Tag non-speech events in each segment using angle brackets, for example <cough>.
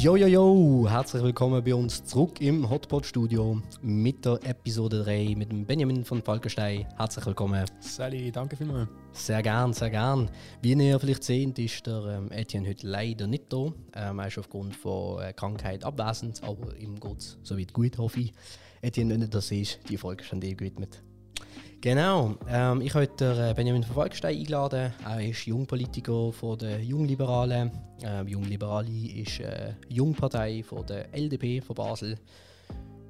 Jo, jo, jo! Herzlich willkommen bei uns zurück im Hotpot Studio mit der Episode 3 mit dem Benjamin von Falkenstein. Herzlich willkommen. Sally, danke vielmals. Sehr gern, sehr gern. Wie ihr vielleicht seht, ist der ähm, Etienne heute leider nicht da. Ähm, er ist aufgrund von äh, Krankheit abwesend, aber ihm geht es soweit gut, hoffe ich. Etienne, wenn du das siehst, die Folge ist an dir gewidmet. Genau, ähm, ich habe heute Benjamin von Falkenstein eingeladen. Er ist Jungpolitiker von der Jungliberalen. Ähm, Jungliberale ist eine Jungpartei von der LDP von Basel.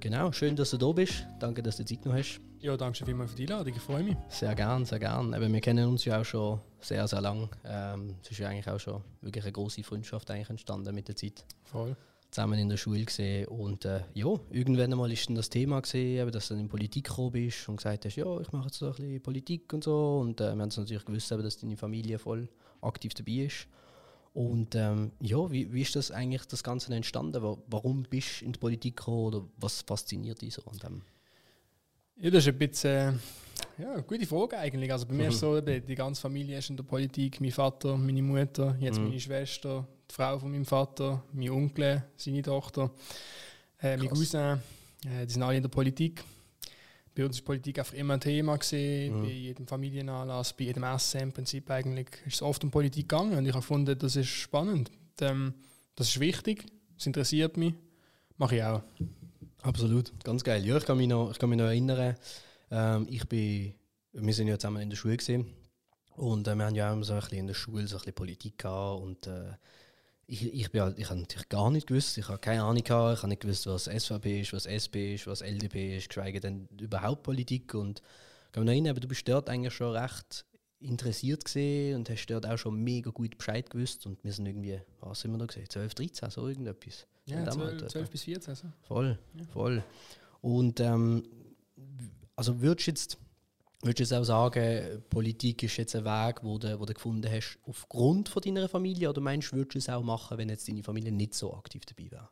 Genau, schön, dass du da bist. Danke, dass du Zeit noch hast. Ja, danke vielmals für die Einladung, ich freue mich. Sehr gern, sehr gern. Aber wir kennen uns ja auch schon sehr, sehr lang. Ähm, es ist ja eigentlich auch schon wirklich eine große Freundschaft eigentlich entstanden mit der Zeit. Voll zusammen in der Schule gesehen und äh, ja, irgendwann einmal ist dann das Thema gesehen, dass du in Politik gekommen bist und gesagt hast, ja, ich mache jetzt so ein bisschen Politik und so und äh, wir haben natürlich gewusst, dass deine Familie voll aktiv dabei ist und ähm, ja, wie, wie ist das eigentlich das Ganze entstanden? Warum bist du in die Politik gekommen oder was fasziniert dich so an dem? Ja, das ist ein bisschen äh, ja, eine gute Frage eigentlich. Also bei mir mhm. ist <laughs> so, die ganze Familie ist in der Politik, mein Vater, meine Mutter, jetzt mhm. meine Schwester, die Frau von meinem Vater, mein Onkel, seine Tochter, äh, mein Cousin, äh, die sind alle in der Politik. Bei uns ist Politik einfach immer ein Thema gesehen, mhm. bei jedem Familienanlass, bei jedem Essen im Prinzip eigentlich ist es oft um Politik gegangen und ich habe gefunden, das ist spannend, ähm, das ist wichtig, das interessiert mich, mache ich auch. Absolut, ganz geil. Ja, ich kann mich noch, ich kann mich noch erinnern, ähm, ich bin, wir sind ja zusammen in der Schule gesehen und äh, wir haben ja auch so ein bisschen in der Schule so ein bisschen Politik gehabt und äh, ich, ich, bin halt, ich habe natürlich gar nicht gewusst, ich habe keine Ahnung gehabt, ich habe nicht gewusst, was SVP ist, was SP ist, was LDP ist, geschweige denn überhaupt Politik. Und ich kann noch erinnern, du bist dort eigentlich schon recht interessiert gesehen und hast dort auch schon mega gut Bescheid gewusst. Und wir sind irgendwie, was sind wir da gesehen, 12, 13, so irgendetwas. Ja, 12, 12 bis 14. Also. Voll, ja. voll. Und ähm, also würdest du jetzt Würdest du auch sagen, Politik ist jetzt ein Weg, wo du, wo du gefunden hast, aufgrund von deiner Familie? Oder meinst du, würdest du es auch machen, wenn jetzt deine Familie nicht so aktiv dabei wäre?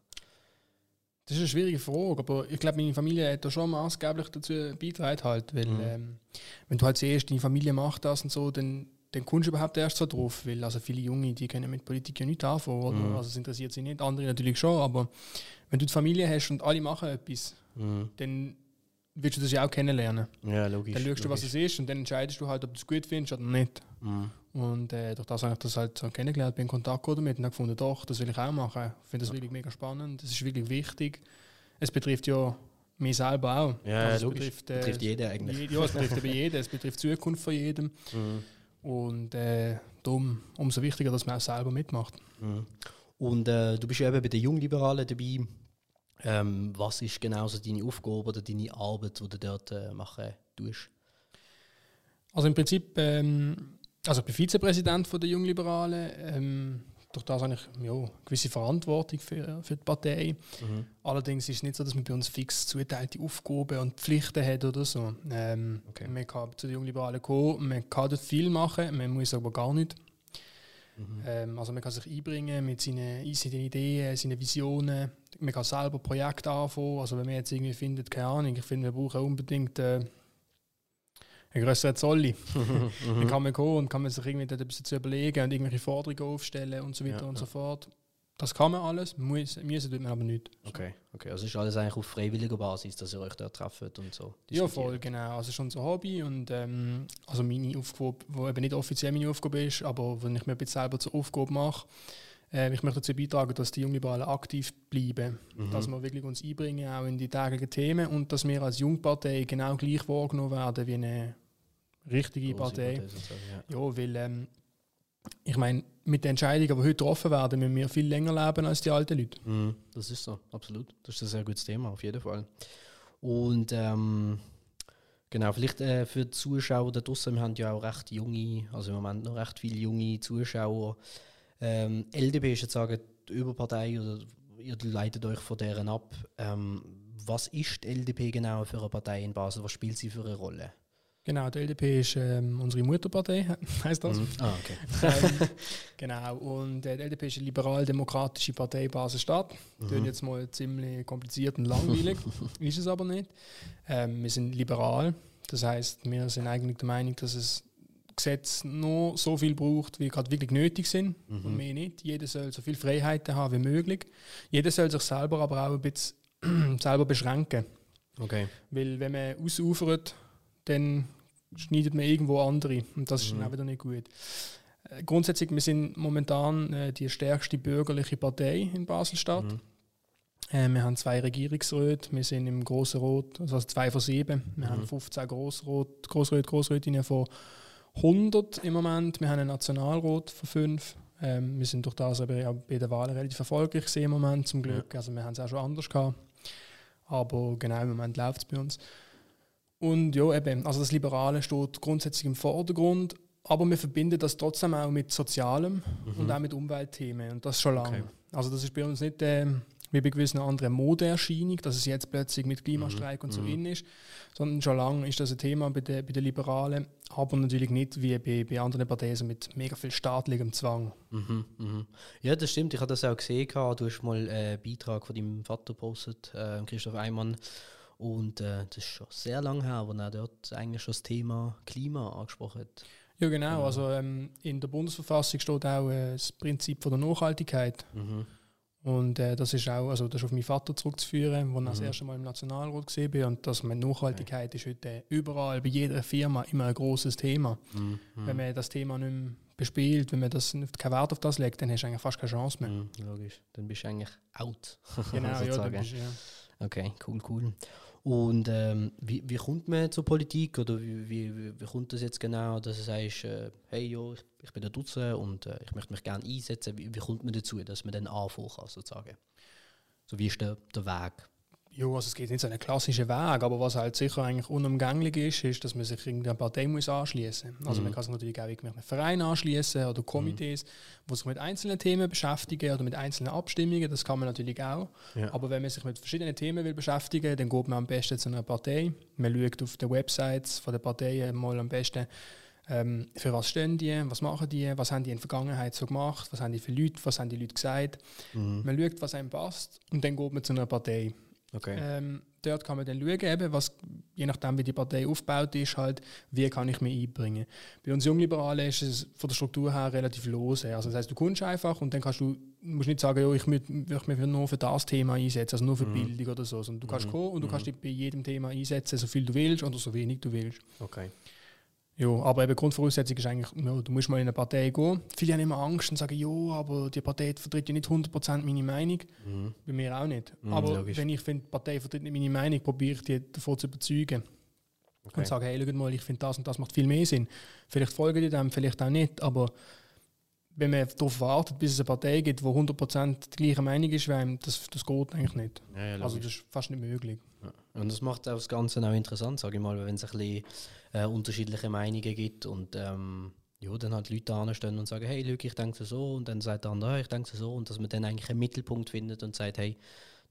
Das ist eine schwierige Frage, aber ich glaube, meine Familie hat da schon maßgeblich dazu beigetragen, halt, weil mhm. ähm, wenn du halt siehst, deine Familie macht das und so, dann, dann kommst du überhaupt erst so drauf, weil also viele Junge, die können mit Politik ja nicht anfangen, mhm. also es interessiert sie nicht, andere natürlich schon, aber wenn du die Familie hast und alle machen etwas, mhm. dann willst du das ja auch kennenlernen. Ja, logisch. Dann schaust du, was es ist und dann entscheidest du halt, ob du es gut findest oder nicht. Mhm. Und äh, durch das habe ich das halt so kennengelernt, bin in Kontakt damit und habe gefunden, doch, das will ich auch machen. Ich finde das ja. wirklich mega spannend, das ist wirklich wichtig. Es betrifft ja mich selber auch. Ja, also logisch. Betrifft, äh, betrifft jeden eigentlich. ja, es betrifft eben jeden, es betrifft die Zukunft von jedem. Mhm. Und äh, darum umso wichtiger, dass man auch selber mitmacht. Mhm. Und äh, du bist ja eben bei den Jungliberalen dabei. Ähm, was ist genau so deine Aufgabe oder deine Arbeit, die du dort äh, machen tust? Also im Prinzip, ähm, also ich bin Vizepräsident von der Jungliberalen. Ähm, durch das habe ich ja, eine gewisse Verantwortung für, für die Partei. Mhm. Allerdings ist es nicht so, dass man bei uns fix zuteilte Aufgaben und Pflichten hat oder so. Ähm, okay. Man kann zu den Jungliberalen kommen, man kann dort viel machen, man muss aber gar nicht. Mhm. Ähm, also man kann sich einbringen mit seinen, seinen Ideen, seinen Visionen. Man kann selber Projekte anfangen. Also wenn man jetzt irgendwie findet, keine Ahnung, ich finde, wir brauchen unbedingt äh, einen größeren Zolli. <laughs> Mhm. dann kann man kommen und kann man sich irgendwie etwas zu überlegen und irgendwelche Forderungen aufstellen und so weiter ja, und ja. so fort. Das kann man alles, muss, müssen tut man aber nicht. Okay, okay. Also ist alles eigentlich auf freiwilliger Basis, dass ihr euch da trefft und so? Ja, voll, genau. Also schon so Hobby und ähm, also meine Aufgabe, die eben nicht offiziell meine Aufgabe ist, aber wenn ich mir ein selber zur Aufgabe mache, äh, ich möchte dazu beitragen, dass die Jungliberalen aktiv bleiben, mhm. dass wir wirklich uns einbringen, auch in die täglichen Themen und dass wir als Jungpartei genau gleich wahrgenommen werden wie eine richtige Partei. Partei ja. ja, weil ähm, ich meine, mit den Entscheidungen, die heute getroffen werden, müssen wir viel länger leben als die alten Leute. Mm, das ist so, absolut. Das ist ein sehr gutes Thema, auf jeden Fall. Und ähm, genau, vielleicht äh, für die Zuschauer da draußen, wir haben ja auch recht junge, also im Moment noch recht viele junge Zuschauer. Ähm, LDP ist jetzt sagen, die Überpartei oder ihr leitet euch von deren ab. Ähm, was ist die LDP genau für eine Partei in Basel? Was spielt sie für eine Rolle? Genau, die LDP ist ähm, unsere Mutterpartei, <laughs> heißt das. Mhm. Ah, okay. <laughs> ähm, genau, und äh, die LDP ist eine liberal-demokratische Partei Basel-Stadt. Mhm. Klingt jetzt mal ziemlich kompliziert und langweilig, <laughs> ist es aber nicht. Ähm, wir sind liberal, das heißt, wir sind eigentlich der Meinung, dass es Gesetze nur so viel braucht, wie gerade wirklich nötig sind Mhm. und mehr nicht. Jeder soll so viele Freiheiten haben wie möglich. Jeder soll sich selber aber auch ein bisschen <clears throat> selber beschränken. Okay. Weil wenn man ausufert, dann schneidet man irgendwo andere und das ist Mhm. dann auch wieder nicht gut. Äh, Grundsätzlich, wir sind momentan äh, die stärkste bürgerliche Partei in Basel-Stadt. Mhm. Äh, wir haben zwei Regierungsräte, wir sind im Grossen Rot, also zwei von sieben. Wir Mhm. haben 15 Grossrot, Grossräte, Grossrätinnen von 100 im Moment. Wir haben einen Nationalrat von fünf. Ähm, wir sind durch das aber auch bei den Wahlen relativ erfolgreich im Moment, zum Glück. Also wir haben es auch schon anders gehabt. Aber genau im Moment läuft es bei uns. Und ja, eben, also das Liberale steht grundsätzlich im Vordergrund, aber wir verbinden das trotzdem auch mit Sozialem und auch mit Umweltthemen. Und das schon lange. Mhm. Okay. Also das ist bei uns nicht ähm, wie bei gewissen anderen Modeerscheinung, dass es jetzt plötzlich mit Klimastreik und so Mhm. in ist, sondern schon lange ist das ein Thema bei den, bei den Liberalen, aber natürlich nicht wie bei, bei anderen Parteien mit mega viel staatlichem Zwang. Mhm, mhm. Ja, das stimmt. Ich habe das auch gesehen. Du hast mal einen Beitrag von deinem Vater gepostet, äh, Christoph Eimann. Und äh, das ist schon sehr lange her, wo er dort eigentlich schon das Thema Klima angesprochen hat. Ja genau, Ja. also ähm, in der Bundesverfassung steht auch äh, das Prinzip von der Nachhaltigkeit Mhm. und äh, das ist auch, also das ist auf meinen Vater zurückzuführen, wo ich das Mhm. erste Mal im Nationalrat gesehen bin und dass man Nachhaltigkeit ist heute überall, bei jeder Firma immer ein großes Thema. Mhm. Wenn man das Thema nicht mehr bespielt, wenn man das keinen Wert auf das legt, dann hast du eigentlich fast keine Chance mehr. Mhm, logisch. Dann bist du eigentlich out. <laughs> Genau, ja, dann bist, ja. Okay, cool, cool. Und ähm, wie, wie kommt man zur Politik oder wie, wie, wie, kommt das jetzt genau, dass du sagst, äh, hey, jo, ich bin der Dutze und äh, ich möchte mich gerne einsetzen. Wie, wie kommt man dazu, dass man dann anfangen kann, sozusagen? So wie ist der, der Weg? Ja, also es geht nicht so einen klassischen Weg, aber was halt sicher eigentlich unumgänglich ist, ist, dass man sich irgendeiner Partei muss anschließen muss. Also Mhm. man kann sich natürlich auch irgendwie einem Verein anschließen oder Komitees, die sich mit einzelnen Themen beschäftigen oder mit einzelnen Abstimmungen, das kann man natürlich auch. Ja. Aber wenn man sich mit verschiedenen Themen will beschäftigen dann geht man am besten zu einer Partei. Man schaut auf den Websites von der Partei mal am besten, ähm, für was stehen die, was machen die, was haben die in der Vergangenheit so gemacht, was haben die für Leute, was haben die Leute gesagt. Mhm. Man schaut, was einem passt und dann geht man zu einer Partei. Okay. Ähm, dort kann man dann schauen, eben, was, je nachdem wie die Partei aufgebaut ist, halt, wie kann ich mich einbringen. Bei uns Jungliberalen ist es von der Struktur her relativ lose. Also das heißt, du kommst einfach und dann kannst du, musst nicht sagen, ja, ich möchte mich nur für das Thema einsetzen, also nur für Mhm. Bildung oder so. Sondern du kannst Mhm. kommen und du Mhm. kannst dich bei jedem Thema einsetzen, so viel du willst oder so wenig du willst. okay. Ja, aber eben Grundvoraussetzung ist eigentlich, ja, du musst mal in eine Partei gehen. Viele haben immer Angst und sagen, ja, aber die Partei vertritt ja nicht 100% meine Meinung. Mhm. Bei mir auch nicht. Mhm, aber logisch. wenn ich finde, die Partei vertritt nicht meine Meinung, probiere ich die davon zu überzeugen. Okay. Und sage, hey, schau mal, ich finde das und das macht viel mehr Sinn. Vielleicht folgen die dem, vielleicht auch nicht, aber wenn man darauf wartet, bis es eine Partei gibt, die 100% die gleiche Meinung ist wie einem, das, das geht eigentlich nicht. Ja, ja, Also das ist fast nicht möglich. Ja. Und das macht auch das Ganze auch interessant, sage ich mal, wenn es ein bisschen äh, unterschiedliche Meinungen gibt und ähm, ja, dann halt Leute anstehen und sagen, hey, Luke, ich denke so und dann sagt der andere, «Ah, ich denke so und dass man dann eigentlich einen Mittelpunkt findet und sagt, hey,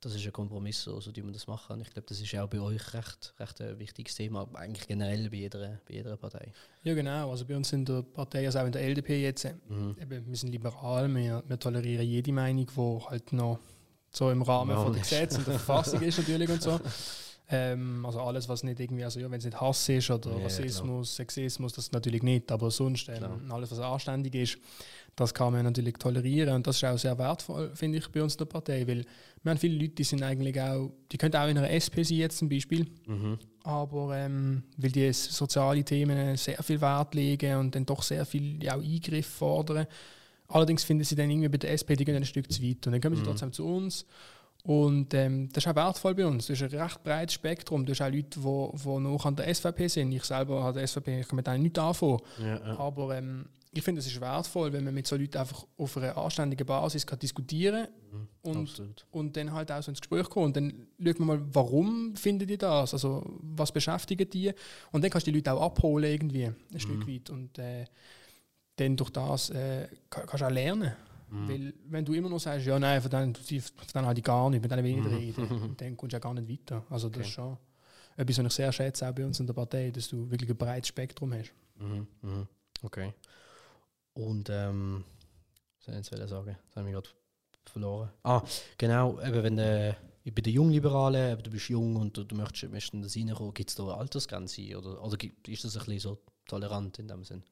das ist ein Kompromiss, so, so wir das machen. Ich glaube, das ist auch bei euch recht, recht ein wichtiges Thema, aber eigentlich generell bei jeder, bei jeder Partei. Ja, genau. Also bei uns in der Partei, also auch in der LDP jetzt, Mhm. eben, wir sind liberal, wir, wir tolerieren jede Meinung, die halt noch so im Rahmen Ja, von der. Gesetz und der Verfassung ist natürlich und so. <laughs> Ähm, also alles, was nicht irgendwie, also ja, wenn es nicht Hass ist oder Ja, Rassismus, Sexismus, das natürlich nicht, aber sonst Klar. ähm, alles, was anständig ist, das kann man natürlich tolerieren und das ist auch sehr wertvoll, finde ich, bei uns in der Partei, weil wir haben viele Leute, die sind eigentlich auch, die können auch in einer SP sein jetzt zum Beispiel, Mhm. aber ähm, weil die soziale Themen sehr viel Wert legen und dann doch sehr viel ja, auch Eingriff fordern. Allerdings finden sie dann irgendwie bei der SP, die gehen ein Stück zu weit und dann kommen sie Mhm. trotzdem zu uns und ähm, das ist auch wertvoll bei uns. Das ist ein recht breites Spektrum. Das ist auch Leute, die noch an der SVP sind. Ich selber habe der SVP, ich kann mit denen nicht anfangen. Ja, ja. Aber ähm, ich finde, es ist wertvoll, wenn man mit so Leuten einfach auf einer anständigen Basis kann diskutieren Mhm. und Absolut. und dann halt auch so ins Gespräch kommen. Und dann schaut man mal, warum finden die das? Also, was beschäftigt die? Und dann kannst du die Leute auch abholen, irgendwie, ein Mhm. Stück weit. Und äh, dann durch das äh, kann- kannst du auch lernen. Mhm. Weil, wenn du immer noch sagst, ja, nein, von denen, von denen habe ich gar nicht, mit denen will ich nicht Mhm. reden, dann kommst du ja gar nicht weiter. Also, das Okay. ist schon etwas, was ich sehr schätze, auch bei uns in der Partei, dass du wirklich ein breites Spektrum hast. Mhm, mhm. Okay. Und ähm, was soll ich jetzt sagen? Das habe ich gerade verloren. Ah, genau, eben wenn äh, bei den Jungliberalen, eben, du bist jung und du, du möchtest, möchtest in das reinkommen, gibt es da eine Altersgrenze oder, oder ist das ein bisschen so tolerant in dem Sinn?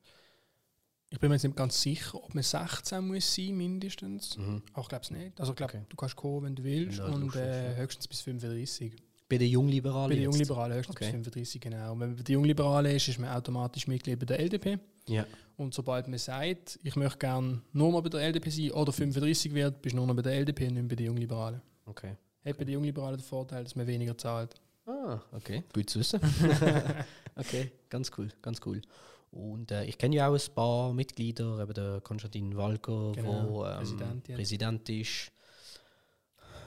Ich bin mir jetzt nicht ganz sicher, ob man 16 muss sein, mindestens. Mhm. Aber ich glaube es nicht. Also ich glaube, Okay. du kannst kommen, wenn du willst. Wenn du und äh, höchstens bis 35. Bei den Jungliberalen Bei den? Jungliberalen höchstens Okay. bis 35, genau. Und wenn man bei den Jungliberalen ist, ist man automatisch Mitglied bei der LDP. Ja. Und sobald man sagt, ich möchte gerne nur noch bei der LDP sein oder 35 wird, bist du nur noch bei der LDP und nicht bei den Jungliberalen. Okay. Hat bei den Jungliberalen den Vorteil, dass man weniger zahlt. Ah, okay. Gut zu wissen. <laughs> <laughs> okay, ganz cool, ganz cool. Und äh, ich kenne ja auch ein paar Mitglieder, eben der Konstantin Walker, Genau, wo ähm, Präsident. Präsident ist.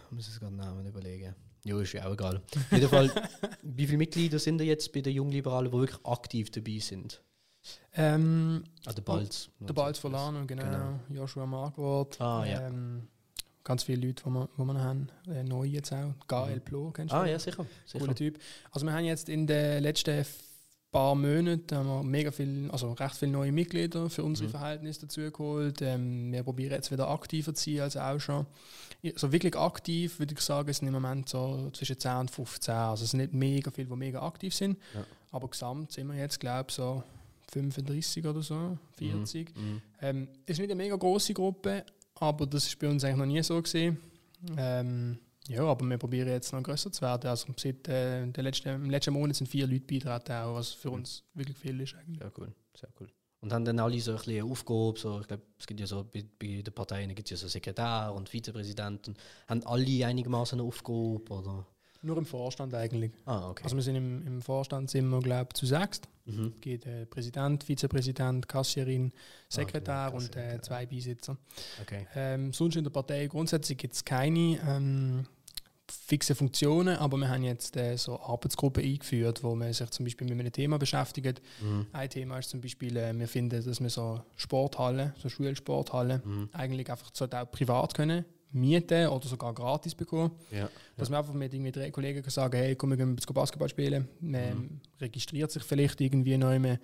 Ich muss es gerade Namen überlegen. Ja, ist ja auch egal. Auf jeden Fall, <laughs> wie viele Mitglieder sind da jetzt bei den Jungliberalen, die wirklich aktiv dabei sind? Ähm, Ah, der Balz. der Balz Volano, genau, Genau. Joshua Marquardt. Ah, ja. ähm, ganz viele Leute, die wir, die wir haben. Äh, neu jetzt auch. Gael Plo, kennst du? Ah, ja, sicher. sicher. Cooler Typ. Also wir haben jetzt in den letzten paar Monaten haben wir mega viel, also recht viele neue Mitglieder für unsere Mhm. Verhältnisse dazu geholt. Ähm, wir probieren jetzt wieder aktiver zu sein als auch schon. Ja, So wirklich aktiv würde ich sagen, sind im Moment so zwischen 10 und 15. Also es sind nicht mega viele, die mega aktiv sind. Ja. Aber gesamt sind wir jetzt, glaube ich, so 35 oder so, 40. Mhm. Ähm, ist nicht eine mega große Gruppe, aber das ist bei uns eigentlich noch nie so gesehen. Ähm, ja, aber wir probieren jetzt noch größer zu werden. Also seit äh, der letzten, im letzten Monat sind vier Leute beitreten, auch, was für uns wirklich viel ist eigentlich. Sehr cool, sehr cool. Und haben dann alle so ein bisschen Aufgabe, so, ich glaube, es gibt ja so, bei, bei den Parteien gibt es ja so Sekretär und Vizepräsidenten. Haben alle einigermaßen eine Aufgabe, oder? Nur im Vorstand eigentlich. Ah, okay. Also wir sind im, im Vorstand sind wir, glaube ich, zu sechs. mhm. Es geht äh, Präsident, Vizepräsident, Kassierin, Sekretär genau, und äh, Sekretär. zwei Beisitzer. okay. Ähm, sonst in der Partei grundsätzlich gibt es keine ähm, fixe Funktionen, aber wir haben jetzt äh, so Arbeitsgruppen eingeführt, wo man sich zum Beispiel mit einem Thema beschäftigt. Mhm. Ein Thema ist zum Beispiel, äh, wir finden, dass wir so Sporthallen, so Schulsporthallen, Mhm. eigentlich einfach so auch privat können mieten oder sogar gratis bekommen. Ja. Dass man einfach mit irgendwie drei Kollegen kann sagen, hey, komm, wir gehen jetzt Basketball spielen. Man Mhm. registriert sich vielleicht irgendwie neu mehr.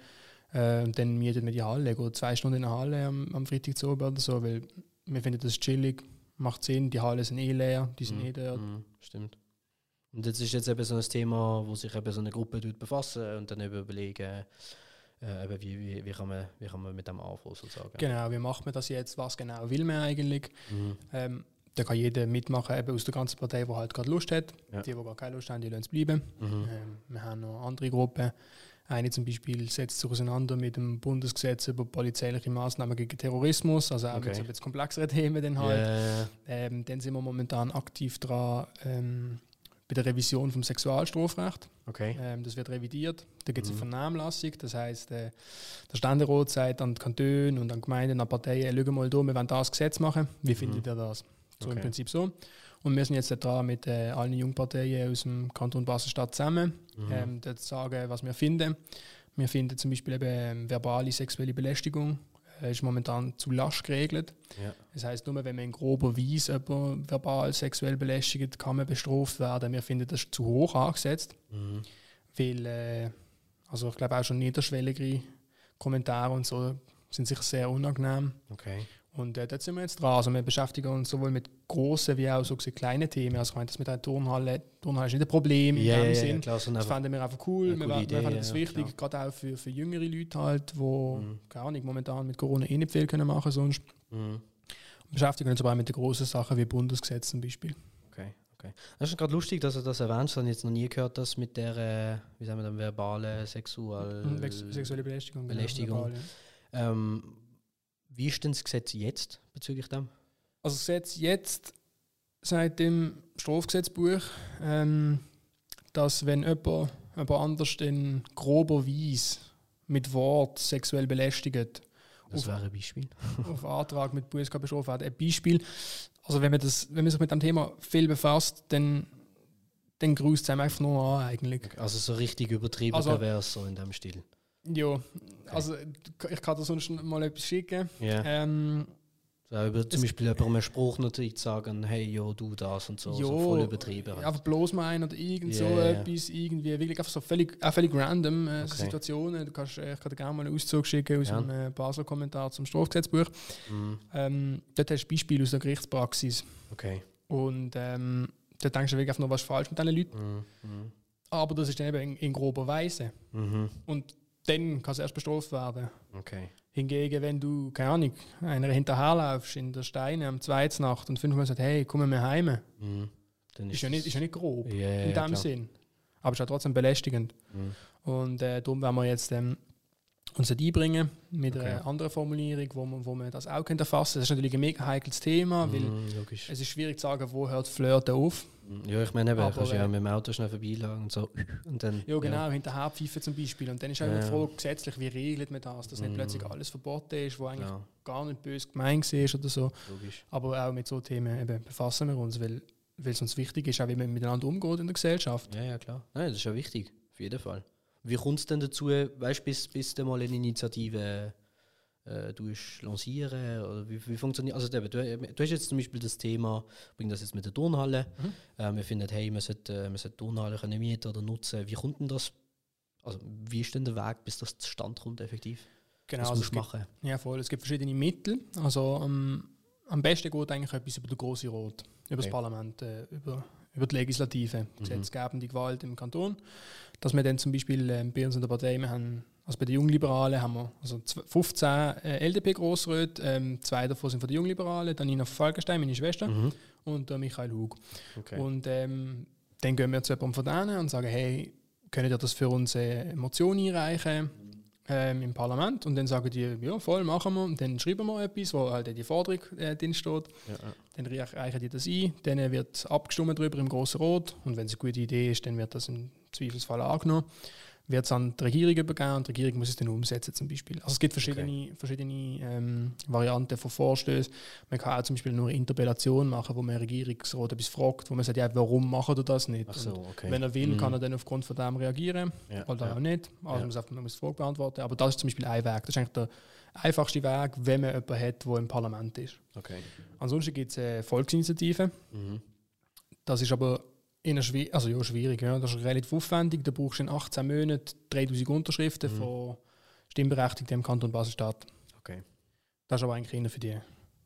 Äh, und dann mietet man die Halle, geht zwei Stunden in der Halle am, am Freitag zu oben oder so, weil wir finden das chillig, macht Sinn, die Hallen sind eh leer, die sind Mhm. eh dort. Mhm. Stimmt. Und jetzt ist jetzt eben so ein Thema, wo sich eben so eine Gruppe befassen und dann eben überlegen, äh, eben wie, wie, wie, kann man, wie kann man mit dem anfangen, sozusagen. Genau, wie macht man das jetzt, was genau will man eigentlich? Mhm. Ähm, da kann jeder mitmachen, eben aus der ganzen Partei, die halt gerade Lust hat. Ja. Die, die gar keine Lust haben, die lassen es bleiben. Mhm. Ähm, wir haben noch andere Gruppen. Eine zum Beispiel setzt sich auseinander mit dem Bundesgesetz über polizeiliche Maßnahmen gegen Terrorismus, also auch mit Okay. so ein bisschen komplexeren <laughs> Themen dann halt. Ja, Ähm, dann sind wir momentan aktiv dran ähm, bei der Revision vom Sexualstrafrecht. okay. Ähm, das wird revidiert. Da gibt es Mhm. eine Vernehmlassung. Das heißt, äh, der Ständerat sagt an die Kantone und an die Gemeinden, an Parteien, schau mal da, wir wollen das Gesetz machen. Wie findet ihr das? So im Okay. Prinzip so. Und wir sind jetzt dran mit äh, allen Jungparteien aus dem Kanton Basel-Stadt zusammen, Mhm. ähm, zu sagen, was wir finden. Wir finden zum Beispiel eben ähm, verbale sexuelle Belästigung äh, ist momentan zu lasch geregelt. Ja. Das heißt, nur wenn man in grober Weise jemanden verbal sexuell belästigt, kann man bestraft werden. Wir finden das zu hoch angesetzt, Mhm. weil, äh, also ich glaube auch schon niederschwelligere Kommentare und so sind sicher sehr unangenehm. Okay. Und äh, dort sind wir jetzt dran. Also wir beschäftigen uns sowohl mit grossen wie auch so kleinen Themen. Also ich meine, das mit einer Turnhalle, Turnhalle ist nicht ein Problem in dem ja, Sinn. klar, so Das fanden wir einfach cool. Wir, coole wir, Idee, fanden das ja, wichtig, klar. gerade auch für, für jüngere Leute halt, wo, Mhm. keine Ahnung, momentan mit Corona eh nicht viel können machen sonst. Mhm. beschäftigen uns aber auch mit den großen Sachen wie Bundesgesetz zum Beispiel. Okay, okay. Das ist gerade lustig, dass du das erwähnst. Ich habe jetzt noch nie gehört, dass mit der, äh, wie sagen wir dann, verbalen Sexual... Mhm, Sex- Sexuelle Belästigung. Belästigung. verbal, ja. Ähm, wie ist denn das Gesetz jetzt bezüglich dem? Also das Gesetz jetzt seit dem Strafgesetzbuch, ähm, dass wenn jemand, jemand anders in grober Weise mit Wort sexuell belästigt, Das wäre ein Beispiel. <laughs> auf Antrag mit Buße bestraft werden. Ein Beispiel, also wenn man, das, wenn man sich mit dem Thema viel befasst, dann, dann grüßt es einem einfach nur an eigentlich. Also so richtig übertrieben Also- pervers, so in dem Stil. Ja, also ich kann dir sonst mal etwas schicken. Ja. Ähm, So, über, zum Beispiel jemandem eine Spruchnotiz sagen, hey, jo, du das und so, so Ja, voll übertrieben. halt. Einfach bloß meinen oder irgend so Ja, ja, ja. etwas, irgendwie wirklich einfach so völlig, auch völlig random äh, so Okay. Situationen. Du kannst, äh, ich kann dir gerne mal einen Auszug schicken aus Ja. dem äh, Basler Kommentar zum Strafgesetzbuch. Mhm. Ähm, dort hast du Beispiele aus der Gerichtspraxis Okay. und ähm, dort denkst du wirklich einfach noch, was falsch mit diesen Leuten. Mhm. Mhm. Aber das ist dann eben in, in grober Weise. Mhm. Und dann kann es erst bestraft werden. Okay. Hingegen, wenn du, keine Ahnung, einer hinterherlaufst in der Steine am zweiten Nacht und fünfmal sagst, hey, komm wir heim, Mhm. Dann ist, ja nicht, ist ja nicht grob Ja, ja, in dem klar. Sinn. Aber es ist ja trotzdem belästigend. Mhm. Und äh, darum werden wir jetzt ähm, uns das einbringen mit Okay. einer anderen Formulierung, wo man, wo man das auch könnte erfassen Das ist natürlich ein mega heikles Thema, weil Mhm, logisch. es ist schwierig zu sagen, wo hört Flirten auf. Ja, ich meine, eben, Aber, kannst ja äh, mit dem Auto schnell vorbeilagen und so. <laughs> Und dann, Ja, genau, hinterher pfeifen zum Beispiel. Und dann ist auch Ja, die ja. Frage, gesetzlich, wie regelt man das, dass nicht Mhm. plötzlich alles verboten ist, wo eigentlich Ja, gar nicht böse gemeint ist oder so. logisch. Aber auch mit so Themen eben befassen wir uns, weil, weil es uns wichtig ist, auch wie man miteinander umgeht in der Gesellschaft. Ja, ja, klar. Nein, das ist ja wichtig, auf jeden Fall. Wie kommt es denn dazu, weißt du, bis, bis du mal eine Initiative äh, lancieren? Oder wie, wie funktioniert Also, eben, du, du hast jetzt zum Beispiel das Thema, bring das jetzt mit der Turnhalle. Mhm. Äh, wir finden, hey, man sollte, äh, man sollte die Turnhalle können mieten oder nutzen. Wie kommt denn das? Also, wie ist denn der Weg, bis das zustande kommt, effektiv? Genau, also es gibt, machen? ja, voll. Es gibt verschiedene Mittel. Also am, am besten geht eigentlich etwas über den grossen Rot, über das Okay. Parlament, äh, über, über die Legislative, Mhm. gesetzgebende Gewalt im Kanton. Dass wir dann zum Beispiel ähm, bei uns in der Partei, wir haben, also bei den Jungliberalen haben wir also zw- 15 äh, LDP-Grossräte, ähm, zwei davon sind von den Jungliberalen, dann Nina Falkenstein, meine Schwester, Mhm. und der Michael Hug. Okay. Und ähm, dann gehen wir zu jemandem von denen und sagen, hey, könnt ihr das für uns eine Motion einreichen ähm, im Parlament? Und dann sagen die, ja, voll, machen wir. Und dann schreiben wir etwas, wo halt die Forderung äh, drin steht. ja, ja. Dann reich- reichen die das ein, dann wird abgestimmt darüber im Grossen Rat. Und wenn es eine gute Idee ist, dann wird das im Zweifelsfall angenommen. Wird es an die Regierung übergeben und die Regierung muss es dann umsetzen zum Beispiel. Also es gibt verschiedene, verschiedene ähm, Varianten von Vorstößen. Man kann auch zum Beispiel nur eine Interpellation machen, wo man Regierungsrat etwas fragt, wo man sagt, ja, warum machen ihr das nicht? So, okay. Wenn er will, Mhm. kann er dann aufgrund von dem reagieren ja, oder ja. auch nicht. Also Ja. man muss einfach man muss die Frage beantworten. Aber das ist zum Beispiel ein Weg. Das ist eigentlich der einfachste Weg, wenn man jemanden hat, der im Parlament ist. Okay. Ansonsten gibt es äh, Volksinitiativen. Mhm. Das ist aber eher schwierig, also ja, schwierig. Ja. Das ist relativ aufwendig. Da brauchst du in 18 Monaten 3000 Unterschriften Mhm. von Stimmberechtigten im Kanton Basel-Stadt. Okay. Das ist aber eigentlich eher für die,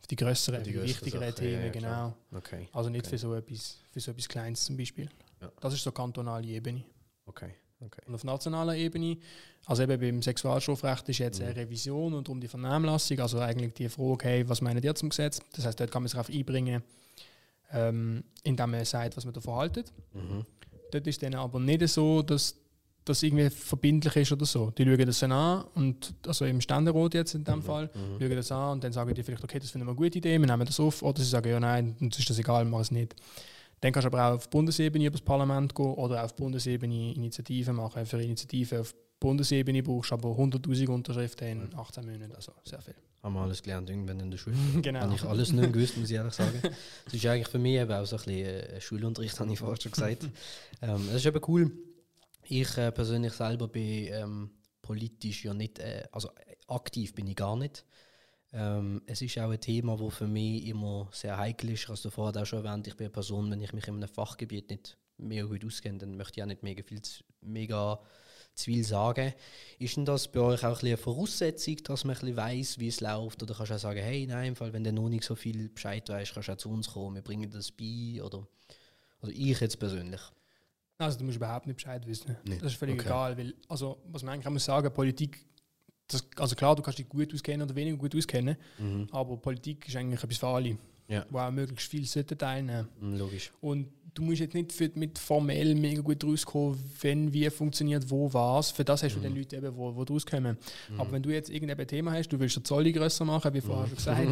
für die grösseren, Für die grösseren wichtigeren Themen. ja, genau. Okay. Also nicht Okay. für, so etwas, für so etwas Kleines zum Beispiel. Ja. Das ist so kantonale Ebene. Okay. Okay. Und auf nationaler Ebene, also eben beim Sexualstrafrecht ist jetzt Mhm. eine Revision und um die Vernehmlassung, also eigentlich die Frage, hey, was meinen ihr zum Gesetz? Das heißt, dort kann man sich darauf einbringen, ähm, indem man sagt, was man davon haltet. Mhm. Dort ist dann aber nicht so, dass das irgendwie verbindlich ist oder so. Die schauen das dann an und also im Ständerat jetzt in dem Mhm. Fall, Mhm. schauen das an und dann sagen die vielleicht, okay, das finden wir eine gute Idee, wir nehmen das auf, oder sie sagen, ja nein, uns ist das egal, wir machen es nicht. Dann kannst du aber auch auf Bundesebene über das Parlament gehen oder auf Bundesebene Initiativen machen. Für Initiativen auf Bundesebene brauchst du aber 100'000 Unterschriften in 18 Monaten, also sehr viel. Haben wir alles gelernt irgendwann in der Schule. <laughs> genau. Habe ich alles nicht gewusst, muss ich ehrlich sagen. <laughs> Es ist eigentlich für mich eben auch so ein bisschen äh, Schulunterricht, <laughs> habe ich vorher schon gesagt. ähm, das ist eben cool. Ich äh, persönlich selber bin ähm, politisch ja nicht, äh, also äh, aktiv bin ich gar nicht. Ähm, es ist auch ein Thema, das für mich immer sehr heikel ist. Hast du vorher auch schon erwähnt, ich bin eine Person, wenn ich mich in einem Fachgebiet nicht mega gut auskenne, dann möchte ich auch nicht mega viel, zu- mega zu viel sagen. Ist denn das bei euch auch ein eine Voraussetzung, dass man ein weiss, wie es läuft? Oder kannst du auch sagen, hey, nein, im Fall, wenn du noch nicht so viel Bescheid weißt, kannst du auch zu uns kommen, wir bringen das bei? Oder, oder ich jetzt persönlich. Also du musst überhaupt nicht Bescheid wissen. Nicht? Das ist völlig Okay. egal, weil, also was man eigentlich muss sagen, Politik, das, also klar, du kannst dich gut auskennen oder weniger gut auskennen, Mhm. aber Politik ist eigentlich etwas für alle, Ja. wo auch möglichst viel teilnehmen. Mm, Logisch. Und du musst jetzt nicht für, mit formell mega gut rauskommen, wenn, wie funktioniert, wo, was. Für das hast du Mhm. dann Leute, eben, wo, wo rauskommen. Mhm. Aber wenn du jetzt irgendein Thema hast, du willst den Zolli grösser machen, wie vorher schon gesagt,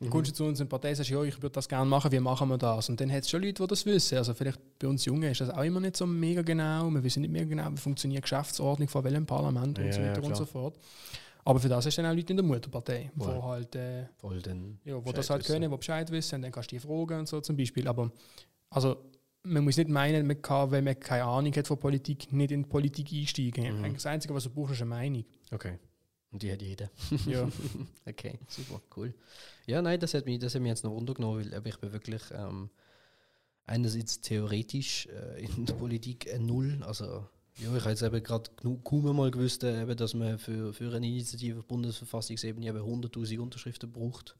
dann kommst du zu uns in die Partei und sagst, ja, ich würde das gerne machen, wie machen wir das? Und dann hat es schon Leute, die das wissen. Also vielleicht bei uns Jungen ist das auch immer nicht so mega genau. Wir wissen nicht mega genau, wie funktioniert die Geschäftsordnung von welchem Parlament und Ja, so ja, weiter und klar. so fort. Aber für das hast du dann auch Leute in der Mutterpartei, Voll. wo halt äh, Voll ja, wo Bescheid das halt wissen. können, wo Bescheid wissen, und dann kannst du die fragen und so zum Beispiel. Aber also, man muss nicht meinen, man kann, wenn man keine Ahnung hat von Politik, nicht in die Politik einsteigen. Mhm. Das Einzige, was du brauchst, ist eine Meinung. Okay. Und die hat jeder. Ja. <laughs> Okay, super, cool. Ja, nein, das hat mich, das hat mich jetzt noch runtergenommen, weil ich bin wirklich ähm, einerseits theoretisch äh, in der Politik ein Null. Also, ja, ich habe jetzt eben gerade kaum mal gewusst, äh, eben, dass man für, für eine Initiative auf Bundesverfassungsebene eben 100.000 Unterschriften braucht.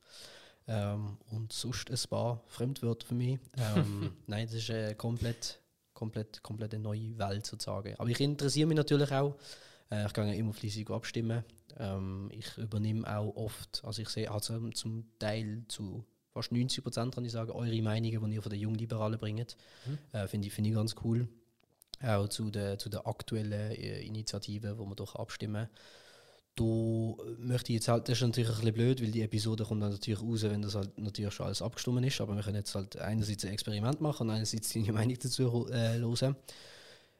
Ähm, und sonst ein paar Fremdwörter für mich. Ähm, <laughs> nein, das ist äh, komplett, komplett, komplett eine neue Welt sozusagen. Aber ich interessiere mich natürlich auch. Äh, ich gehe immer fleissig abstimmen. Ähm, ich übernehme auch oft, also ich sehe also zum Teil zu fast 90 Prozent, kann ich sagen, eure Meinungen, die ihr von den Jungliberalen bringt. Mhm. Äh, Finde ich, find ich ganz cool. Auch zu den zu der aktuellen äh, Initiativen, wo wir doch abstimmen. Da möchte ich jetzt halt, das ist natürlich ein bisschen blöd, weil die Episode kommt dann natürlich raus, wenn das halt natürlich schon alles abgestimmt ist. Aber wir können jetzt halt einerseits ein Experiment machen und einerseits deine Meinung dazu äh, hören.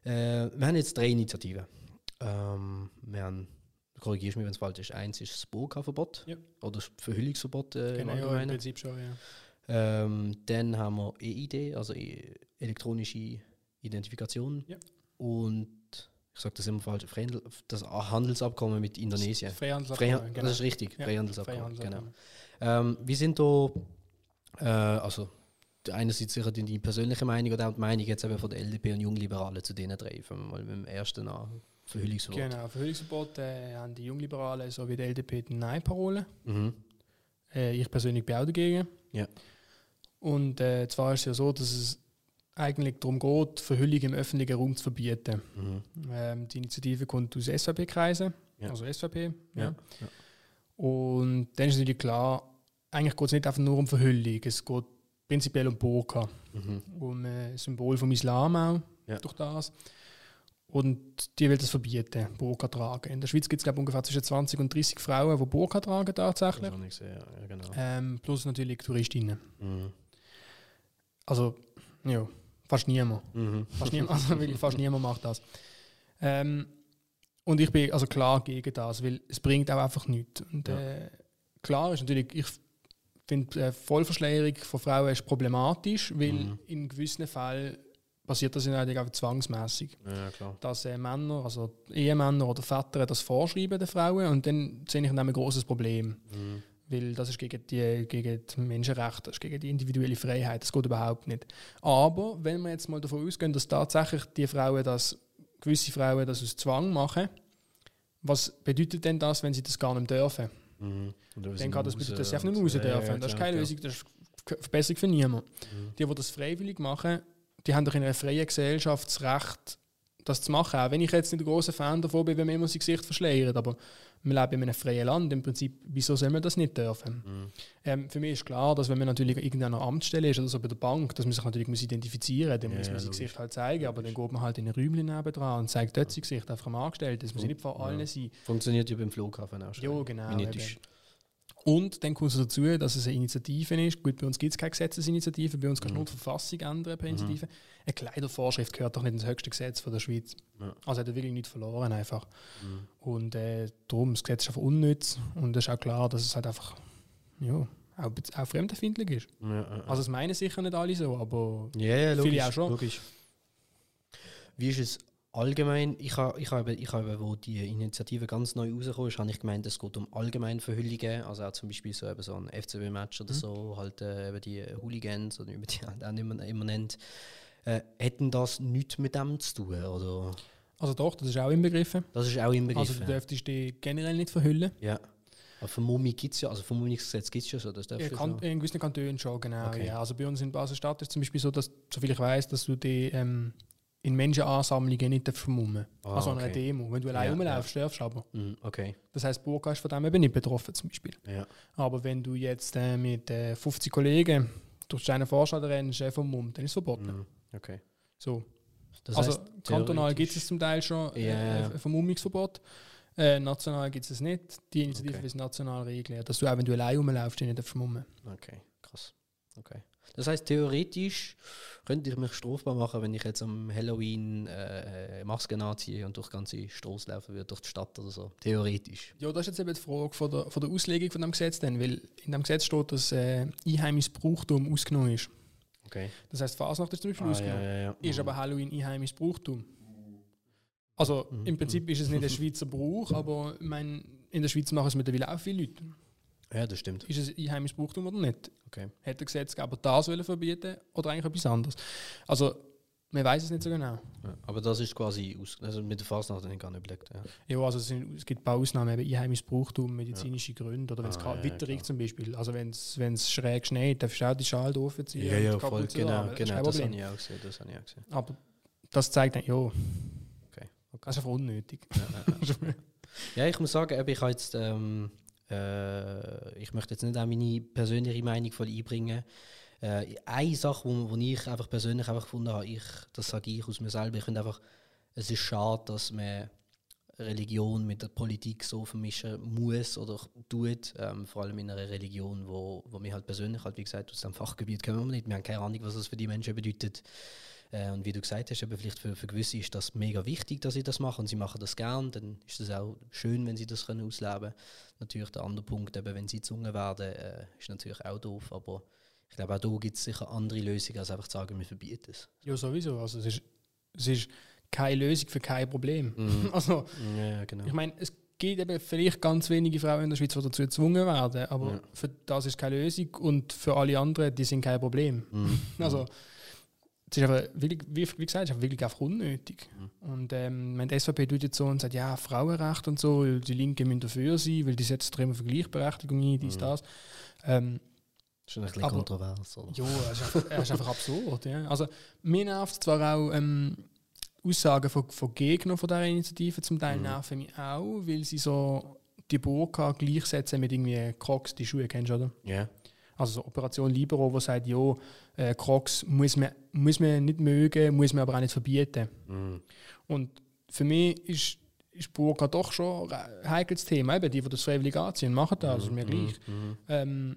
Äh, wir haben jetzt drei Initiativen. Ähm, wir haben, korrigierst mich, wenn es falsch ist, eins ist das Burka-Verbot Ja. oder das Verhüllungsverbot äh, Genau, im ja, im Allgemeinen. Prinzip schon, ja. Ähm, dann haben wir EID, also e elektronische Identifikation. Ja. Und ich sage das immer falsch, das Handelsabkommen mit Indonesien. Freihandelsabkommen, Freiha- Das ist richtig, Ja, Freihandelsabkommen. Genau. Freihandelsabkommen. Ähm, wir sind da, äh, also einerseits sicher die, persönliche Meinung oder auch die Meinung jetzt eben von der LDP und Jungliberalen zu denen drei. Fangen wir mal mit dem ersten an, Verhüllungsverbot. Genau, Verhüllungsverbot äh, haben die Jungliberalen sowie die LDP die Nein-Parole. Mhm. Äh, ich persönlich bin auch dagegen. Ja. Und äh, zwar ist es ja so, dass es eigentlich darum geht, Verhüllung im öffentlichen Raum zu verbieten. Mhm. Ähm, die Initiative kommt aus SVP-Kreisen, Ja. also SVP. Ja. Ja. Und dann ist natürlich klar, eigentlich geht es nicht einfach nur um Verhüllung, es geht prinzipiell um Burka, Mhm. um äh, Symbol vom Islam auch, Ja. durch das. Und die will das verbieten, Burka tragen. In der Schweiz gibt es ungefähr zwischen 20 und 30 Frauen, die Burka tragen Das tatsächlich. ich gesehen, ja, genau. Ähm, plus natürlich Touristinnen. Mhm. Also, ja, fast niemand. Mhm. Fast niemand, also wirklich fast niemand macht das. Ähm, und ich bin also klar gegen das, weil es bringt auch einfach nichts. Und Ja. äh, klar ist natürlich, ich finde äh, Vollverschleierung von Frauen ist problematisch, weil Mhm. in gewissen Fällen passiert das ja natürlich auch zwangsmäßig, Ja, dass äh, Männer, also Ehemänner oder Väter das vorschreiben den Frauen und dann sehe ich dann ein großes Problem. Mhm. Weil das ist gegen die, gegen die Menschenrechte, das ist gegen die individuelle Freiheit, das geht überhaupt nicht. Aber wenn wir jetzt mal davon ausgehen, dass tatsächlich die Frauen das, gewisse Frauen das aus Zwang machen, was bedeutet denn das, wenn sie das gar nicht dürfen? Mhm. Dann kann das raus bedeutet, dass sie einfach nicht raus ja, ja, dürfen. das ist keine. Lösung, das ist Verbesserung für niemanden. Mhm. Die, die das freiwillig machen, die haben doch in einer freien Gesellschaft das Recht, das zu machen. Auch wenn ich jetzt nicht ein großer Fan davon bin, wenn man immer sein Gesicht verschleiert. Aber wir leben in einem freien Land. Im Prinzip, wieso soll man das nicht dürfen? Mhm. Ähm, für mich ist klar, dass wenn man natürlich an irgendeiner Amtsstelle ist oder so bei der Bank, dass man sich natürlich muss identifizieren muss, dann Ja, muss man ja, sein. Gesicht halt zeigen, aber dann geht man halt in ein Räumchen nebendran und zeigt dort sein Gesicht einfach am Angestellten. Das muss ja nicht vor Ja. allen sein. Funktioniert ja beim Flughafen auch schon. Ja, genau, Minutisch. eben. Und dann kommt es dazu, dass es eine Initiative ist. Gut, bei uns gibt es keine Gesetzesinitiative, bei uns kannst du Mhm. nur die Verfassung ändern per Initiative. Eine Kleidervorschrift gehört doch nicht ins höchste Gesetz von der Schweiz. Ja. Also hat er wirklich nichts verloren einfach. Mhm. Und äh, darum, das Gesetz ist einfach unnütz und es ist auch klar, dass es halt einfach ja, auch, auch fremdenfindlich ist. Ja, ja. Also es meinen sicher nicht alle so, aber Ja, ja, logisch. Viele auch schon. Logisch. Wie ist es allgemein? Ich habe, ich habe, ich habe, wo die Initiative ganz neu rausgekommen ist, habe ich gemeint, es geht um allgemeine Verhüllungen, also auch zum Beispiel so, eben so ein FCB-Match oder Mhm. so, halt äh, eben die Hooligans oder man die halt <laughs> auch immer, immer nennt. Äh, hätten das nichts mit dem zu tun? Oder? also doch, das ist auch inbegriffen. Das ist auch im Begriff. Also du dürftest dich generell nicht verhüllen. ja. Aber Vermummung gibt es ja, also Vermummungsgesetz gibt es ja so, das darfst Ja, du kan schon. in gewissen Kantonen schon, genau. Okay. Ja. Also bei uns in Basel-Stadt ist es zum Beispiel so, dass, soviel ich weiß, dass du die ähm, in Menschenansammlungen nicht vermummen Ah, Also an einer okay. Demo. Wenn du allein Ja, rumlaufst, darfst du aber. Mhm, okay, Das heißt, Burka ist von dem eben nicht betroffen zum Beispiel. ja. Aber wenn du jetzt äh, mit äh, 50 Kollegen durch deine Vorstadt rennst, äh, vom Mund, dann ist es verboten. Mhm, okay. So. Das also heißt, kantonal gibt es zum Teil schon äh, Ja, ja. ein Vermummungsverbot. Äh, national gibt es es nicht. Die Initiative Okay. ist national regeln, dass du auch wenn du allein rumlaufst, dich nicht vermummen. Okay, krass. Okay. Das heißt, theoretisch könnte ich mich strafbar machen, wenn ich jetzt am Halloween äh, Masken anziehe und durch die ganze Straße laufen würde, durch die Stadt oder so. Theoretisch. Ja, das ist jetzt eben die Frage von der, von der Auslegung von dem Gesetz, denn, weil in dem Gesetz steht, dass äh, einheimisches Brauchtum ausgenommen ist. Okay. Das heißt, Fasnacht ist zum Beispiel Ah, ja, ausgenommen. ja, ja. Ist aber Halloween einheimisches Brauchtum. Also Mhm. im Prinzip ist es nicht ein <laughs> Schweizer Brauch, aber ich meine, in der Schweiz machen es mittlerweile auch viele Leute. Ja, das stimmt. Ist es einheimisches Brauchtum oder nicht? Okay. Hätte der Gesetzgeber das wollen verbieten oder eigentlich etwas anderes? Also, man weiß es nicht so genau. Ja, aber das ist quasi aus, also mit der Fasnacht habe ich gar nicht überlegt. Ja. Ja, also es, sind, es gibt ein paar Ausnahmen, eben einheimisches Brauchtum, medizinische Gründe oder wenn es Ah, ja, witterig zum Beispiel. Also wenn es schräg schneit, darfst du auch die Schale aufziehen und die voll, genau, ist genau, das habe ich auch gesehen. Das habe ich auch gesehen. Aber das zeigt dann, ja, Okay. okay. das ist einfach unnötig. Ja, ja, ja. <laughs> Ja, ich muss sagen, ich habe jetzt, ähm, äh, ich möchte jetzt nicht auch meine persönliche Meinung voll einbringen. Äh, eine Sache, wo, wo ich einfach persönlich einfach gefunden habe, ich, das sage ich aus mir selber, ich finde einfach, es ist schade, dass man Religion mit der Politik so vermischen muss oder tut, ähm, vor allem in einer Religion, wo, wo wir halt persönlich, halt, wie gesagt, aus dem Fachgebiet kommen wir nicht, wir haben keine Ahnung, was das für die Menschen bedeutet. Äh, und wie du gesagt hast, eben vielleicht für, für gewisse ist das mega wichtig, dass sie das machen und sie machen das gern, dann ist es auch schön, wenn sie das können ausleben können. Natürlich der andere Punkt, eben, wenn sie gezwungen werden, äh, ist natürlich auch doof, aber ich glaube, auch da gibt es sicher andere Lösungen, als einfach zu sagen, wir verbieten es. Ja, sowieso. Also es ist, es ist keine Lösung für kein Problem. Mhm. <laughs> Also, ja, genau. ich meine, es gibt eben vielleicht ganz wenige Frauen in der Schweiz, die dazu gezwungen werden, aber ja. für das ist keine Lösung und für alle anderen, die sind kein Problem. Mhm. <laughs> Also, es ist einfach wirklich, wie, wie gesagt, es ist wirklich einfach unnötig. Mhm. Und ähm, wenn die SVP tut jetzt so und sagt, ja, Frauenrecht und so, die Linke müssen dafür sein, weil die setzt extrem für Gleichberechtigung ein, dies, mhm. das. Ähm, Schon ein bisschen aber, kontrovers, oder? Ja, es ist, einfach, ist einfach absurd. Ja. Also, mir nervt zwar auch ähm, Aussagen von, von Gegnern von dieser Initiative zum Teil mhm. nerven mich auch, weil sie so die Burka gleichsetzen mit irgendwie Crocs, die Schuhe, kennst du, oder? Ja. Yeah. Also so Operation Libero, wo sagt, ja, äh, Crocs muss man, muss man nicht mögen, muss man aber auch nicht verbieten. Mhm. Und für mich ist, ist Burka doch schon ein heikles Thema. Eben die, die das freiwillig anziehen, machen das, also mir mhm. gleich. Mhm. Ähm,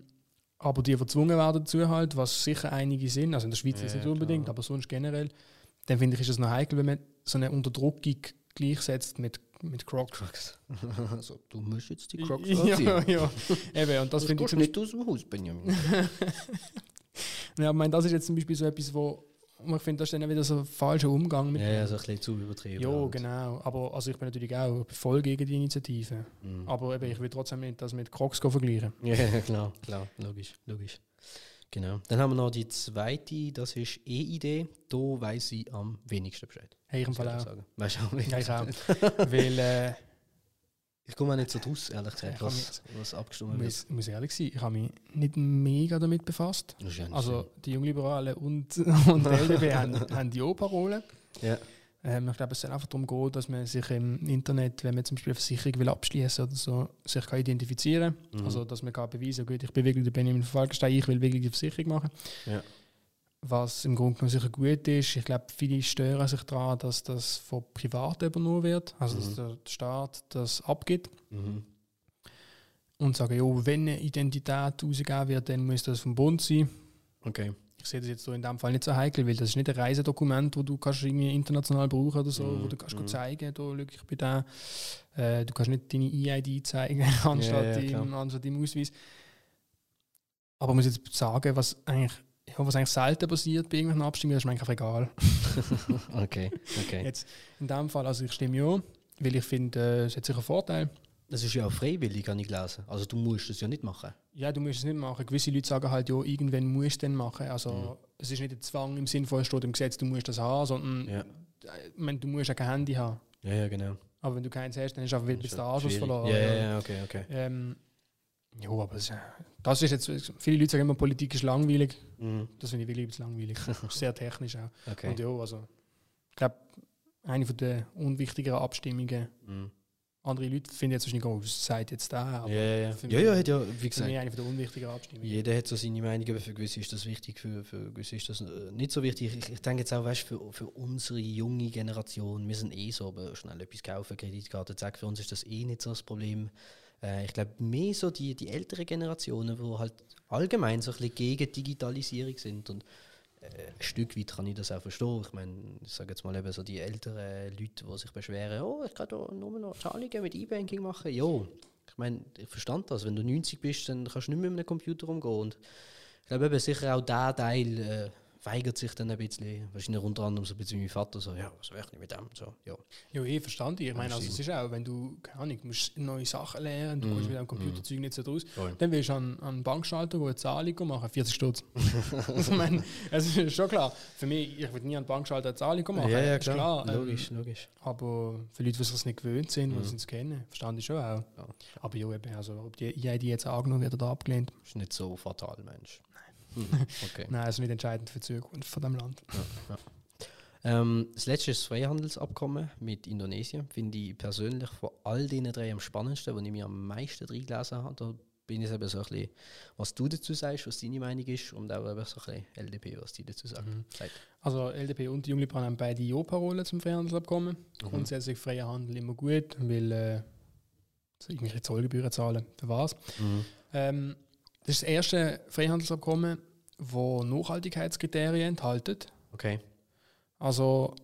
aber die, die gezwungen werden dazu halt, was sicher einige sind, also in der Schweiz ja, nicht unbedingt, klar. aber sonst generell, dann finde ich, ist es noch heikel, wenn man so eine Unterdrückung gleichsetzt mit, mit Crocs. <laughs> Also, du musst jetzt die Crocs anziehen. ja, ja. Eben, und das, das finde ich nicht aus dem Haus, Benjamin. <laughs> ja, ich meine, das ist jetzt zum Beispiel so etwas, wo ich finde, das ist dann wieder so ein falscher Umgang mit. Ja, ja, so ein bisschen zu übertrieben. Ja, halt. genau. Aber also ich bin natürlich auch voll gegen die Initiative. Mhm. Aber eben, ich will trotzdem nicht das mit Crocs vergleichen. <laughs> Ja, klar, klar, logisch, logisch. Genau. Dann haben wir noch die zweite, das ist E-Idee. Da weiß ich am wenigsten Bescheid. Hey, ich im Fall auch. Sagen. Weißt du auch wenigsten? Ich auch. <laughs> Weil, äh, ich komme auch nicht so draus, ehrlich gesagt, was, was abgestimmt wird. Ich muss ehrlich sein, ich habe mich nicht mega damit befasst. Also die Jungliberalen und, <laughs> und die LDB haben, haben die O-Parole. Ja. Ähm, ich glaube, es soll einfach darum gehen, dass man sich im Internet, wenn man zum Beispiel eine Versicherung will abschließen oder so, sich kann identifizieren kann. Mhm. Also, dass man kann beweisen kann, ich bin wirklich der Benjamin Falkenstein, ich will wirklich die Versicherung machen. Ja. Was im Grunde genommen sicher gut ist. Ich glaube, viele stören sich daran, dass das von Privaten übernommen wird. Also, mhm. dass der Staat das abgibt. Mhm. Und sagen, ja, wenn eine Identität ausgegeben wird, dann muss das vom Bund sein. Okay ich sehe das jetzt so in dem Fall nicht so heikel, weil das ist nicht ein Reisedokument, wo du kannst irgendwie international brauchen oder so, mm, wo du kannst mm. zeigen, da ich bin da. Äh, du kannst nicht deine EID zeigen <laughs> anstatt, ja, ja, deinem, anstatt deinem Ausweis. Aber ich muss jetzt sagen, was eigentlich, ja, was eigentlich selten passiert bei irgendwelchen Abstimmungen, ist mir eigentlich egal. <laughs> okay, okay. Jetzt in dem Fall, also ich stimme ja, weil ich finde, äh, es hat sicher einen Vorteil. Das ist ja auch freiwillig, kann ich gelesen. Also du musst es ja nicht machen. Ja, du musst es nicht machen. Gewisse Leute sagen halt, ja, irgendwann musst du es machen. Also mhm. es ist nicht ein Zwang im Sinne von, es steht im Gesetz, du musst das haben, sondern ja. Äh, meine, du musst ja kein Handy haben. Ja, ja, genau. Aber wenn du keins hast, dann ist auch bis der Anschluss verloren. Ja, ja, ja, okay, okay. Ähm, ja, aber das, das, ist jetzt, viele Leute sagen immer, Politik ist langweilig. Mhm. Das finde ich wirklich bisschen langweilig. <laughs> Sehr technisch auch. Okay. Und ja, also, ich glaube, eine der unwichtigeren Abstimmungen mhm andere Leute finden jetzt wahrscheinlich, oh, was sagt jetzt da? Ja, ja, ja. Ja, hat ja, wie gesagt. Für eine der unwichtigen Abstimmungen. Jeder hat so seine Meinung, aber für gewisse ist das wichtig, für, für gewisse ist das äh, nicht so wichtig. Ich, ich denke jetzt auch, weißt, für, für unsere junge Generation, wir sind eh so, aber schnell etwas kaufen, Kreditkarte, zack, für uns ist das eh nicht so das Problem. Äh, ich glaube, mehr so die, die ältere Generationen, die halt allgemein so ein bisschen gegen Digitalisierung sind und ein Stück weit kann ich das auch verstehen. Ich meine, ich sage jetzt mal eben so die älteren Leute, die sich beschweren, oh, ich kann da nur noch Zahlungen mit E-Banking machen. Ja, ich meine, ich verstand das. Wenn du 90 bist, dann kannst du nicht mehr mit einem Computer umgehen. Und ich glaube eben sicher auch der Teil äh, weigert sich dann ein bisschen. Wahrscheinlich unter anderem so ein bisschen mein Vater, so, ja, was wäre ich mit dem? So, ja. ja, ich verstand ich. Ich meine, also, es ist auch, wenn du, keine Ahnung, du musst neue Sachen lernen, du mm, kommst mit dem Computerzeug mm. nicht so raus, Voll. dann willst du an, an einen Bankschalter eine Zahlung machen, 40 Stutz. <laughs> ich meine, es ist schon klar. Für mich, ich würde nie an den Bankschalter eine Zahlung machen. Ja, ja, klar. klar. Logisch, ähm, logisch. Aber für Leute, die es nicht gewöhnt sind, mm. die es kennen, verstand ich schon auch. Ja. Aber ja, eben, also, ob die EID jetzt angenommen wird oder abgelehnt. Ist nicht so fatal, Mensch. Okay. <laughs> Nein, ist nicht entscheidend für die Zukunft von dem Land. Ja, ja. Ähm, das letzte ist das Freihandelsabkommen mit Indonesien. Finde ich persönlich von all den drei am spannendsten, wo ich mir am meisten drin gelesen habe. Da bin ich eben so ein bisschen, was du dazu sagst, was deine Meinung ist und auch eben so ein bisschen LDP, was die dazu sagen. Mhm. Also LDP und die Jungliberalen haben beide Ja-Parolen zum Freihandelsabkommen. Mhm. Grundsätzlich freier Handel immer gut, weil äh, irgendwelche Zollgebühren zahlen, für was. Mhm. Ähm, das ist das erste Freihandelsabkommen, das Nachhaltigkeitskriterien enthält. Okay. Also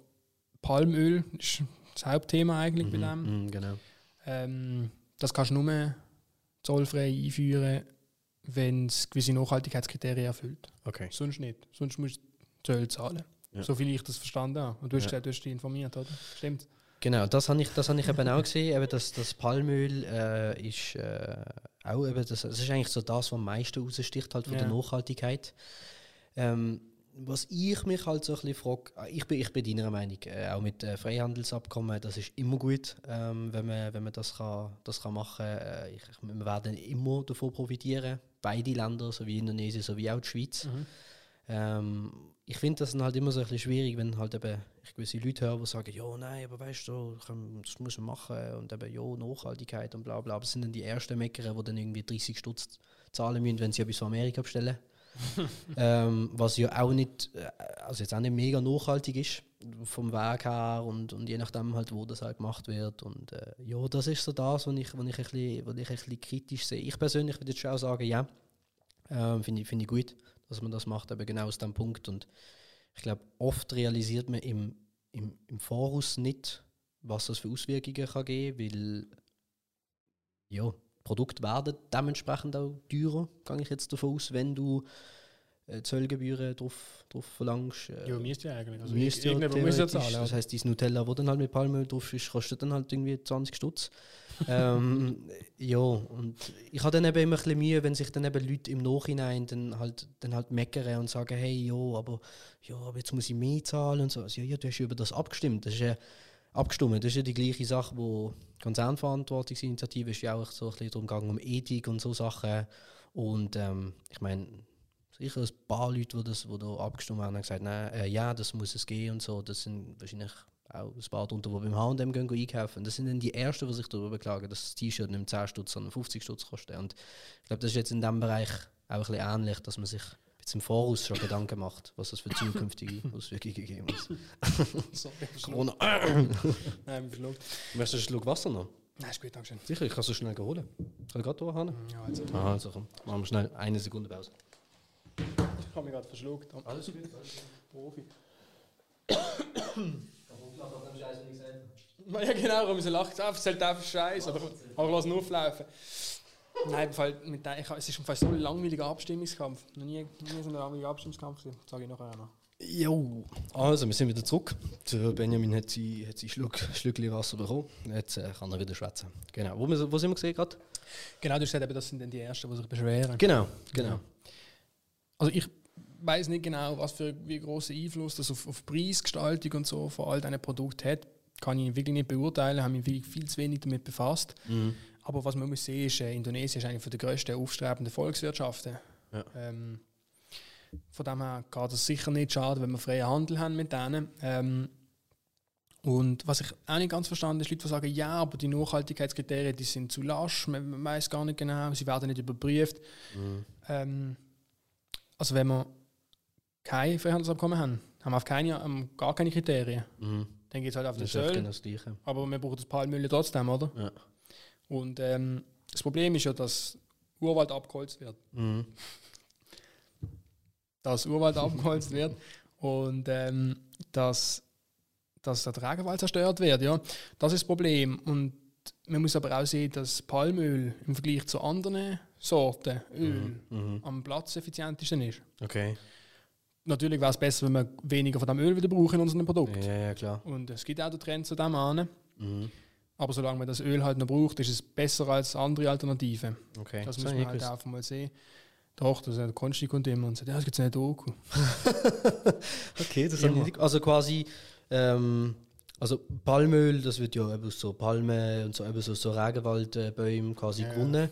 Palmöl ist das Hauptthema eigentlich mhm, bei dem. Mhm, genau. Ähm, das kannst du nur zollfrei einführen, wenn es gewisse Nachhaltigkeitskriterien erfüllt. Okay. Sonst nicht. Sonst musst du Zölle zahlen. Ja. So viel ich das verstanden habe. Und du hast ja. gesagt, du hast dich informiert, oder? Stimmt. Genau, das habe ich, das hab ich eben auch gesehen. Eben das, das Palmöl äh, ist äh, auch eben, das, das ist eigentlich so das, was am meisten raussticht halt von ja. der Nachhaltigkeit. Ähm, was ich mich halt so ein bisschen frage, äh, ich bin, ich bin deiner Meinung, äh, auch mit äh, Freihandelsabkommen, das ist immer gut, ähm, wenn, man, wenn man das, kann, das kann machen kann. Äh, ich, wir werden immer davon profitieren, beide Länder, sowie Indonesien, sowie auch die Schweiz. Mhm. Ähm, ich finde das halt immer so ein bisschen schwierig, wenn halt eben ich gewisse Leute höre, die sagen, ja, nein, aber weißt du, das muss man machen und eben, ja, Nachhaltigkeit und bla bla. Aber das sind dann die ersten Mecker, die dann irgendwie 30 Stutz zahlen müssen, wenn sie etwas von Amerika bestellen. <laughs> ähm, was ja auch nicht, äh, also jetzt auch nicht mega nachhaltig ist vom Weg her und, und je nachdem halt, wo das halt gemacht wird. Und äh, ja, das ist so das, was ich, was ich, ein, bisschen, was ich ein bisschen kritisch sehe. Ich persönlich würde jetzt schon auch sagen, ja, ähm, finde ich, find ich gut, dass man das macht, aber genau aus dem Punkt. Und ich glaube, oft realisiert man im, im, im Voraus nicht, was das für Auswirkungen kann geben, weil ja, Produkte werden dementsprechend auch teurer, gehe ich jetzt davon aus, wenn du äh, Zollgebühren drauf, drauf verlangst. Äh, ja, müsst ihr eigentlich. Also müsst ja muss ja zahlen. Das heisst, dieses Nutella, wo dann halt mit Palmöl drauf ist, kostet dann halt irgendwie 20 Stutz. <laughs> ähm, ja, und ich habe dann eben immer ein bisschen Mühe, wenn sich dann eben Leute im Nachhinein dann halt, dann halt meckern und sagen, hey, ja, aber, ja, aber jetzt muss ich mehr zahlen und so. Also, ja, du hast ja über das abgestimmt. Das ist ja abgestimmt. Das ist ja die gleiche Sache, wo Konzernverantwortungsinitiative ist ja auch so ein bisschen darum gegangen, um Ethik und so Sachen. Und ähm, ich meine, sicher ein paar Leute, die, das, die da abgestimmt haben, haben gesagt, nein, äh, ja, das muss es gehen und so. Das sind wahrscheinlich auch ein paar darunter, die beim H&M gehen, gehen einkaufen. Das sind dann die Ersten, die sich darüber beklagen, dass das T-Shirt nicht 10 Stutz, sondern 50 Stutz kostet. Und ich glaube, das ist jetzt in diesem Bereich auch ein bisschen ähnlich, dass man sich jetzt im Voraus schon Gedanken macht, was das für zukünftige <laughs> Auswirkungen geben muss. <laughs> Corona. <laughs> Nein, verschluckt. Möchtest du einen Schluck Wasser noch? Nein, ist gut, danke schön. Sicher, ich kann es so schnell holen. Kann ich gerade durchhauen? Ja, also. Ah, also komm. Machen wir schnell eine Sekunde Pause. Ich habe mich gerade verschluckt. Alles <laughs> gut. Profi. ja genau, warum sie lacht. Es ist einfach scheiße, aber, aber lass ihn auflaufen. Nein, Fall mit der, ich, es ist ein so ein langweiliger Abstimmungskampf. Noch nie, nie so ein langweiliger Abstimmungskampf gesehen. Sage ich nachher noch. Jo, also wir sind wieder zurück. Der Benjamin hat sein, hat sein Schluck, Schlückchen Wasser bekommen. Jetzt äh, kann er wieder schwätzen. Genau. Wo, wo sind wir gesehen gerade? Genau, du hast gesagt, das sind dann die Ersten, die sich beschweren. Genau, genau. Also ich weiß nicht genau, was für wie großen Einfluss das auf, auf Preisgestaltung und so von all diesen Produkten hat. Kann ich wirklich nicht beurteilen, habe mich viel, viel zu wenig damit befasst. Mhm. Aber was man muss sehen, ist, äh, Indonesien ist eine der grössten aufstrebenden Volkswirtschaften. Ja. Ähm, von dem her geht es sicher nicht schade, wenn wir freien Handel haben mit denen. Ähm, und was ich auch nicht ganz verstanden ist, Leute, die sagen, ja, aber die Nachhaltigkeitskriterien die sind zu lasch, man, man weiß gar nicht genau, sie werden nicht überprüft. Mhm. Ähm, also wenn wir kein Freihandelsabkommen haben, haben wir auf keine, um, gar keine Kriterien. Mhm. Dann geht es halt auf den. Genau aber wir brauchen das Palmöl trotzdem, oder? Ja. Und ähm, das Problem ist ja, dass Urwald abgeholzt wird. Mhm. Dass Urwald abgeholzt wird und ähm, dass, dass der Regenwald zerstört wird. Ja. Das ist das Problem. Und man muss aber auch sehen, dass Palmöl im Vergleich zu anderen Sorten Öl mhm. mhm. am platzeffizientesten ist. Okay. Natürlich wäre es besser, wenn wir weniger von dem Öl wieder brauchen in unseren Produkten. Ja, ja, klar. Und es gibt auch den Trend zu dem an. Mhm. Aber solange man das Öl halt noch braucht, ist es besser als andere Alternativen. Okay. Das, das muss man halt einfach mal sehen. Doch, das der Konsti kommt immer und sagt, ja, es gibt eine Doku. <laughs> okay, das ist nicht. Also quasi, ähm, Also Palmöl, das wird ja eben so Palmen und so, eben so, so Regenwaldbäumen quasi Ja. gewonnen.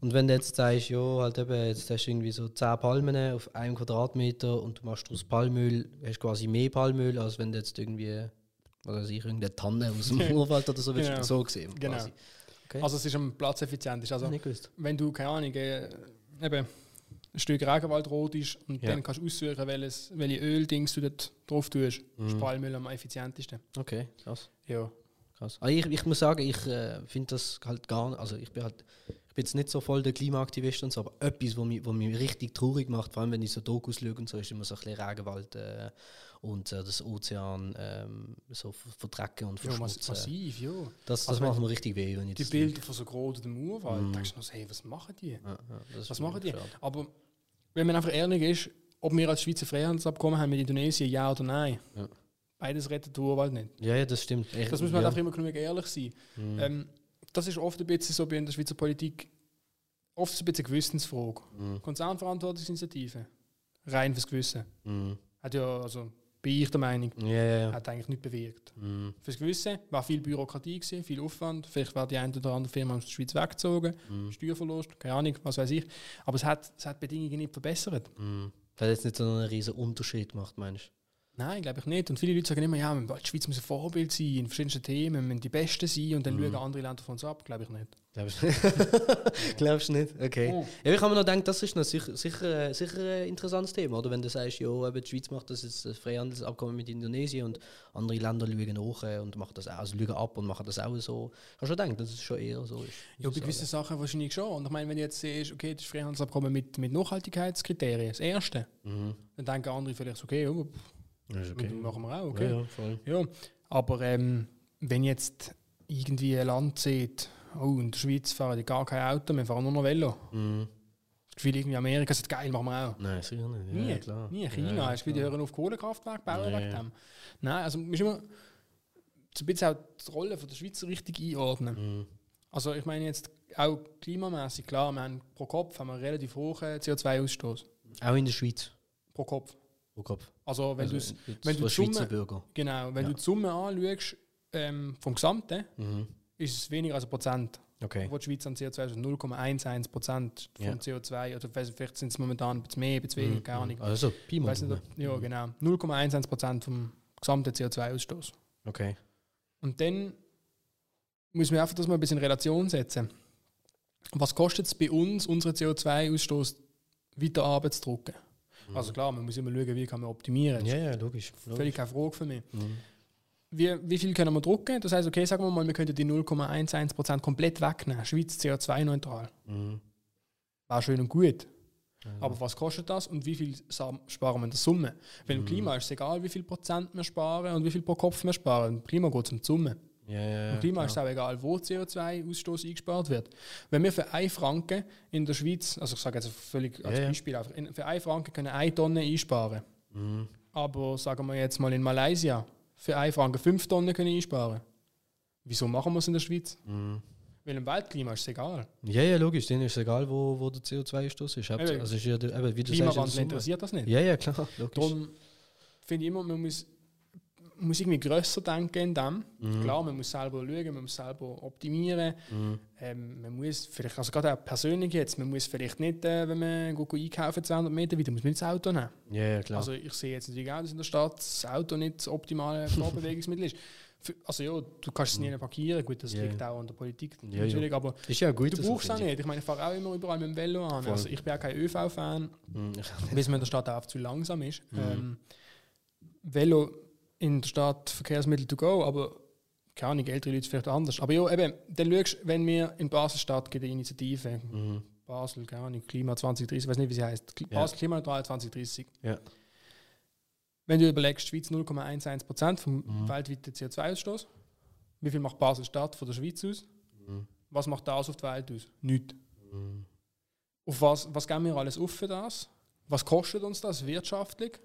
Und wenn du jetzt sagst, ja, halt eben, jetzt hast du irgendwie so 10 Palmen auf einem Quadratmeter und du machst aus Palmöl, hast quasi mehr Palmöl, als wenn du jetzt irgendwie, was weiß ich, irgendeine Tanne aus dem <laughs> Urwald oder so, würdest Genau. so gesehen. Genau. Quasi. Okay. Also es ist am platzeffizient. Ist. Also, wenn du, keine Ahnung, äh, eben ein Stück Regenwald rot ist und Ja. dann kannst du aussuchen, welches, welche Öldings du dort drauf tust, Mhm. ist Palmöl am effizientesten. Okay, krass. Ja. krass. Also ich, ich muss sagen, ich äh, finde das halt gar nicht, also ich bin halt, ich bin jetzt nicht so voll der Klimaaktivist und so, aber etwas, was mich, was mich richtig traurig macht, vor allem wenn ich so Dokus schaue und so, ist immer so ein bisschen Regenwald äh, und äh, das Ozean ähm, so ver- verdrecken und Ja, verschmutzen. massiv, ja. das das Also macht mir richtig weh, wenn ich Die Bilder von so gerodeten Urwald, Mhm. denkst du noch, so, hey, was machen die? Ja, ja, Was machen die? schade. Aber wenn man einfach ehrlich ist, ob wir als Schweizer Freihandelsabkommen haben mit Indonesien, ja oder nein, Ja. beides rettet den Urwald nicht. Ja, ja, das stimmt. Ich, Das muss man ja. einfach immer genug ehrlich sein. Mhm. Ähm, das ist oft ein bisschen so bei in der Schweizer Politik, oft ein bisschen eine Gewissensfrage. Mhm. Konzernverantwortungsinitiative, rein fürs Gewissen. Mhm. Hat ja, also bin ich der Meinung, ja. hat eigentlich nicht bewirkt. Mhm. Fürs Gewissen war viel Bürokratie, gewesen, viel Aufwand. Vielleicht war die eine oder andere Firma aus der Schweiz weggezogen, Mhm. Steuerverlust, keine Ahnung, was weiß ich. Aber es hat, es hat die Bedingungen nicht verbessert. Mhm. Das hat jetzt nicht so einen riesen Unterschied gemacht, meinst Nein, glaube ich nicht. Und viele Leute sagen immer, ja, die Schweiz muss ein Vorbild sein in verschiedensten Themen, wir müssen die Besten sein und dann Mhm. schauen andere Länder von uns ab. Glaube ich nicht. Glaubst du nicht? <laughs> Glaubst du nicht? Okay. Oh. Ja, ich habe mir noch gedacht, das ist noch sicher, sicher, äh, sicher ein interessantes Thema, oder? Wenn du sagst, ja, eben die Schweiz macht das jetzt ein Freihandelsabkommen mit Indonesien und andere Länder schauen nach äh, und machen das auch, also schauen ab und machen das auch so. Ich habe schon gedacht, dass es schon eher so ist. Ja, bei gewissen Sachen wahrscheinlich schon. Und ich meine, wenn du jetzt siehst, okay, das Freihandelsabkommen mit, mit Nachhaltigkeitskriterien, das erste, Mhm. dann denken andere vielleicht, okay, ja, Das okay. machen wir auch, okay. Ja, ja, voll. Ja, aber ähm, wenn jetzt irgendwie ein Land sieht, oh, in der Schweiz fahren die gar kein Auto, wir fahren nur noch Velo. Mhm. Das Gefühl irgendwie Amerika sagt, geil, machen wir auch. Nein, sicher nicht. Ja, Nie, klar. nie. China, ja, hast du hören auf Kohlekraftwerke bauen wegen dem. Nein, also man muss immer so ein bisschen auch die Rolle von der Schweiz richtig einordnen. Mhm. Also ich meine jetzt auch klimamäßig, klar, wir haben pro Kopf haben wir einen relativ hohen CO2-Ausstoß. Auch in der Schweiz, Pro Kopf. Also wenn also, du jetzt wenn du Schweizer Summe- Bürger. genau, wenn Ja. du die Summe anschaust ähm, vom Gesamten, Mhm. ist es weniger als ein Prozent. Okay. Wo die Schweiz an CO2 ist 0,11 Prozent vom Ja. CO2. Oder vielleicht sind es momentan ein bisschen mehr, ein bisschen weniger, Mhm. keine Ahnung. Also, Pi mal nicht, ja, genau. 0,11 Prozent vom gesamten CO2-Ausstoß. Okay. Und dann muss man einfach das mal ein bisschen in Relation setzen. Was kostet es bei uns, unseren CO2-Ausstoß weiter abzudrucken? Also klar, man muss immer schauen, wie kann man optimieren. Mhm. Ja, ja, logisch. ist völlig keine Frage für mich. Mhm. Wie, wie viel können wir drucken? Das heißt, okay, sagen wir mal, wir könnten die 0,11% komplett wegnehmen. Schweiz CO2-neutral. Mhm. War schön und gut. Ja. Aber was kostet das und wie viel sparen wir in der Summe? Weil im Mhm. Klima ist es egal, wie viel Prozent wir sparen und wie viel pro Kopf wir sparen. Im Klima geht es um die Summe. Ja, Im Klima ist es auch egal, wo CO2-Ausstoß eingespart wird. Wenn wir für 1 Franken in der Schweiz, also ich sage jetzt völlig als ja. Beispiel, einfach, in- für 1 Franken können 1 Tonne einsparen. Mhm. Aber sagen wir jetzt mal in Malaysia, für 1 Franken 5 Tonnen können einsparen. Wieso machen wir es in der Schweiz? Mhm. Weil im Weltklima ist es egal. Ja, ja, logisch. Denen ist es egal, wo, wo der CO2-Stoß ist. Also ist ja, eben, wie du Klimawandel interessiert das nicht. Ja, ja, klar. Logisch. Darum finde ich immer, man muss, man muss irgendwie grösser denken in dem. Mhm. Klar, man muss selber schauen, man muss selber optimieren. Mhm. Ähm, man muss vielleicht, also gerade auch persönlich jetzt, man muss vielleicht nicht, äh, wenn man go, go einkaufen 200 Meter weiter, muss man nicht das Auto nehmen. Ja, ja, klar. Also ich sehe jetzt natürlich auch, dass in der Stadt das Auto nicht das optimale <laughs> Vorbewegungsmittel ist. Also ja, du kannst es nie parkieren, gut, das Ja, liegt ja. auch an der Politik Ja, ja. natürlich, aber ist ja gut. du brauchst es auch nicht. Ich meine, ich fahre auch immer überall mit dem Velo an. Voll. Also ich bin auch kein ÖV-Fan. Mhm. bis man in der Stadt auch zu langsam ist. Mhm. Ähm, Velo in der Stadt Verkehrsmittel to go, aber keine Ahnung, ältere Leute vielleicht anders. Aber ja, eben, dann schaust wenn wir in Basel-Stadt gibt eine Initiative, Mhm. Basel, keine Ahnung, Klima 2030, ich weiß nicht, wie sie heißt, Kli- Ja. Basel Klimaneutral 2030. Ja. Wenn du überlegst, Schweiz 0,11% vom Mhm. weltweiten CO2-Ausstoß, wie viel macht Basel-Stadt von der Schweiz aus? Mhm. Was macht das auf die Welt aus? Nichts. Mhm. Auf was, was geben wir alles auf für das? Was kostet uns das wirtschaftlich?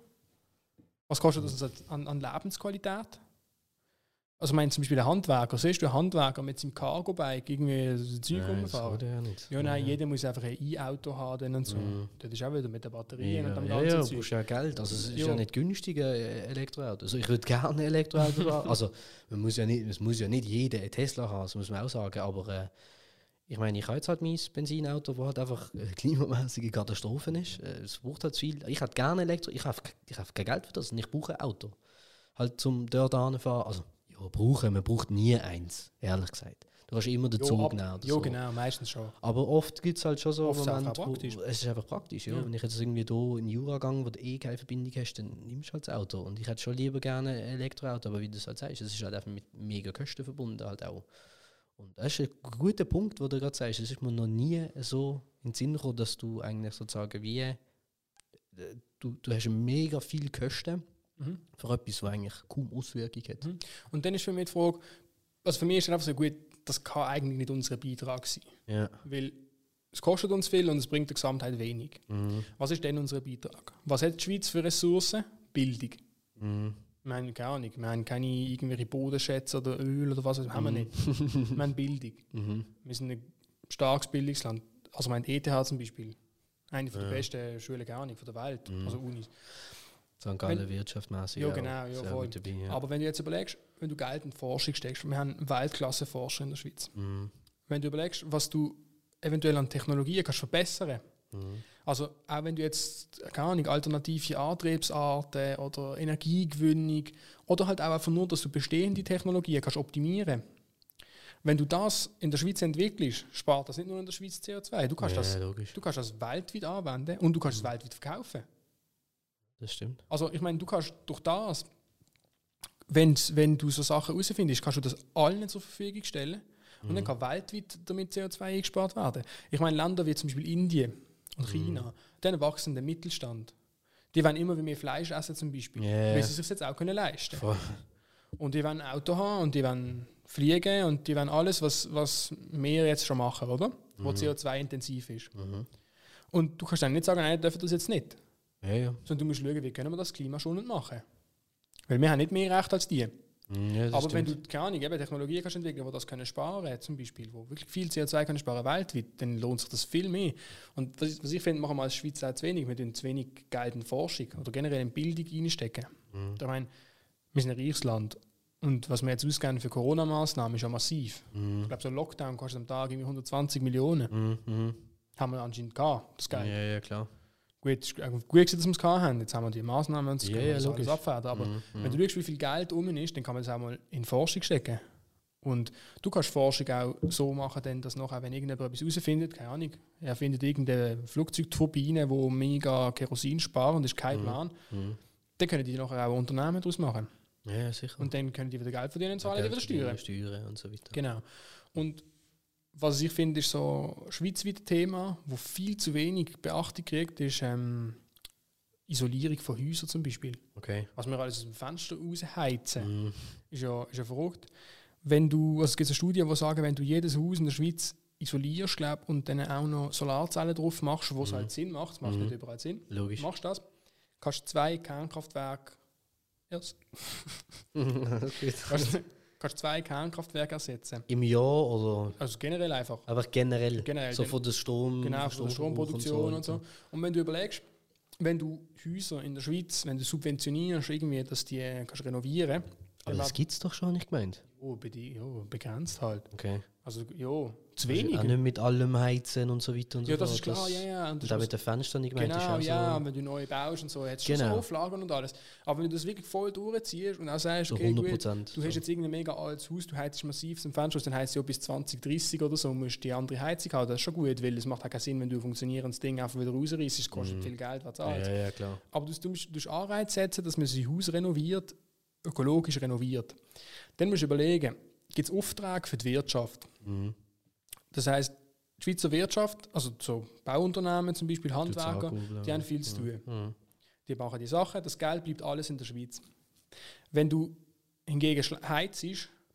Was kostet das an, an Lebensqualität? Also ich meine zum Beispiel der Handwerker, siehst du einen Handwerker mit seinem Cargo-Bike irgendwie so Zeug Nein, das will er ja nicht. Ja, nein, jeder muss einfach ein E-Auto haben dann und so. Mhm. Das ist auch wieder mit den Batterien Ja, und dem ja, ganzen ja, du Zeug. brauchst ja Geld. Also es ist Ja. ja nicht günstig, ein Elektroauto. Also ich würde gerne ein Elektroauto haben. Also man muss ja nicht, es muss ja nicht jeder ein Tesla haben, das muss man auch sagen. Aber äh, ich meine, ich habe jetzt halt mein Benzinauto, das halt einfach eine klimamäßige Katastrophe ist. Äh, es braucht halt viel. Ich hätte gerne Elektro, ich habe ich hab kein Geld für das und ich brauche ein Auto. Halt zum dort fahren. Also ja, brauchen, man braucht nie eins, ehrlich gesagt. Du kannst immer den Zug ab- nehmen Ja, so. genau, meistens schon. Aber oft gibt es halt schon so Oft ist Momente, wo, es ist einfach praktisch, ja. Ja. Wenn ich jetzt irgendwie hier in Jura gehe, wo du eh keine Verbindung hast, dann nimmst du halt das Auto. Und ich hätte schon lieber gerne ein Elektroauto, aber wie du es halt sagst, es ist halt einfach mit mega Kosten verbunden halt auch. Und das ist ein guter Punkt, wo du gerade sagst, es ist mir noch nie so in den Sinn gekommen, dass du eigentlich sozusagen wie, äh, du, du hast mega viel Kosten Mhm. für etwas, was eigentlich kaum Auswirkung hat. Mhm. Und dann ist für mich die Frage, also für mich ist es einfach so gut, das kann eigentlich nicht unser Beitrag sein. Ja. Weil es kostet uns viel und es bringt der Gesamtheit wenig. Mhm. Was ist denn unser Beitrag? Was hat die Schweiz für Ressourcen? Bildung. Mhm. Wir haben keine Ahnung, wir haben keine irgendwelche Bodenschätze oder Öl oder was, das haben wir nicht. wir haben Bildung. Mhm. Wir sind ein starkes Bildungsland. Also mein ETH zum Beispiel. Eine von der Ja. besten Schulen, keine Ahnung, von der Welt, Mhm. also Unis. St. Gallen wirtschaftmäßig. Ja, genau, ja, voll. dabei, ja. Aber wenn du jetzt überlegst, wenn du Geld in Forschung steckst, wir haben Weltklasse-Forscher in der Schweiz. Mhm. Wenn du überlegst, was du eventuell an Technologien kannst verbessern Mhm. Also auch wenn du jetzt, keine Ahnung, alternative Antriebsarten oder Energiegewinnung oder halt auch einfach nur, dass du bestehende Technologien kannst optimieren wenn du das in der Schweiz entwickelst, spart das nicht nur in der Schweiz CO2. Du kannst, ja, das, logisch. du kannst das weltweit anwenden und du kannst es weltweit verkaufen. Das stimmt. Also ich meine, du kannst durch das, wenn's, wenn du so Sachen herausfindest, kannst du das allen zur Verfügung stellen und dann kann weltweit damit CO2 eingespart werden. Ich meine, Länder wie zum Beispiel Indien und China, dann wachsen der Mittelstand. Die wollen immer mehr Fleisch essen zum Beispiel, Ja. weil sie sich jetzt auch können leisten Voll. Und die wollen ein Auto haben und die wollen fliegen und die wollen alles, was, was wir jetzt schon machen, oder? Wo CO2-intensiv ist. Mhm. Und du kannst dann nicht sagen, nein, dürfen das jetzt nicht. Ja, ja. Sondern du musst schauen, wie können wir das klimaschonend machen. Weil wir haben nicht mehr Recht als die. Mhm, ja Aber wenn stimmt. du, keine Ahnung, eben Technologien kannst entwickeln, die das können sparen zum Beispiel, wo wirklich viel CO2 können sparen weltweit, dann lohnt sich das viel mehr. Und was, ich- was ich finde, machen wir als Schweiz auch zu wenig. Wir tun zu wenig Geld in Forschung oder generell in Bildung reinstecken. Mhm. Ich meine, wir sind ein reiches Land. Und was wir jetzt ausgeben für Corona-Maßnahmen ist ja massiv. Ich Mhm. glaube, so ein Lockdown kostet am Tag irgendwie 120 Millionen. Mhm. Mhm. Haben wir anscheinend gehabt, das Ja, Geld. ja, klar. Gut, es ist gut, gewesen, dass wir es haben. Jetzt haben wir die Maßnahmen und das Ja, können wir ja, alles abfedern. Aber Mhm. wenn du schaust, wie viel Geld um ist, dann kann man das auch mal in Forschung stecken. Und du kannst Forschung auch so machen, denn dass nachher, wenn irgendjemand etwas herausfindet, keine Ahnung, er findet irgendeine Flugzeugturbine, die mega Kerosin sparen und ist kein Plan, Mhm. dann können die nachher auch Unternehmen daraus machen. Ja, ja, sicher. Und dann können die wieder Geld verdienen und zahlen die Geld wieder Steuern. Steuern und so weiter. Genau. Und was ich finde, ist so ein schweizweites Thema, wo viel zu wenig Beachtung kriegt, ist ähm, Isolierung von Häusern zum Beispiel. Okay. Was wir alles aus dem Fenster rausheizen, Mhm. ist, ja, ist ja verrückt. Wenn du, also es gibt eine Studie, die sagen, wenn du jedes Haus in der Schweiz isolierst glaub, und dann auch noch Solarzellen drauf machst, wo es halt Sinn macht, es macht Mhm. nicht überall Sinn, Logisch. machst du das, kannst du zwei Kernkraftwerke erst, <laughs> Okay. kannst, kannst zwei Kernkraftwerke ersetzen. Im Jahr oder Also generell einfach. einfach generell? Generell, So von der Strom. Genau, von der Stromproduktion und so. und Und wenn du überlegst, wenn du Häuser in der Schweiz, wenn du subventionierst, irgendwie, dass die äh, kannst renovieren Aber das gibt es doch schon nicht gemeint. oh, ja, begrenzt halt. Okay. Also ja, zu Also wenig. Auch nicht mit allem heizen und so weiter und so Ja, das ist klar, ja, ja. Und Und das auch mit den Fenstern nicht gemeint. ist Genau, ja, so wenn du neu baust und so, hättest du schon Genau. so Auflagen und alles. Aber wenn du das wirklich voll durchziehst und auch sagst, so okay, 100 gut, du hast jetzt irgendein mega altes Haus, du heizst massiv zum Fenster dann heisst es ja bis 2030 oder so, musst du die andere Heizung haben. Das ist schon gut, weil es macht auch keinen Sinn, wenn du ein funktionierendes Ding einfach wieder rausreißt, es kostet viel Geld, was ja, zahlst. ja, ja, klar. Aber du, du musst, du musst Anreiz setzen, dass man sein Haus renoviert, ökologisch renoviert. Dann musst du überlegen, gibt es Aufträge für die Wirtschaft? Mhm. Das heißt, die Schweizer Wirtschaft, also so Bauunternehmen zum Beispiel, Handwerker, die haben viel zu tun. Mhm. Die machen die Sachen, das Geld bleibt alles in der Schweiz. Wenn du hingegen heizt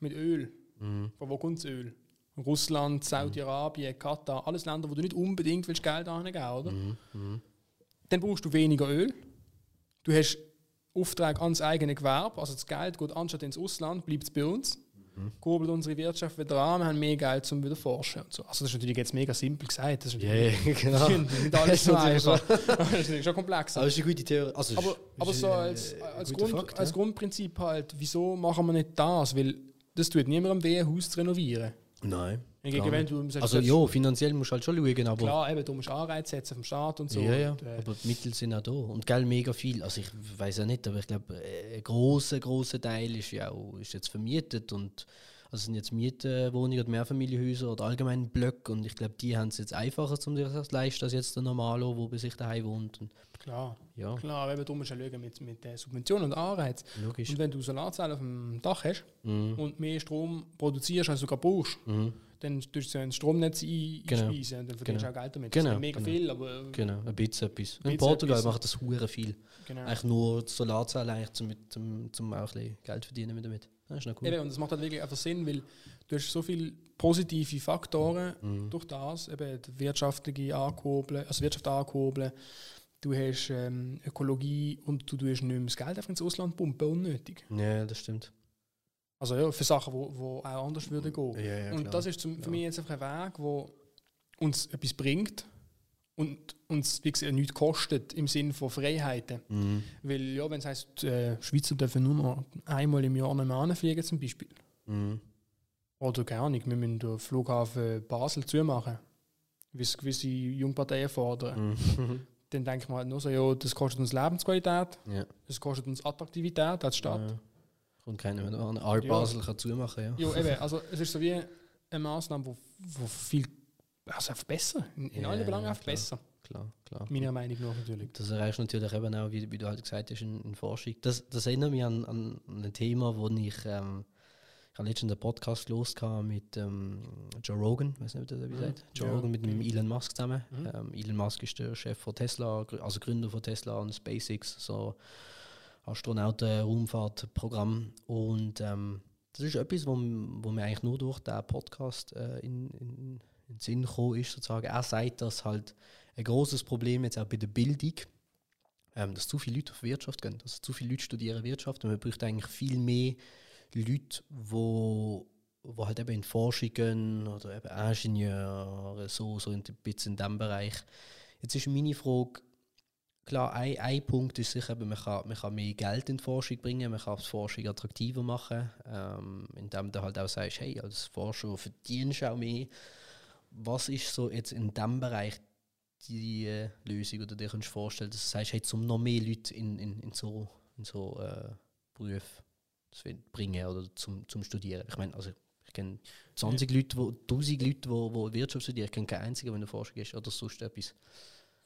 mit Öl, Mhm. von wo kommt das Öl? Russland, Saudi-Arabien, Katar, alles Länder, wo du nicht unbedingt willst Geld angeben oder? Mhm. Mhm. Dann brauchst du weniger Öl. Du hast Aufträge ans eigene Gewerbe, also das Geld geht anstatt ins Ausland, bleibt es bei uns. Mhm. Kurbelt unsere Wirtschaft wieder an, wir haben mehr Geld zum wieder forschen. Und so. Also das ist natürlich jetzt mega simpel gesagt. Das ist yeah, <laughs> genau. <laughs> nicht <laughs> alles so einfach. das ist schon komplex. Aber das ist eine gute Theorie. Also aber, aber so als, als, Grund, Fakt, als ja. Grundprinzip halt, wieso machen wir nicht das? Weil das tut niemandem weh, ein Haus zu renovieren. Nein. Wenn du also ja, finanziell musst du halt schon schauen, aber... Klar, eben, du musst Anreize setzen vom Staat und so. Ja, ja, und, äh, aber die Mittel sind auch da. Und Geld mega viel. Also ich weiß ja nicht, aber ich glaube, ein großer großer Teil ist ja auch ist jetzt vermietet und also sind jetzt Mietwohnungen oder Mehrfamilienhäuser oder allgemein Blöcke und ich glaube, die haben es jetzt einfacher, um sich das zu leisten, als jetzt der Normalo, der bei sich daheim wohnt. Und klar, ja. klar, eben du musst ja schauen mit, mit den Subventionen und Anreizen. Logisch. Und wenn du Solarzellen auf dem Dach hast mhm. und mehr Strom produzierst, als du brauchst, mhm. Dann tust du ein Stromnetz genau. einspeisen und dann verdienst du genau. auch Geld damit. Genau. Das ist mega genau. viel, aber... Genau, ein bisschen etwas. In Portugal etwas. macht das hure viel. Genau. Eigentlich nur Solarzellen, eigentlich zum, zum, zum auch ein bisschen Geld verdienen damit. Das ist noch cool. Eben, und das macht halt wirklich einfach Sinn, weil du hast so viele positive Faktoren mhm. durch das, eben die wirtschaftliche ankurbeln, also Wirtschaft ankurbeln, du hast ähm, Ökologie und du tust nicht mehr das Geld einfach ins Ausland pumpen, unnötig. Ja, das stimmt. Also ja, für Sachen, die wo, wo auch anders würden gehen. Ja, ja, und das ist zum, für mich jetzt einfach ein Weg, der uns etwas bringt und uns wie gesagt, nichts kostet im Sinne von Freiheiten. Mhm. Weil ja, wenn es heisst, äh, Schweizer dürfen nur noch einmal im Jahr nach Hause fliegen zum Beispiel. Mhm. Oder gar nicht, wir müssen den Flughafen Basel zumachen, wie es gewisse Jungparteien fordern. Mhm. Dann denke ich mal halt nur so, ja, das kostet uns Lebensqualität, ja. das kostet uns Attraktivität als Stadt. Ja. Und keiner mehr an Art Basel ja. kann zumachen, ja. Ja, eben, also es ist so wie eine Maßnahme, wo, wo viel, also einfach besser, in, in ja, allen Belangen einfach klar. besser klar, klar. Meiner Meinung nach natürlich. Das erreicht natürlich eben auch, wie, wie du halt gesagt hast, in, in Forschung. Das, das erinnert mich an, an ein Thema, wo ich, ähm, ich habe letztens einen Podcast los mit ähm, Joe Rogan, weiß nicht, ob das wie mhm. sagt. Joe ja, Rogan mit dem Elon Musk zusammen. Mhm. Ähm, Elon Musk ist der Chef von Tesla, also Gründer von Tesla und SpaceX, so Astronauten-Raumfahrtprogramm. Und ähm, das ist etwas, wo, wo mir eigentlich nur durch diesen Podcast äh, in, in, in den Sinn gekommen ist, sozusagen. Er sagt, dass halt ein großes Problem jetzt auch bei der Bildung, ähm, dass zu viele Leute auf Wirtschaft gehen. Also zu viele Leute studieren Wirtschaft und man braucht eigentlich viel mehr Leute, wo, wo halt eben in Forschung gehen oder eben Ingenieure, so, so ein bisschen in diesem Bereich. Jetzt ist meine Frage, klar, ein, ein Punkt ist sicher, man kann, man kann mehr Geld in die Forschung bringen, man kann die Forschung attraktiver machen, ähm, indem du halt auch sagst, hey, als Forscher verdienst du auch mehr. Was ist so jetzt in diesem Bereich die äh, Lösung oder dir kannst du vorstellen, dass du sagst, hey, um noch mehr Leute in, in, in so, in so äh, Berufe zu bringen oder zum, zum Studieren. Ich meine, also ich kenne 20 ja. Leute, wo, 1000 Leute, die wo, wo Wirtschaft studieren. Ich kenne keinen einzigen, wenn du Forschung ist oder sonst etwas.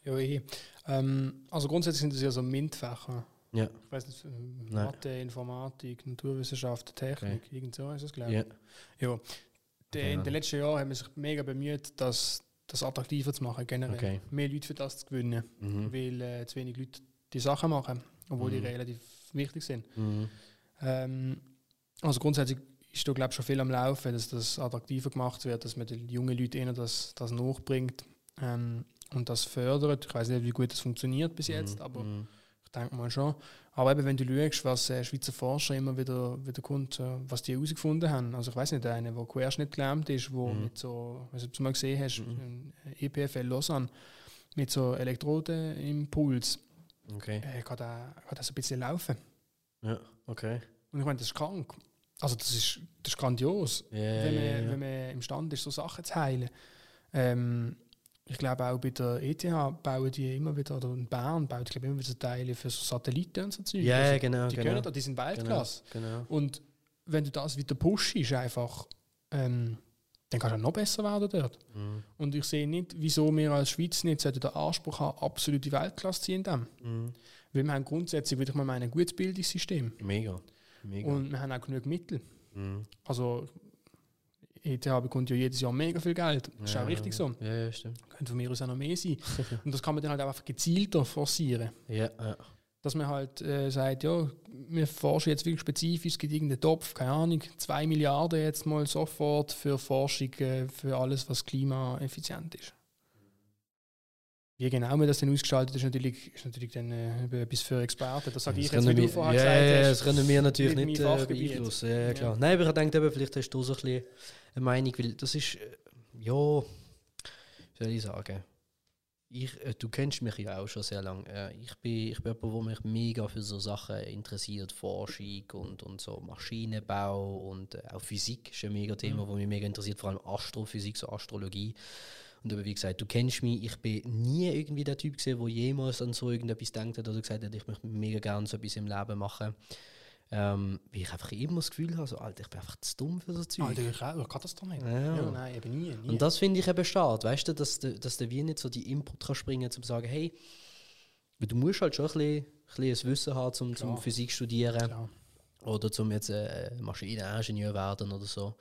Ja, eh. Ähm, also grundsätzlich sind das ja so MINT-Fächer. Ja. Ich weiß nicht, Mathe, Informatik, Naturwissenschaft, Technik, okay. irgend so ist das, glaube ich. Ja. ja. De, in den letzten Jahren haben wir sich mega bemüht, dass das attraktiver zu machen, generell. Okay. Mehr Leute für das zu gewinnen, mhm. weil äh, zu wenig Leute die Sachen machen, obwohl mhm. die relativ wichtig sind. Mhm. Ähm, also grundsätzlich ist da glaube schon viel am Laufen, dass das attraktiver gemacht wird, dass man den jungen Leuten eher das, das nachbringt ähm, und das fördert. Ich weiß nicht, wie gut das funktioniert bis jetzt, mhm. aber mhm. ich denke mal schon. Aber eben, wenn du schaust, was äh, Schweizer Forscher immer wieder, wieder kommt, äh, was die herausgefunden haben. Also ich weiß nicht, einer, der Querschnitt gelähmt ist, wo mhm. mit so, nicht, ob du mal gesehen hast, mhm. EPFL Lausanne, mit so Elektrodenimpuls, okay. äh, kann das ein bisschen laufen. Ja, okay. Und ich meine, das ist krank. Also das ist, das ist grandios, yeah, wenn, man, yeah, yeah. wenn man imstande ist, so Sachen zu heilen. Ähm, ich glaube auch bei der ETH bauen die immer wieder, oder in Bern bauen die glaube immer wieder Teile für so Satelliten und so Zeug. Ja, also genau. Die genau. können da, die sind Weltklasse. Genau, genau. Und wenn du das wieder pushst, einfach, ähm, dann kannst du noch besser werden dort. Mhm. Und ich sehe nicht, wieso wir als Schweiz nicht den Anspruch haben, absolute Weltklasse zu sein. Mhm. Weil wir haben grundsätzlich, würde ich mal meinen, ein gutes Bildungssystem. Mega. Mega. Und wir haben auch genug Mittel. Mhm. Also ETH bekommt ja jedes Jahr mega viel Geld. Das ja, ist auch richtig so. Ja, ja, stimmt. Könnte von mir aus auch noch mehr sein. <laughs> und das kann man dann halt einfach gezielter forcieren. Ja, ja. Dass man halt äh, sagt, ja, wir forschen jetzt wirklich spezifisch, es gibt irgendeinen Topf, keine Ahnung, zwei Milliarden jetzt mal sofort für Forschung, äh, für alles, was klimaeffizient ist. Wie genau man das dann ausgestaltet ist, natürlich, ist natürlich dann äh, etwas für Experten. Das sage ich Das jetzt, wie du vorher ja, gesagt ja, hast. das können wir natürlich Nicht nicht äh, beeinflussen. Ja, klar. Ja. Nein, aber ich denke, eben, vielleicht hast du so ein bisschen eine Meinung, weil das ist, äh, ja, wie soll ich sagen, ich, äh, du kennst mich ja auch schon sehr lange. Äh, ich bin, ich bin jemand, der mich mega für so Sachen interessiert, Forschung und, und so Maschinenbau und äh, auch Physik ist ein mega Thema, Mhm. wo mich mega interessiert, vor allem Astrophysik, so Astrologie. Und aber wie gesagt, du kennst mich, ich bin nie irgendwie der Typ gesehen, der jemals an so irgendetwas denkt hat oder gesagt hat, ich möchte mega gerne so etwas im Leben machen. Ähm, weil ich einfach immer das Gefühl habe, so, Alter, ich bin einfach zu dumm für so Zeug. Alter, ich, auch- ich kann das doch nicht. Ja. Ja, nein, eben nie. nie. Und das finde ich eben schade, weißt du, dass du, dass du wie nicht so die Input kann springen um zu sagen, hey, du musst halt schon ein bisschen, ein bisschen Wissen haben, um zum Klar. Physik studieren Klar. oder zum jetzt äh, Maschineningenieur werden oder so.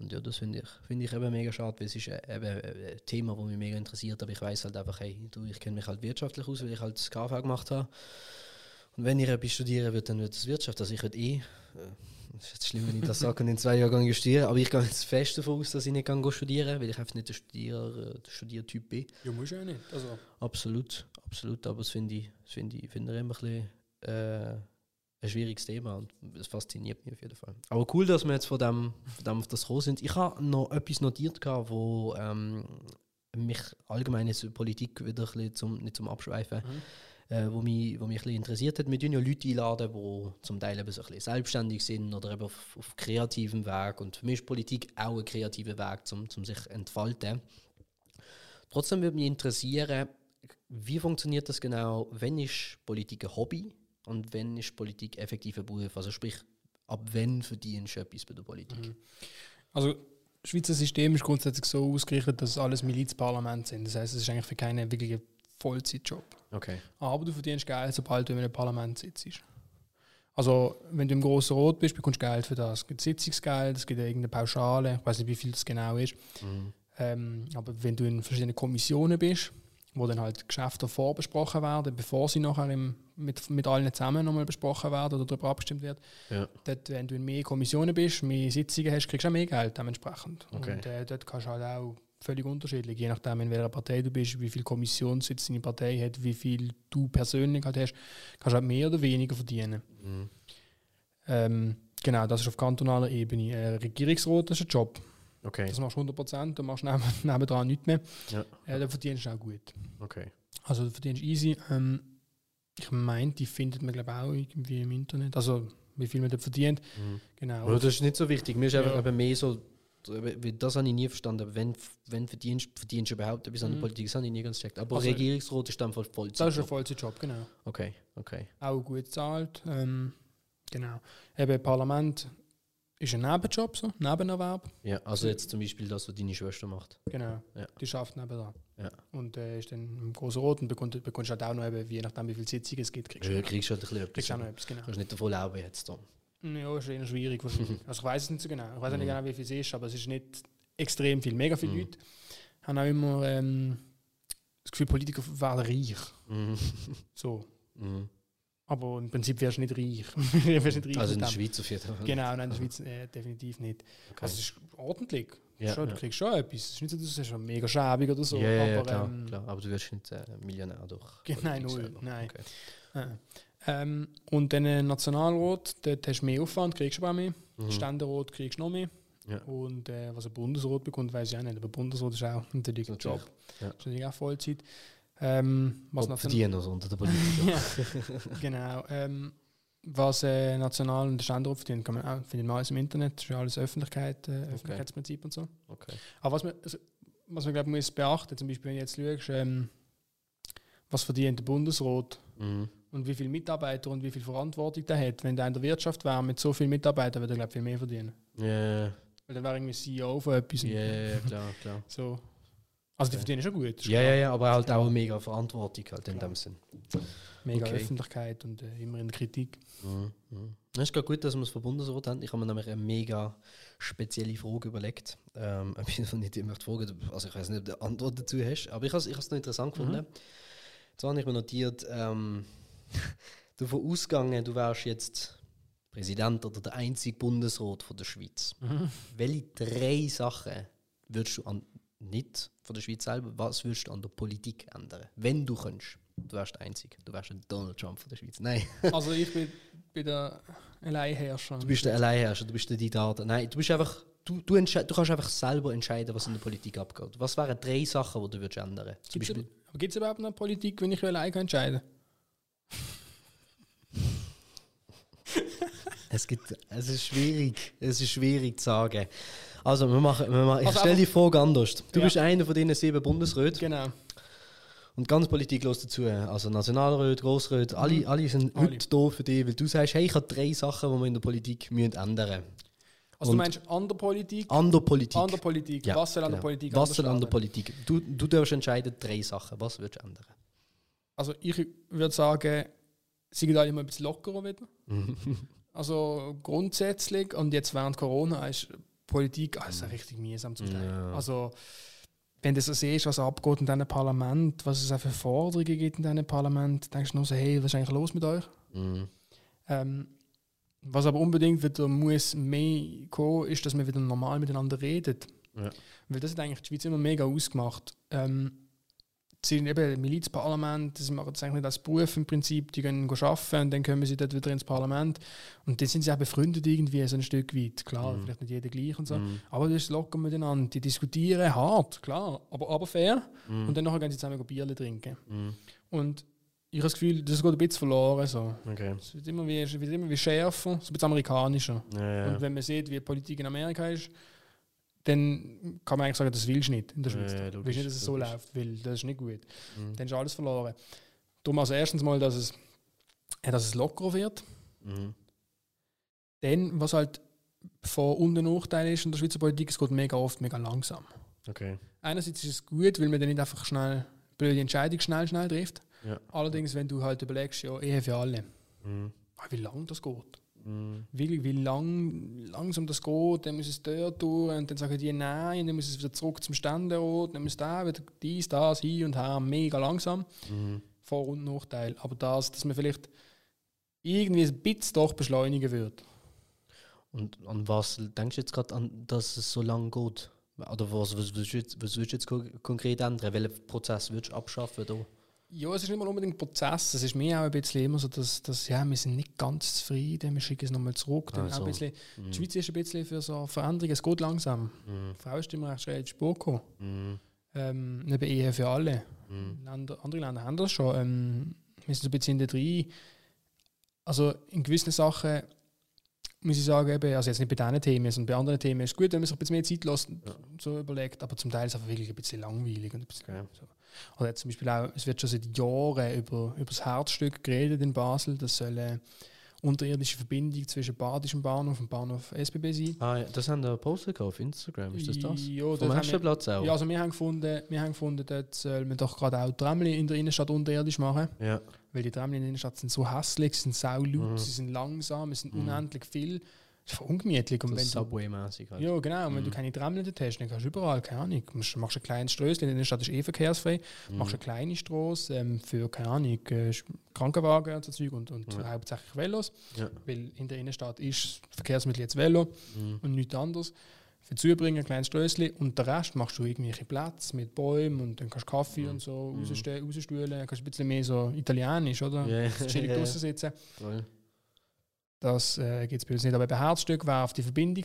Und ja, das finde ich, finde ich eben mega schade, weil es ist äh, eben ein Thema, das mich mega interessiert, aber ich weiß halt einfach, hey, du, ich kenne mich halt wirtschaftlich aus, weil ich halt das KV gemacht habe. Und wenn ich etwas studieren würde, dann wird es Wirtschaft. Also ich würde eh, äh, es ist jetzt schlimm, wenn ich das <laughs> sage und in zwei Jahren studieren, aber ich gehe jetzt fest davon aus, dass ich nicht kann studieren weil ich einfach nicht der, Studier, äh, der Studiertyp bin. Ja, muss ja nicht. Also, Absolut, absolut, aber das finde ich, das finde ich, finde ich immer ein bisschen äh, ein schwieriges Thema und es fasziniert mich auf jeden Fall. Aber cool, dass wir jetzt von dem, von dem auf das gekommen sind. Ich habe noch etwas notiert, gehabt, wo ähm, mich allgemein jetzt Politik wieder ein bisschen zum, nicht zum Abschweifen, äh, wo, mich, wo mich ein bisschen interessiert hat. Wir tun ja Leute einladen, die zum Teil eben so ein bisschen selbstständig sind oder eben auf, auf kreativem Weg und für mich ist Politik auch ein kreativer Weg, um zum sich entfalten. Trotzdem würde mich interessieren, wie funktioniert das genau? Wenn ist Politik ein Hobby und wenn ist Politik effektiv ein Beruf? Also sprich, ab wann verdienst du etwas bei der Politik? also das Schweizer System ist grundsätzlich so ausgerichtet, dass alles Milizparlament sind. Das heißt, es ist eigentlich für keinen wirklichen Vollzeitjob. Okay. Aber du verdienst Geld, sobald du in einem Parlament sitzt. Also, wenn du im Grossen Rot bist, bekommst du Geld für das. Es gibt Sitzungsgeld, es gibt irgendeine Pauschale, ich weiß nicht, wie viel das genau ist. Mhm. Ähm, aber wenn du in verschiedenen Kommissionen bist, wo dann halt Geschäfte vorbesprochen werden, bevor sie nachher im, mit, mit allen zusammen nochmal besprochen werden oder darüber abgestimmt wird, Ja. dort, wenn du in mehr Kommissionen bist, mehr Sitzungen hast, kriegst du auch mehr Geld dementsprechend. Okay. Und äh, dort kannst du halt auch völlig unterschiedlich, je nachdem, in welcher Partei du bist, wie viel Kommissionssitze deine Partei hat, wie viel du persönlich halt hast, kannst du halt mehr oder weniger verdienen. Mhm. Ähm, genau, das ist auf kantonaler Ebene. Äh, Regierungsrat ist ein Job. Okay. Das machst du 100 Prozent, du machst neben, <laughs> nebendran nichts mehr. Ja. Äh, da verdienst du auch gut. Okay. Also du verdienst easy. Ähm, ich meine, die findet man glaube ich auch irgendwie im Internet. Also wie viel man dort verdient. Mhm. Genau. Aber das ist nicht so wichtig. Mir ist Ja. einfach eben mehr so, das habe ich nie verstanden. Aber wenn, wenn verdienst, verdienst du überhaupt etwas an der Mhm. Politik, das habe ich nie ganz checkt. Aber Also- Regierungsrat ist dann voll Vollzeit. Das ist ein Vollzeitjob, genau. Okay, okay. Auch gut bezahlt. Ähm, genau. Eben Parlament ist ein Nebenjob, so, Nebenerwerb. Ja, also jetzt zum Beispiel das, was deine Schwester macht. Genau. Ja. Die schafft nebenan. Ja. Und äh, ist dann im großen Rot und bekommst, bekommst halt auch noch, eben, je nachdem wie viele Sitzungen es gibt, kriegst du Ja, kriegst halt ein bisschen etwas. kriegst du auch noch etwas, genau. Kannst nicht davon leben jetzt da. Ja, ist eher schwierig wahrscheinlich. <laughs> also ich weiß es nicht so genau. Ich weiß nicht Mhm. genau, wie viel es ist, aber es ist nicht extrem viel. Mega viele Mhm. Leute haben auch immer ähm, das Gefühl, Politiker werden reich. Mhm. <laughs> So. Mhm. Aber im Prinzip wärst du nicht reich. <laughs> Wärst nicht reich Also in der. Schweiz auf jeden Fall. Genau, nein, in der Schweiz äh, definitiv nicht. Okay. Also es ist ordentlich. Ja, schon, ja. Du kriegst schon etwas. Es ist nicht so, dass es schon mega schäbig oder so. ja, ja, aber, klar, ähm, klar. Aber du wirst nicht äh, Millionär durch. <laughs> Nein, Politik null, nein. Okay. äh, ähm, und dann Nationalrat, dort hast du mehr Aufwand, kriegst du aber auch mehr. Mhm. Ständerat kriegst du noch mehr. Ja. Und äh, was ein Bundesrat bekommt, weiß ich auch nicht. Aber Bundesrat ist auch natürlich ein Job. ja. Das ist natürlich auch Vollzeit. Ähm, was Was noch verdienen also unter der Politik. <laughs> ja, genau. Ähm, was äh, National- und der Ständerat verdient, kann man auch, findet man alles im Internet. Das ist ja alles Öffentlichkeit, äh, Öffentlichkeitsprinzip und so. Okay. Aber was man, also, was man glaube muss beachten, zum Beispiel, wenn du jetzt schaust, ähm, was verdient der Bundesrat Mhm. und wie viele Mitarbeiter und wie viel Verantwortung der hat. Wenn der in der Wirtschaft wäre mit so vielen Mitarbeitern, würde er glaube viel mehr verdienen. Ja, ja, Weil dann wäre irgendwie CEO von etwas. ja, ja, klar, klar. So. Also die verdienen schon gut. Ja, ja, ja, aber halt auch eine mega Verantwortung halt in dem Sinn. Mega Okay. Öffentlichkeit und äh, immer in der Kritik. Mhm. Mhm. Es ist gerade gut, dass wir es vom Bundesrat haben. Ich habe mir nämlich eine mega spezielle Frage überlegt. Ähm, <laughs> ich nicht immer fragen, also ich weiß nicht, ob du eine Antwort dazu hast, aber ich habe es noch interessant gefunden. Jetzt habe ich mir notiert, ähm, <laughs> davon ausgegangen, du wärst jetzt Präsident oder der einzige Bundesrat von der Schweiz. Welche drei Sachen würdest du an nicht von der Schweiz selber, was würdest du an der Politik ändern? Wenn du könntest. Du wärst der Einzige. Du wärst ein Donald Trump von der Schweiz. Nein. <laughs> Also ich bin, bin der Alleinherrscher. Du bist der Alleinherrscher, du bist der Diktator. Nein, du bist einfach. Du, du, du kannst einfach selber entscheiden, was in der Politik abgeht. Was wären drei Sachen, die du würdest ändern würdest? Gibt es überhaupt eine Politik, wenn ich alleine entscheiden <laughs> es, gibt, es ist schwierig. Es ist schwierig zu sagen. Also, wir machen, wir machen, ich also stelle die Frage anders. Du ja. bist einer von diesen sieben Bundesräten. Genau. Und ganz Politik los dazu. Also Nationalrat, Grossrat, mhm. alle, alle sind alle. heute da für dich, weil du sagst, hey, ich habe drei Sachen, die wir in der Politik müssen ändern müssen. Also Und du meinst an der Politik? An der Politik. An der Politik. Ja, was soll an der genau. Politik Was soll an der Politik? Du, du darfst entscheiden, drei Sachen. Was würdest du ändern? Also ich würde sagen, sie sind alle mal ein bisschen lockerer wieder. also grundsätzlich, und jetzt während Corona ist Politik also richtig mühsam zum Teil. Ja. Also wenn du so siehst, was abgeht in diesem Parlament, was es auch für Forderungen gibt in diesem Parlament, denkst du nur so, hey, was ist eigentlich los mit euch? Mhm. Ähm, was aber unbedingt wieder muss mehr kommen, ist, dass wir wieder normal miteinander reden. Ja. Weil das hat eigentlich die Schweiz immer mega ausgemacht. Ähm, sind eben Milizparlament, sie machen das eigentlich als Beruf im Prinzip, die gehen arbeiten und dann kommen sie dort wieder ins Parlament. Und dann sind sie auch befreundet irgendwie so ein Stück weit. Klar, mm. vielleicht nicht jeder gleich und so. Mm. Aber das ist locker miteinander. Die diskutieren hart, klar, aber, aber fair. Mm. Und dann nachher gehen sie zusammen Bierle trinken. Mhm. Und ich habe das Gefühl, das geht ein bisschen verloren. So. Okay. Es wird immer wie, wird immer wie schärfer, so ein bisschen amerikanischer. Ja, ja. Und wenn man sieht, wie die Politik in Amerika ist, dann kann man eigentlich sagen, das willst du nicht in der Schweiz. Ja, du willst nicht, dass es so läuft, weil das ist nicht gut. Mhm. Dann ist alles verloren. Darum also erstens mal, dass es, dass es lockerer wird. Mhm. Dann, was halt von unten Nachteil ist in der Schweizer Politik, es geht mega oft mega langsam. Okay. Einerseits ist es gut, weil man dann nicht einfach schnell blöde Entscheidung schnell, schnell trifft. Ja. Allerdings, wenn du halt überlegst, ja, Ehe für alle, mhm. wie lange das geht. Mhm. Wie, wie lang, langsam das geht, dann muss es dort durch und dann sagen die nein, dann muss es wieder zurück zum Ständerat, dann muss da wieder dies, das, hier und her, mega langsam. Mhm. Vor- und Nachteil. Aber das, dass man vielleicht irgendwie ein bisschen doch beschleunigen wird. Und an was denkst du jetzt gerade dass es so lange geht? Oder was, was, was, was würdest du jetzt konkret ändern? Welchen Prozess würdest du abschaffen? Da? Ja, es ist nicht mal unbedingt ein Prozess. Es ist mir auch ein bisschen immer so, dass, dass ja, wir sind nicht ganz zufrieden, wir schicken es nochmal zurück. Dann also, ein bisschen, mm. Die Schweiz ist ein bisschen für so Veränderungen, es geht langsam. Mm. Frau ist immer recht schnell in die Spur gekommen. Mm. Ähm, neben Ehe für alle. Mm. Länder, andere Länder haben das schon. Ähm, wir sind so ein bisschen in der drei. Also in gewissen Sachen muss ich sagen, eben, also jetzt nicht bei diesen Themen, sondern bei anderen Themen ist es gut, wenn man sich ein bisschen mehr Zeit lässt, ja. so überlegt, aber zum Teil ist es einfach wirklich ein bisschen langweilig. Und ein bisschen okay. so. Oder zum Beispiel auch, es wird schon seit Jahren über, über das Herzstück geredet in Basel. Das soll eine unterirdische Verbindung zwischen Badischem Bahnhof und Bahnhof SBB sein. Ah, ja, das haben wir postet auf Instagram, ist das das? Ja, Vom Platz auch? Ja, also wir haben gefunden, wir haben gefunden dort soll man doch gerade auch Tramli in der Innenstadt unterirdisch machen. Ja. Weil die Tramli in der Innenstadt sind so hässlich, sind sau laut, mhm. sie sind langsam, es sind mhm. unendlich viel. Das ist ungemütlich. Und wenn Subway-mäßig halt. Ja, genau. Und wenn du mhm. keine Trammeln dort hast, dann kannst du überall, keine Ahnung, du machst ein kleines Strößchen, in der Stadt ist eh verkehrsfrei, mhm. machst eine kleine Straße ähm, für, keine Ahnung, äh, Krankenwagen und so Zeug und, und ja. hauptsächlich Velos. Ja. Weil in der Innenstadt ist das Verkehrsmittel jetzt Velo mhm. und nichts anderes. Für Zubringen ein kleines Strößchen und den Rest machst du irgendwelche Plätze mit Bäumen und dann kannst du Kaffee mhm. und so mhm. rausstühlen, kannst ein bisschen mehr so italienisch, oder? Yeah. Chillig draußen sitzen. Cool. Das äh, gibt es bei uns nicht. Aber bei Herzstück war auf die Verbindung.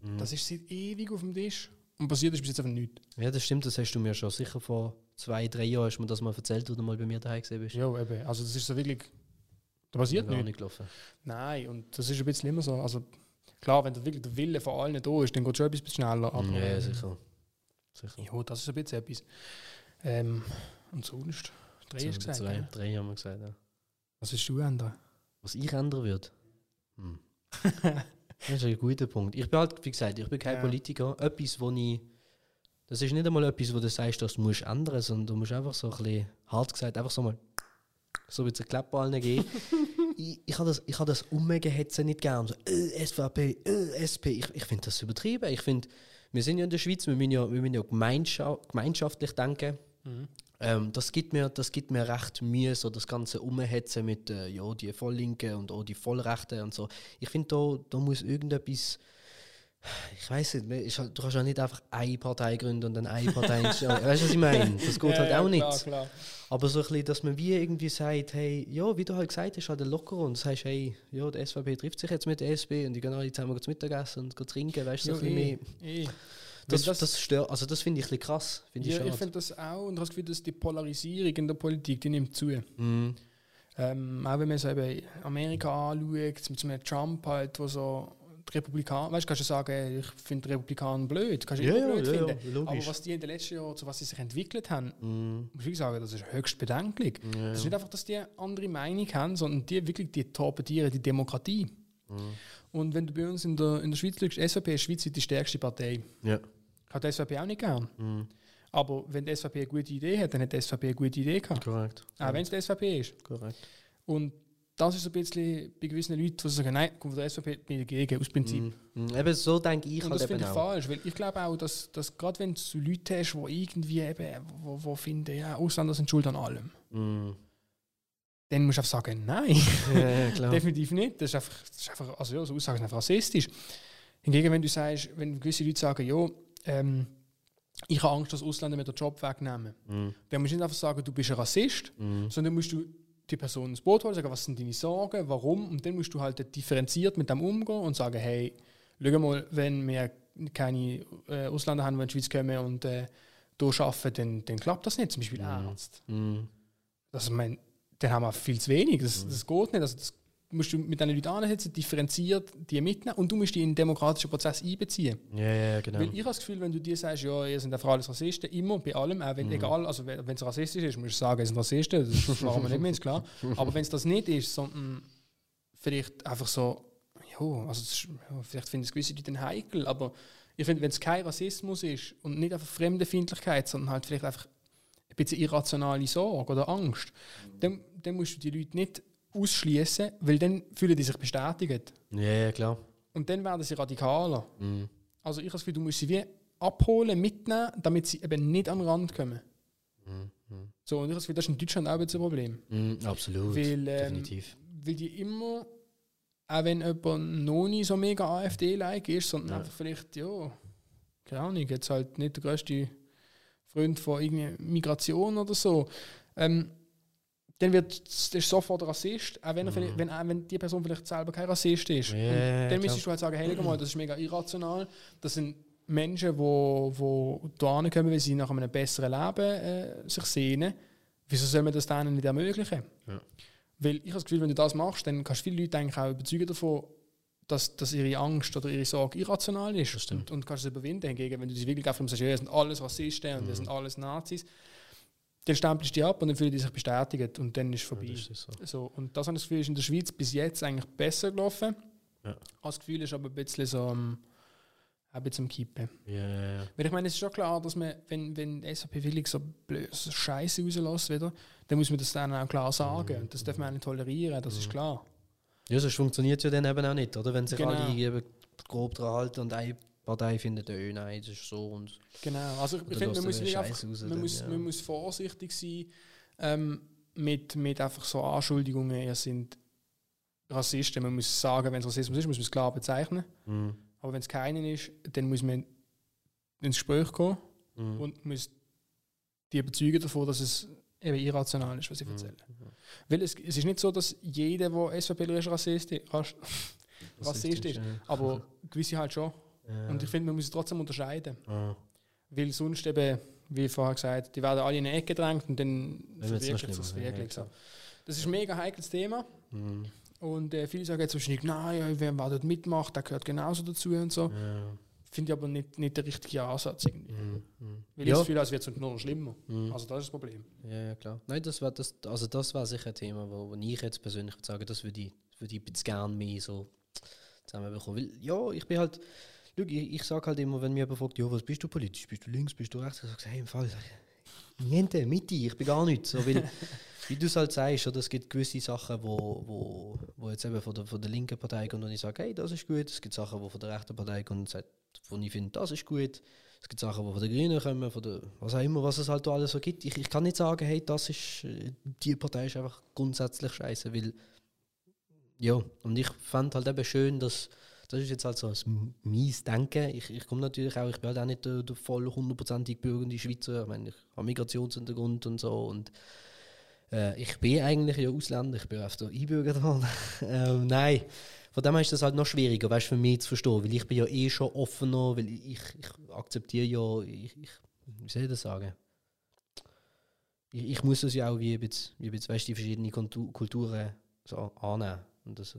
Mhm. Das ist seit ewig auf dem Tisch. Und passiert ist bis jetzt einfach nichts. Ja, das stimmt. Das hast du mir schon sicher vor zwei, drei Jahren hast mir das mal erzählt, wo du mal bei mir daheim gesehen bist. Ja, eben. Also das ist so wirklich... Da passiert nichts. Nicht gelaufen. Nein, und das ist ein bisschen immer so. Also klar, wenn wirklich der Wille von allen da ist, dann geht es schon ein bisschen schneller. Aber, ja, sicher. sicher. Ja, das ist ein bisschen etwas. Ähm, und sonst? Drei hast gesagt. Zwei, ja. Drei haben wir gesagt, ja. Was willst du ändern? Was ich ändern würde? Hm. <laughs> das ist ein guter Punkt. Ich bin halt, wie gesagt, ich bin kein ja. Politiker. Etwas, wo ich. Das ist nicht einmal etwas, wo du sagst, das musst ändern, sondern du musst einfach so ein bisschen, hart gesagt, einfach so mal so wie es Klappballen geben. <laughs> ich, ich habe das, ich hab das Umgehetze nicht gern. So, äh, SVP, äh, SP. Ich, ich finde das übertrieben. Ich finde, wir sind ja in der Schweiz, wir müssen ja, wir müssen ja gemeinschaftlich denken. Mhm. Ähm, das, gibt mir, das gibt mir recht Mühe, so das ganze Umhetzen mit äh, ja, die Volllinken und auch die Vollrechten und so. Ich finde, da, da muss irgendetwas ich weiß nicht, halt, du kannst ja nicht einfach eine Partei gründen und dann eine Partei <laughs> Weißt du, was ich meine? Das geht ja, halt auch ja, nicht. Klar, Aber so ein bisschen, dass man wie irgendwie sagt, hey, ja, wie du halt gesagt hast, halt locker und sagst, hey, ja, die SVP trifft sich jetzt mit der SP und die gehen alle zusammen zu Mittagessen und trinken, weißt du, so ein bisschen eh, mehr. Das, das, das, stört, also das finde ich ein bisschen krass. Find ja, ich, ich finde das auch und habe das Gefühl, dass die Polarisierung in der Politik, die nimmt zu. Mm. Ähm, auch wenn man so eben Amerika anschaut, mit so einem Trump halt, wo so die Republikaner, weißt du, kannst du sagen, ich finde die Republikaner blöd, kannst du ja, blöd ja, finden. Ja, aber was die in den letzten Jahren, zu was sie sich entwickelt haben, mm. muss ich sagen, das ist höchst bedenklich. Ja, das ist nicht einfach, dass die andere Meinung haben, sondern die wirklich die torpedieren die Demokratie. Mm. Und wenn du bei uns in der, in der Schweiz schaust, SVP ist Schweiz die stärkste Partei. Ja. Hat die SVP auch nicht gern. Mm. Aber wenn die SVP eine gute Idee hat, dann hat die SVP eine gute Idee gehabt. Korrekt. Auch wenn es die SVP ist. Korrekt. Und das ist so ein bisschen bei gewissen Leuten, die sagen, nein, komm, von der SVP bin ich dagegen, aus Prinzip. Mm, eben so denke ich Und halt das finde ich falsch, weil ich glaube auch, dass, dass gerade wenn du Leute hast, die irgendwie eben, wo, wo finden, ja, Ausländer sind schuld an allem, mm. dann musst du einfach sagen, nein, <laughs> ja, definitiv nicht. Das ist einfach, das ist einfach also ja, so Aussagen sind einfach rassistisch. Hingegen, wenn du sagst, wenn gewisse Leute sagen, ja, ähm, ich habe Angst, dass Ausländer mir den Job wegnehmen, mm. dann musst du nicht einfach sagen, du bist ein Rassist, mm. sondern musst du die Person ins Boot holen, sagen, was sind deine Sorgen, warum, und dann musst du halt differenziert mit dem umgehen und sagen, hey, schau mal, wenn wir keine äh, Ausländer haben, die in die Schweiz kommen und äh, hier arbeiten, dann, dann klappt das nicht, zum Beispiel mm. Arzt. Mm. Also, mein, dann haben wir viel zu wenig, das, mm. das geht nicht. Also, das musst du mit diesen Leuten ansetzen, differenziert die mitnehmen und du musst die in den demokratischen Prozess einbeziehen. Ja, ja, genau. Weil ich habe das Gefühl, wenn du dir sagst, ja, ihr seid einfach alles Rassisten, immer bei allem, auch wenn, mhm. egal, also wenn es rassistisch ist, musst du sagen, ihr seid Rassisten, das <laughs> machen wir nicht mehr, ist klar. Aber wenn es das nicht ist, sondern vielleicht einfach so, ja, also ist, ja, vielleicht finden es gewisse Leute dann heikel, aber ich finde, wenn es kein Rassismus ist und nicht einfach Fremdenfeindlichkeit, sondern halt vielleicht einfach ein bisschen irrationale Sorge oder Angst, mhm. dann, dann musst du die Leute nicht ausschließen, weil dann fühlen die sich bestätigt. Ja, ja, klar. Und dann werden sie radikaler. Mhm. Also ich habe das Gefühl, du musst sie wie abholen, mitnehmen, damit sie eben nicht am Rand kommen. Mhm. So, und ich habe das Gefühl, das ist in Deutschland auch ein Problem. Mhm, absolut, weil, ähm, definitiv. Weil die immer, auch wenn jemand noch nicht so mega AfD-like ist, sondern ja. einfach vielleicht, ja, keine Ahnung, jetzt halt nicht der größte Freund von irgendwie Migration oder so, ähm, dann wird das sofort Rassist, auch wenn, er mhm. wenn, wenn die Person vielleicht selber kein Rassist ist. Yeah, dann müsstest du halt sagen, hey, mal, das ist mega irrational. Das sind Menschen, die wo, wo hierher kommen, weil sie nach einem besseren Leben äh, sich sehnen. Wieso soll man das denen nicht ermöglichen? Ja. Weil ich habe das Gefühl, wenn du das machst, dann kannst du viele Leute eigentlich auch überzeugen davon, dass, dass ihre Angst oder ihre Sorge irrational ist. Und, und kannst es überwinden. Hingegen, wenn du sie wirklich einfach sagst, ja, das sind alles Rassisten und mhm. das sind alles Nazis, dann stempelst du die ab und dann fühlen die sich bestätigt und dann ist es vorbei. Ja, ist so. so. Und das habe ich das Gefühl, ist in der Schweiz bis jetzt eigentlich besser gelaufen. Ja. Das Gefühl ist aber ein bisschen so am, ein bisschen am Kippen. Ja. Weil ich meine, es ist schon klar, dass man, wenn, wenn SAP willig so blöd so Scheiße rauslässt wieder, dann muss man das dann auch klar sagen. Mhm. Das darf man auch nicht tolerieren, das mhm. ist klar. Ja, sonst funktioniert es ja dann eben auch nicht, oder? Wenn sich genau. alle grob dran halten und ein Partei findet, oh nein, das ist so und Genau, also ich finde, man, muss, einfach, man, muss, ja. man muss vorsichtig sein ähm, mit, mit einfach so Anschuldigungen, ihr sind Rassisten. Man muss sagen, wenn es Rassismus ist, muss man es klar bezeichnen. Mhm. Aber wenn es keinen ist, dann muss man ins Gespräch kommen mhm. und muss die überzeugen davon, dass es eben irrational ist, was ich mhm. erzähle. Weil es, es ist nicht so, dass jeder, der SVP ist, Rassist, Rassist, Rassist ist. Ja. Aber gewisse halt schon. Ja. Und ich finde, man muss es trotzdem unterscheiden. Ja. Weil sonst eben, wie vorher gesagt, die werden alle in eine Ecke gedrängt und dann verwirklicht es wirklich. So. Das ist ein mega heikles Thema. Mhm. Und äh, viele sagen jetzt wahrscheinlich, nein, wer dort mitmacht, der gehört genauso dazu und so. Ja. Finde ich aber nicht, nicht der richtige Ansatz irgendwie. Mhm. Mhm. Weil ja. ich das Gefühl, als wird es nur noch schlimmer. Mhm. Also das ist das Problem. Ja, ja klar. Nein, das war das, also das war sicher ein Thema, wo, wo ich jetzt persönlich würde sagen, das würde ich, würde ich gerne mehr so zusammenbekommen. Weil ja, ich bin halt ich, ich sage halt immer, wenn mir jemand fragt, ja, was bist du politisch? Bist du links, bist du rechts? Ich sage, hey, im Fall, niente, Mitte, ich bin gar nichts. So, weil, <laughs> wie du es halt sagst, oder, es gibt gewisse Sachen, wo, wo, wo jetzt eben von der, von der linken Partei kommen und ich sage, hey, das ist gut. Es gibt Sachen, die von der rechten Partei kommen und sagt, wo ich finde, das ist gut. Es gibt Sachen, die von der Grünen kommen, von der, was auch immer, was es halt alles so gibt. Ich, ich kann nicht sagen, hey, das ist, die Partei ist einfach grundsätzlich scheiße, weil, ja, und ich fand halt eben schön, dass das ist jetzt halt so ein mies Denken. Ich, ich komme natürlich auch, ich bin halt auch nicht der, der voll hundertprozentig bürgernde Schweizer. Ich meine, ich habe Migrationshintergrund und so und äh, ich bin eigentlich ja Ausländer, ich bin auf der Einbürger dran. <laughs> ähm, nein, von dem her ist das halt noch schwieriger, weißt, für mich zu verstehen, weil ich bin ja eh schon offener, weil ich, ich, akzeptiere ja, ich, ich, wie soll ich das sagen? Ich, ich muss das ja auch wie, jetzt, wie weißt, die verschiedenen Kulturen so annehmen. Und das, so,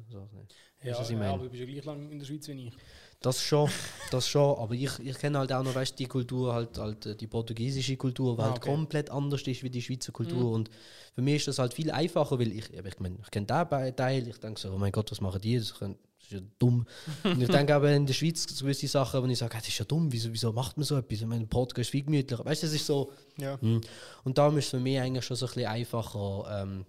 ja, das, ja, aber du bist ja gleich lang in der Schweiz wie ich. Das schon, das schon. Aber ich, ich kenne halt auch noch, weißt, die Kultur, halt, halt äh, die portugiesische Kultur, die ah, halt okay. komplett anders ist wie die Schweizer Kultur. Mhm. Und für mich ist das halt viel einfacher, weil ich, ich, mein, ich kenne den Teil, ich denke so, oh mein Gott, was machen die? Das, ist ja dumm. <laughs> und ich denke aber in der Schweiz so gewisse Sachen, wo ich sage, das ist ja dumm, wieso, wieso macht man so etwas? Ich meine, Podcast ist viel gemütlicher. Weißt du, das ist so. Ja. Mh. Und da ist es für mich eigentlich schon so ein bisschen einfacher ähm,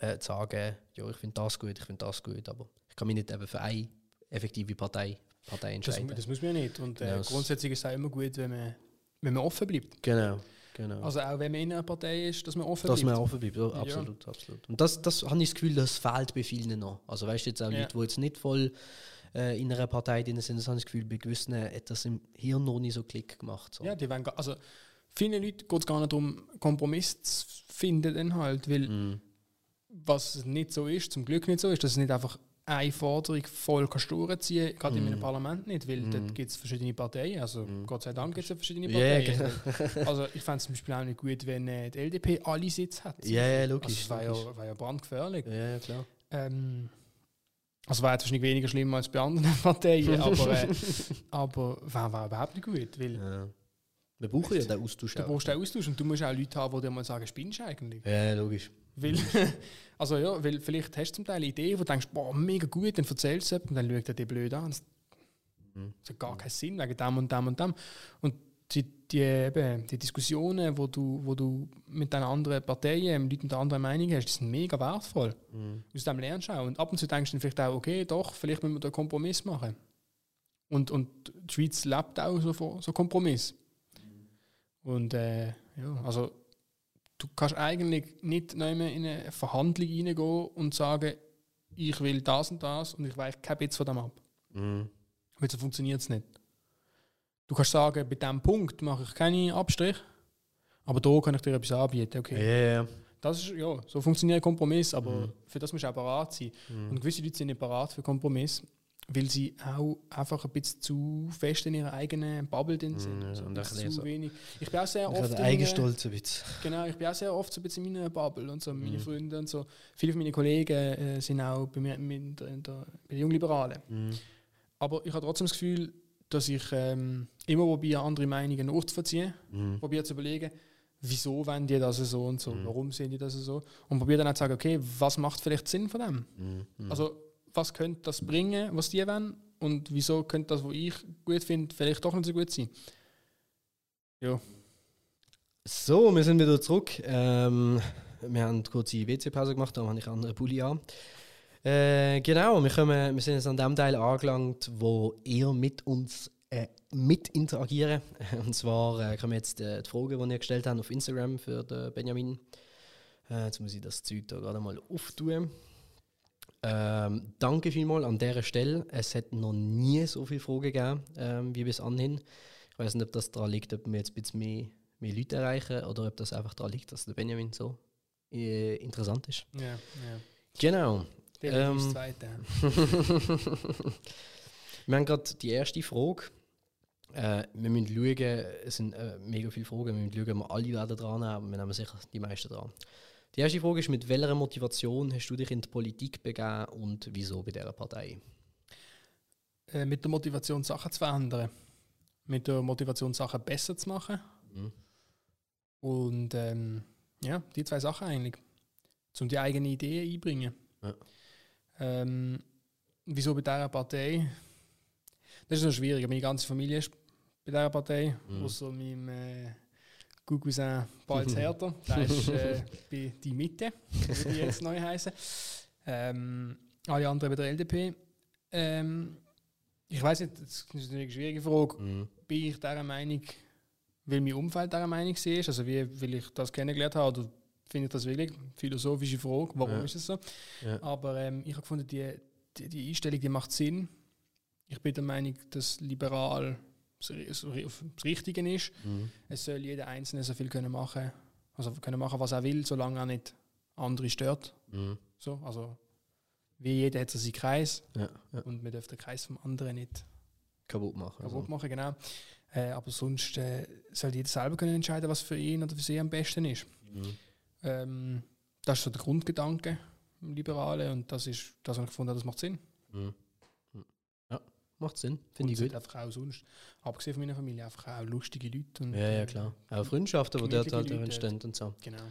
äh, zu sagen, ja, ich finde das gut, ich finde das gut, aber ich kann mich nicht eben für eine effektive Partei, Partei entscheiden. Das, das muss man ja nicht. Und äh, ja, grundsätzlich ist es auch immer gut, wenn man, wenn man offen bleibt. Genau. Genau. Also auch wenn man in einer Partei ist, dass man offen dass bleibt. Dass man offen bleibt, ja, absolut, ja. absolut. Und das, das habe ich das Gefühl, das fehlt bei vielen noch. Also weißt du jetzt auch ja. Leute, die jetzt nicht voll äh, in einer Partei drin sind, das habe ich das Gefühl, bei gewissen hat das im Hirn noch nicht so Klick gemacht. So. Ja, die wollen, also vielen Leuten geht es gar nicht darum, Kompromiss zu finden dann halt, weil mm. Was nicht so ist, zum Glück nicht so ist, dass es nicht einfach eine Forderung voll durchziehen kann, gerade mm. in einem mhm. Parlament nicht, weil mm. dort gibt es verschiedene Parteien. Also mm. Gott sei Dank gibt es ja verschiedene Parteien. Yeah, genau. <laughs> also ich fände es zum Beispiel auch nicht gut, wenn äh, die LDP alle Sitze hat. Ja, yeah, logisch. Also, das wäre ja, wär ja brandgefährlich. Ja, yeah, klar. Ähm, also wäre jetzt wahrscheinlich weniger schlimm als bei anderen <laughs> Parteien, <laughs> aber, äh, aber wäre wär überhaupt nicht gut, weil... Ja. Wir brauchen ja den Austausch. Du brauchst den Austausch und du musst auch Leute haben, die dir mal sagen, spinnst du eigentlich? Ja, logisch. Weil, <laughs> also ja, weil vielleicht hast du zum Teil eine Idee, wo du denkst, boah, mega gut, dann erzählst du es und dann schaut er dich blöd an. Das, mhm. hat gar keinen Sinn wegen dem und dem und dem. Und die, die, eben, die Diskussionen, wo du, wo du mit deinen anderen Parteien, mit Leuten andere Meinung hast, die sind mega wertvoll. Mhm. Aus dem lernst du auch. Und ab und zu denkst du dann vielleicht auch, okay, doch, vielleicht müssen wir da einen Kompromiss machen. Und, und die Schweiz lebt auch so von so Kompromiss. Mhm. Und äh, ja, also du kannst eigentlich nicht mehr in eine Verhandlung reingehen und sagen, ich will das und das und ich weiche kein bisschen von dem ab. Mhm. Weil so funktioniert es nicht. Du kannst sagen, bei diesem Punkt mache ich keine Abstrich, aber da kann ich dir etwas anbieten. Okay. Yeah. Das ist, ja, so funktioniert ein Kompromiss, aber mhm. für das musst du auch bereit sein. Mhm. Und gewisse Leute sind nicht bereit für Kompromiss weil sie auch einfach ein bisschen zu fest in ihrer eigenen Bubble drin sind. Mm, so, und zu so wenig. Ich bin auch sehr oft. Eigenstolz ein bisschen. Genau, ich bin auch sehr oft so ein bisschen in meiner Bubble und so, meine mm. Freunde und so. Viele von meinen Kollegen äh, sind auch bei mir in der, in der, bei den Jungliberalen. Mm. Aber ich habe trotzdem das Gefühl, dass ich ähm, immer probiere, andere Meinungen nachzuvollziehen, mm. probiere zu überlegen, wieso wollen die das so und so, mm. warum sehen die das so und probiere dann auch zu sagen, okay, was macht vielleicht Sinn von dem? Mm. Also was könnte das bringen, was die wollen und wieso könnte das, was ich gut finde, vielleicht doch nicht so gut sein. Ja. So, wir sind wieder zurück. Ähm, wir haben kurz die WC-Pause gemacht, da habe ich andere Pulli an. Äh, genau, wir, kommen, wir sind jetzt an dem Teil angelangt, wo ihr mit uns äh, mit interagieren. <laughs> Und zwar äh, kommen jetzt äh, die Fragen, die ihr gestellt habt auf Instagram für den Benjamin. Äh, jetzt muss ich das Zeug da gerade mal auftun. Ähm, danke vielmals an dieser Stelle. Es hat noch nie so viele Fragen gegeben ähm, wie bis anhin. Ich weiß nicht, ob das daran liegt, ob wir jetzt ein bisschen mehr, mehr Leute erreichen oder ob das einfach daran liegt, dass der Benjamin so äh, interessant ist. Ja, ja. Genau. Der ähm, ist zweite. <laughs> wir haben gerade die erste Frage. Äh, wir müssen schauen, es sind äh, mega viele Fragen, wir müssen schauen, ob wir alle werden dran haben, aber wir nehmen sicher die meisten dran. Die erste Frage ist, mit welcher Motivation hast du dich in die Politik begeben und wieso bei dieser Partei? Äh, mit der Motivation, Sachen zu verändern. Mit der Motivation, Sachen besser zu machen. Mhm. Und ähm, ja, die zwei Sachen eigentlich. Um die eigene Idee einbringen. Ja. Ähm, wieso bei dieser Partei? Das ist noch schwierig. Meine ganze Familie ist bei dieser Partei, mhm. außer meinem äh, Cousin Balz <laughs> Herter, der ist äh, bei die Mitte, wie die jetzt neu heißen. Ähm, alle anderen bei der LDP. Ähm, ich weiß nicht, das ist eine schwierige Frage. Mhm. Bin ich dieser Meinung, weil mein Umfeld dieser Meinung ist, also wie will ich das kennengelernt habe, oder finde ich das wirklich eine philosophische Frage, warum ja. ist es so? Ja. Aber ähm, ich habe gefunden, die, die, die, Einstellung, die macht Sinn, ich bin der Meinung, dass liberal das das Richtige ist. Mhm. Es soll jeder Einzelne so viel können machen, also können machen, was er will, solange er nicht andere stört. Mhm. So, also wie jeder hat so seinen Kreis Ja, ja. und wir dürfen den Kreis vom anderen nicht Kaputt machen. kaputt Also. machen, genau. Äh, aber sonst äh, soll jeder selber können entscheiden, was für ihn oder für sie am besten ist. Mhm. Ähm, das ist so der Grundgedanke im Liberalen und das ist das, was ich gefunden habe, das macht Sinn. Mhm. Macht Sinn. Finde ich gut. einfach auch sonst, abgesehen von meiner Familie, einfach auch lustige Leute. Und, Ja, ja, äh, klar. Auch Freundschaften, die dort halt Leute entstehen und so. Genau.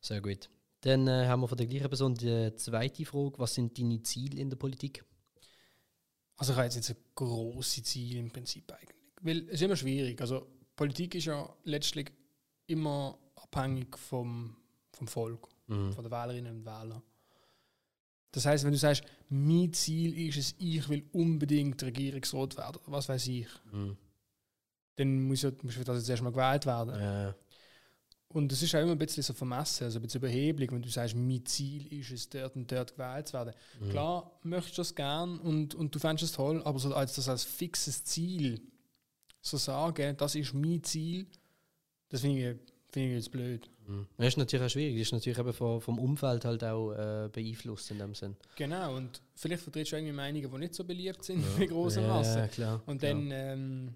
Sehr gut. Dann äh, haben wir von der gleichen Person die zweite Frage. Was sind deine Ziele in der Politik? Also ich habe jetzt nicht so grosse Ziele im Prinzip eigentlich. Weil es ist immer schwierig. Also Politik ist ja letztlich immer abhängig vom, vom Volk, Mhm. von den Wählerinnen und Wählern. Das heißt, wenn du sagst, mein Ziel ist es, ich will unbedingt Regierungsrat werden, was weiß ich, Mhm. dann muss, ja, muss das jetzt erstmal gewählt werden. Äh, Und es ist auch immer ein bisschen so vermessen, also ein bisschen überheblich, wenn du sagst, mein Ziel ist es, dort und dort gewählt zu werden. mhm. Klar, möchtest du das gern und, und du fändest es toll, aber so als das als fixes Ziel so sagen, das ist mein Ziel, das finde ich, finde ich jetzt blöd. Mhm. Das ist natürlich auch schwierig. Das ist natürlich eben vom, Umfeld halt auch äh, beeinflusst in dem Sinn. Genau, und vielleicht vertrittst du irgendwie Meinungen, die nicht so beliebt sind bei großer Masse. Ja, <laughs> klar. Und dann ähm,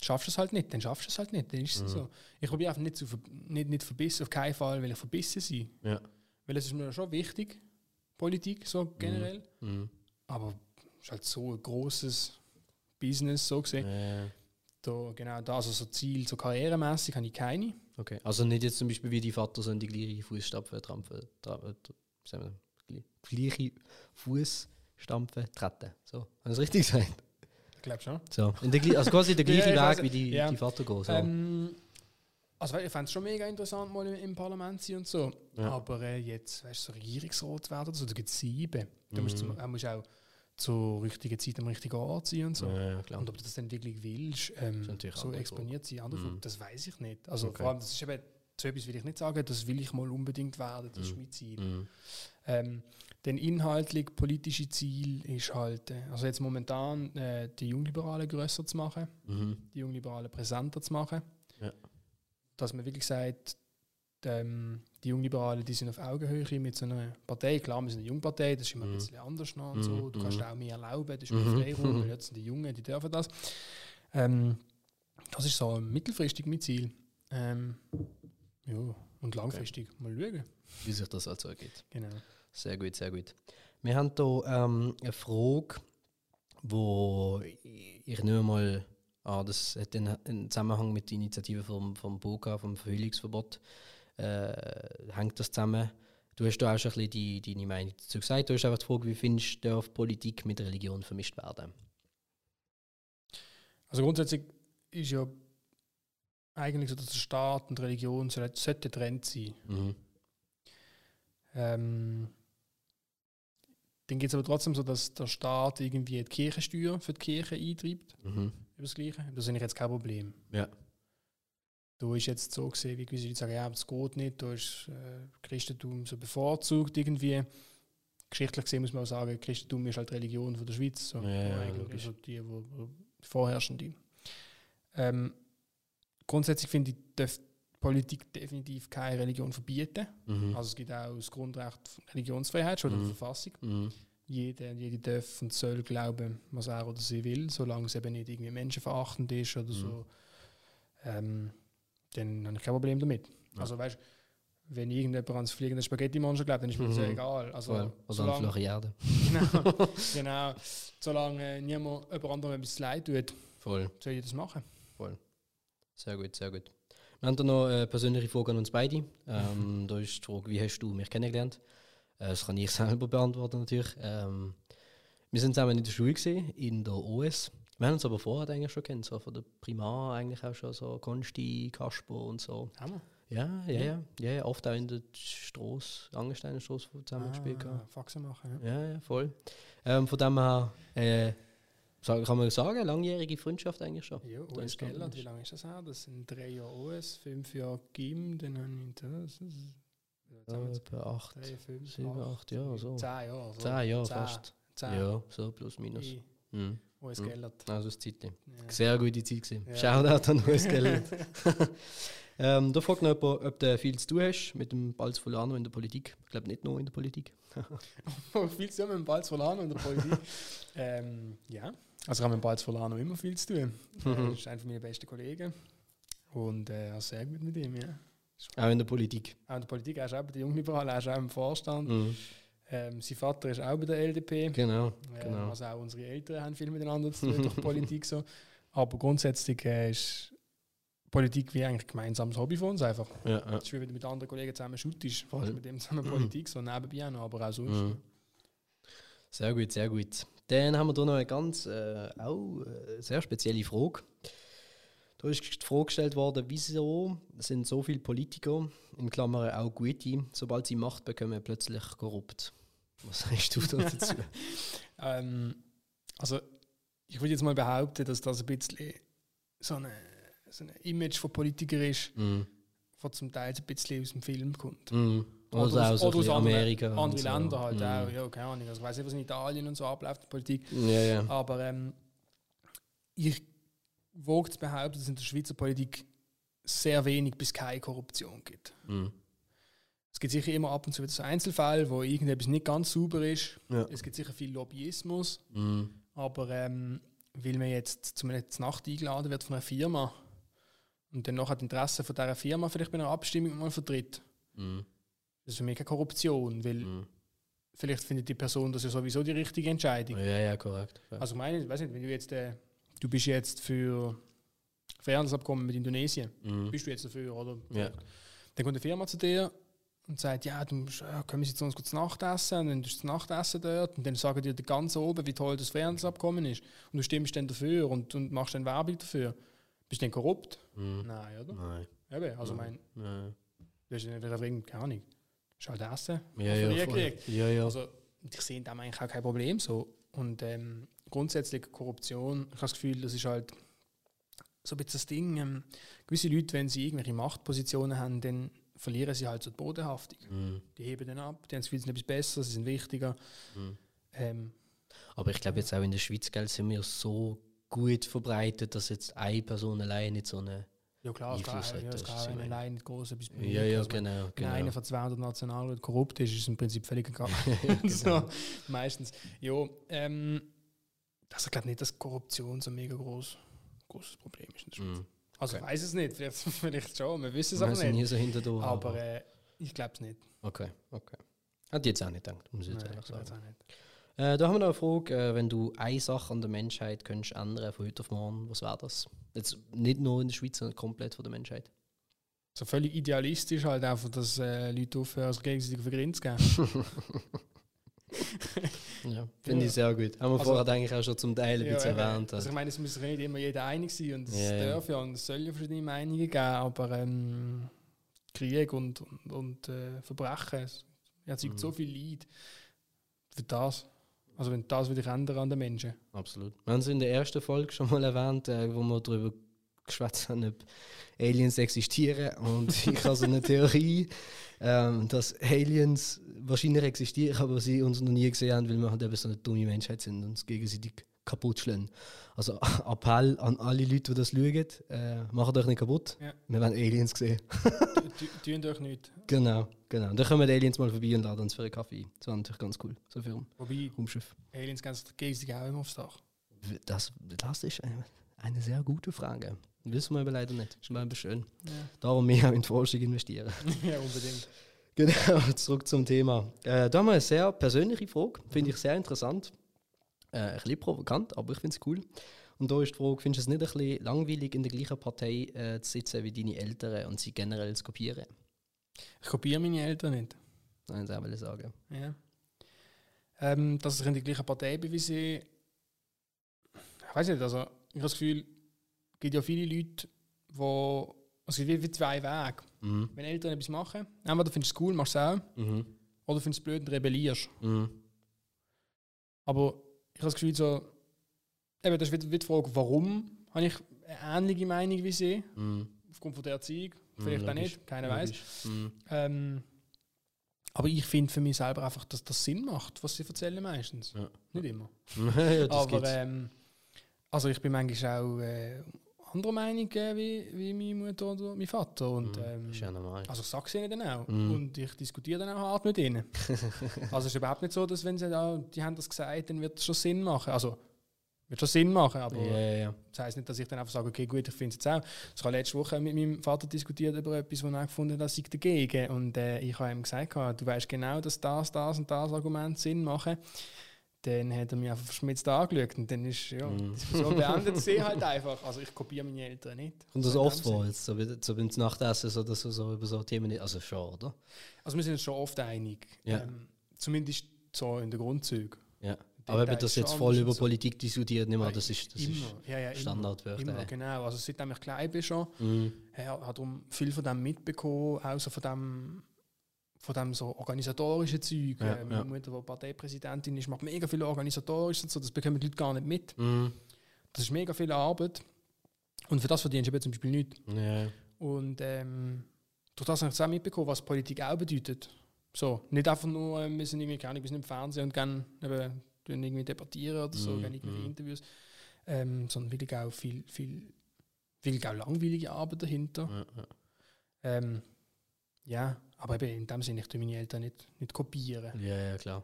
schaffst du es halt nicht, dann schaffst du es halt nicht, dann ist es Mhm. so. Ich probiere einfach nicht zu ver nicht, nicht verbissen, auf keinen Fall will ich verbissen sein. Ja. Weil es ist mir schon wichtig, Politik so generell, Mhm. aber es ist halt so ein großes Business so gesehen. Da, genau da, also so Ziel, so karrieremäßig habe ich keine. Okay. Also nicht jetzt zum Beispiel wie die Vater so in die gleiche Fußstapfen trampeln. Tra äh, gleiche Fußstampfen treten. So. Haben Sie es richtig gesagt? Ich glaube schon. So. In der, also quasi der <laughs> Ja, gleiche ich weiss, Weg wie die, ja. die Vater gehen. So. Ähm, also ich fände es schon mega interessant, mal im, Parlament zu sein und so. Ja. Aber äh, jetzt, weißt du, so Regierungsrat werden oder so, da gibt es sieben. Da musst du Mhm. zum- musst auch zur richtigen Zeit am richtigen Ort sein und so. ja, ja. Und ob du das dann wirklich willst, ähm, ist so exponiert sein, andere Mhm. das weiß ich nicht. Also Okay. vor allem, das ist eben, so etwas will ich nicht sagen, das will ich mal unbedingt werden, das ist Mhm. mein Ziel. Mhm. Ähm, denn inhaltlich politische Ziel ist halt, äh, also jetzt momentan äh, die Jungliberalen größer zu machen, Mhm. die Jungliberalen präsenter zu machen. Ja. Dass man wirklich sagt, ähm, die Jungliberalen, die sind auf Augenhöhe mit so einer Partei. Klar, wir sind eine Jungpartei, das ist immer Mhm. ein bisschen anders noch und Mhm, so. Du kannst mhm. auch mehr erlauben, das ist Mhm. mehr Freiraum, <laughs> weil jetzt sind die Jungen, die dürfen das. Ähm, das ist so mittelfristig mein Ziel. Ähm, ja, und langfristig mal schauen. Wie sich das also ergeht. Genau. Sehr gut, sehr gut. Wir haben hier ähm, eine Frage, wo ich nehme mal an, das hat einen, einen Zusammenhang mit der Initiative vom, vom BOGA, vom Verhüllungsverbot. Äh, hängt das zusammen? Du hast da auch schon ein bisschen deine Meinung dazu gesagt. Du hast einfach die Frage, wie findest du, darf Politik mit Religion vermischt werden? Also grundsätzlich ist ja eigentlich so, dass der Staat und Religion soll- sollte getrennt sein. Mhm. Ähm, dann geht es aber trotzdem so, dass der Staat irgendwie die Kirchensteuer für die Kirche eintreibt. Mhm. Über das Gleiche. Das sehe ich jetzt kein Problem. Ja. Da ist jetzt so gesehen, wie gewisse Leute sagen, ja, das geht nicht, da ist äh, Christentum so bevorzugt irgendwie. Geschichtlich gesehen muss man auch sagen, Christentum ist halt Religion von der Schweiz. So, Ja, ja, also die, wo, wo vorherrschende. Ähm, grundsätzlich finde ich, darf die Politik definitiv keine Religion verbieten. Mhm. Also es gibt auch das Grundrecht Religionsfreiheit, schon in Mhm. der Verfassung. Mhm. Jeder, jede darf und soll glauben, was er oder sie will, solange es eben nicht irgendwie menschenverachtend ist oder Mhm. so. Ähm, dann habe ich kein Problem damit. Ja. Also weißt wenn irgendjemand ans fliegende Spaghetti-Monster glaubt, dann ist mir das ja Mhm. egal. Also, Voll. Oder an solange, Floriade. <laughs> genau, genau, solange äh, niemand jemand anderem etwas leid tut, Voll. soll ich das machen. Sehr gut, sehr gut. Wir haben da noch eine persönliche Frage an uns beide. Ähm, da ist die Frage, wie hast du mich kennengelernt? Äh, das kann ich <laughs> selber beantworten natürlich. Ähm, wir sind zusammen in der Schule gesehen, in der OS. Wir haben uns aber vorher eigentlich schon kennt, so von der Primar eigentlich auch schon so Konsti, Kasper und so. Hammer. Ja, ja, ja, ja, ja oft auch in der Straße, Angestelltenstraße zusammen gespielt. gehabt. Ah, Faxen machen, ja. Ja, ja, voll. Ähm, von dem her, äh, kann man sagen, langjährige Freundschaft eigentlich schon. Ja, OS Gellert, wie lange ist das her? Das sind drei Jahre OS, fünf Jahre GIM, dann habe ich das. das Ja, acht, drei, fünf, sieben, acht Jahre, so. Zehn Jahre. So. Zehn Jahre fast. Zehn. Ja, so plus minus. Mhm. O.S. Mhm. Gellert. Also das Zeit. Ja. Sehr gute Zeit gewesen. Ja. Shoutout an uns, gell? <laughs> ähm, da fragt noch jemand, ob du viel zu tun hast mit dem Balz Fulano in der Politik. Ich glaube nicht nur in der Politik. <laughs> viel zu tun mit dem Balz Volano in der Politik. <laughs> ähm, ja, also ich habe mit dem Balz Volano immer viel zu tun. Mhm. Er ist einer meiner besten Kollegen. Und äh, also sehr gut mit ihm, ja. Auch in der Politik. Auch in der Politik, er ist auch bei den Jungliberalen, er ist auch im Vorstand. Mhm. Ähm, sein Vater ist auch bei der LDP. Genau, Ähm, genau. Also auch unsere Eltern haben viel miteinander zu tun durch <laughs> Politik so. Aber grundsätzlich äh, ist Politik wie eigentlich ein gemeinsames Hobby von uns einfach. Ja, ja. Es ist wie wenn du mit anderen Kollegen zusammen Voll. fast mit dem zusammen Politik, so nebenbei auch noch, aber auch sonst. Mhm. Sehr gut, sehr gut. Dann haben wir hier noch eine ganz äh, auch äh, sehr spezielle Frage. Da ist die Frage gestellt worden, wieso sind so viele Politiker, in Klammern auch gute, sobald sie Macht bekommen, plötzlich korrupt? Was sagst du da dazu? <laughs> Ähm, also, ich würde jetzt mal behaupten, dass das ein bisschen so ein so ein Image von Politikern ist, mm. was zum Teil ein bisschen aus dem Film kommt. Mm. Also Oder aus- oder aus Amerika. und Andere so. Länder halt Mm. auch, ja, keine Ahnung. Also, ich weiß nicht, was in Italien und so abläuft, die Politik. Ja, ja. Aber ähm, ich wage zu behaupten, dass es in der Schweizer Politik sehr wenig bis keine Korruption gibt. Mm. Es gibt sicher immer ab und zu wieder so Einzelfälle, wo irgendetwas nicht ganz sauber ist. Ja. Es gibt sicher viel Lobbyismus. Mm. Aber ähm, weil man jetzt zu einer Nacht eingeladen wird von einer Firma und dann noch das Interesse von dieser Firma vielleicht bei einer Abstimmung mal vertritt, Mm. das ist für mich keine Korruption, weil Mm. vielleicht findet die Person das ja sowieso die richtige Entscheidung. Ja, ja, korrekt. Ja. Also ich meine, ich weiß nicht, wenn du jetzt, äh, du bist jetzt für Freihandelsabkommen mit Indonesien, Mm. bist du jetzt dafür, oder? Ja. Dann kommt eine Firma zu dir und sagt, ja, du musst, ja, können wir jetzt zu uns kurz Nachtessen, und dann tust du das Nachtessen dort und dann sagen dir die ganz oben, wie toll das Freihandelsabkommen ist und du stimmst dann dafür und, und machst dann Werbung dafür. Bist du dann korrupt? Mm. Nein, oder? Nein. Eben, also Nein. mein, Ja, du hast nicht wegen, keine Ahnung, hast halt Essen, ja, ja, gekriegt. ja, ja. Also ich sehe da eigentlich auch kein Problem so. Und ähm, grundsätzlich Korruption, ich habe das Gefühl, das ist halt so ein bisschen das Ding. Ähm, gewisse Leute, wenn sie irgendwelche Machtpositionen haben, dann verlieren sie halt so die Bodenhaftung. Mm. Die heben dann ab, die haben das Gefühl, sie sind etwas besser, sie sind wichtiger. Mm. Ähm, Aber ich glaube jetzt auch in der Schweiz gell, sind wir so gut verbreitet, dass jetzt eine Person allein nicht so eine. ja klar, Einfluss hat, ja, das kann ja- allein nicht groß etwas Ja, ja, Also, genau. Wenn genau. einer von 200 Nationalräten korrupt ist, ist es im Prinzip völlig <laughs> egal. genau. <laughs> so, meistens. Ja, ähm, das ich glaube nicht, dass Korruption so ein mega groß, großes Problem ist in der Schweiz. Mm. Also Okay. ich weiß es nicht, <laughs> vielleicht, vielleicht schon, wir wissen es aber sind nicht. nie so hinter da. Aber äh, ich glaube es nicht. Okay, okay. Ich jetzt auch nicht gedacht, muss ich jetzt Nein, ehrlich sagen. auch nicht. Äh, da haben wir noch eine Frage, äh, wenn du eine Sache an der Menschheit könntest ändern von heute auf morgen, was wäre das? Jetzt nicht nur in der Schweiz, sondern komplett von der Menschheit. So völlig idealistisch halt einfach, dass äh, Leute aufhören, sich gegenseitig auf den Grind zu geben. <laughs> Ja, finde Ja. ich sehr gut. Haben wir Also- vorher eigentlich auch schon zum Teil ein Ja, bisschen erwähnt. Also ich meine, es muss nicht immer jeder einig sein und es ja. darf ja und es soll ja verschiedene Meinungen geben, aber ähm, Krieg und, und, und äh, Verbrechen, es erzeugt Mhm. so viel Leid für das. Also wenn das würde ich ändern an den Menschen. Absolut. Wir haben es in der ersten Folge schon mal erwähnt, äh, wo wir darüber geschwätzt haben, ob Aliens existieren. Und <laughs> ich habe so eine Theorie, ähm, dass Aliens wahrscheinlich existieren, aber sie uns noch nie gesehen haben, weil wir halt eben so eine dumme Menschheit sind und uns gegenseitig kaputt schlagen. Also <laughs> Appell an alle Leute, die das schauen, äh, macht euch nicht kaputt. Ja. Wir werden Aliens sehen. Tu- <laughs> Tun euch nicht. Genau, genau. Dann kommen die Aliens mal vorbei und laden uns für einen Kaffee ein. Das wäre natürlich ganz cool, so für ein Wobei, Raumschiff. Aliens gehen sich gegenseitig auch immer aufs Dach. Das, das ist eine, eine sehr gute Frage. Wissen wir aber leider nicht. Ist mal aber schön. Ja, Darum mehr in die Forschung investieren. <laughs> ja unbedingt. <laughs> genau, zurück zum Thema. Äh, da haben wir eine sehr persönliche Frage. Finde ich sehr interessant. Äh, ein bisschen provokant, aber ich finde es cool. Und da ist die Frage, findest du es nicht ein bisschen langweilig, in der gleichen Partei äh, zu sitzen wie deine Eltern und sie generell zu kopieren? Ich kopiere meine Eltern nicht. Nein, das will ich sagen. Ja. Ähm, dass ich in der gleichen Partei bin wie sie. Ich weiß nicht, also ich habe das Gefühl, gibt ja viele Leute, die. Also es gibt wie, zwei Wege. Mhm. Wenn Eltern etwas machen, entweder findest du es cool, machst du es auch, Mhm. oder findest du es blöd und rebellierst. Mhm. Aber ich habe das Gefühl, so, eben, das ist wieder wieder die Frage, warum habe ich eine ähnliche Meinung wie sie? Mhm. Aufgrund von der Erziehung, vielleicht auch nicht, keiner weiß. Mhm. Ähm, aber ich finde für mich selber einfach, dass das Sinn macht, was sie erzählen meistens. Ja. Nicht immer. <laughs> ja, aber ähm, also ich bin manchmal auch äh, anderer Meinung wie, wie meine Mutter oder mein Vater. Und, Mhm, ähm, ist ja normal. also ich sage es ihnen dann auch. Mhm. Und ich diskutiere dann auch hart mit ihnen. <laughs> also es ist überhaupt nicht so, dass wenn sie da, die haben das gesagt, dann wird es schon Sinn machen. Also wird schon Sinn machen, aber ja, ja. das heisst nicht, dass ich dann einfach sage, okay, gut, ich finde es jetzt auch. Ich habe letzte Woche mit meinem Vater diskutiert über etwas, wo er gefunden hat, dass ich dagegen. Und äh, ich habe ihm gesagt, du weißt genau, dass das, das und das Argument Sinn machen. Dann hat er mich einfach verschmitzt angeschaut und dann ist ja, Mhm. die Diskussion beendet sie halt einfach. Also ich kopiere meine Eltern nicht. Und das So oft vor, jetzt, so, wie- so beim Nachtessen, so, dass du so über so Themen nicht. Also schon, oder? Also wir sind uns schon oft einig. Ja. Ähm, zumindest so in den Grundzügen. Ja. Aber eben, dass ist jetzt voll über so. Politik diskutiert, nicht mehr, das ist, das immer. ist ja, ja, immer. Standardwörter. Immer, ey. genau. Also seitdem ich klein bin schon, ja, hat darum viel von dem mitbekommen, so von dem, von dem so organisatorischen Zeug. Ja, äh, meine ja. Mutter, die Parteipräsidentin ist, macht mega viel organisatorisches und so, das bekommen die Leute gar nicht mit. Mhm. Das ist mega viel Arbeit. Und für das verdienst du zum Beispiel nichts. Ja. Und ähm, durch das habe ich auch mitbekommen, was Politik auch bedeutet. So, nicht einfach nur, ähm, wir sind irgendwie, keine Ahnung, wir sind im Fernsehen und gehen eben, irgendwie debattieren oder so, Mhm, gehen irgendwelche mhm. Interviews, ähm, sondern wirklich auch viel, viel, wirklich auch langweilige Arbeit dahinter. Ja. Ähm, ja, aber eben in dem Sinne, ich tue meine Eltern nicht, nicht kopieren. ja, ja, klar.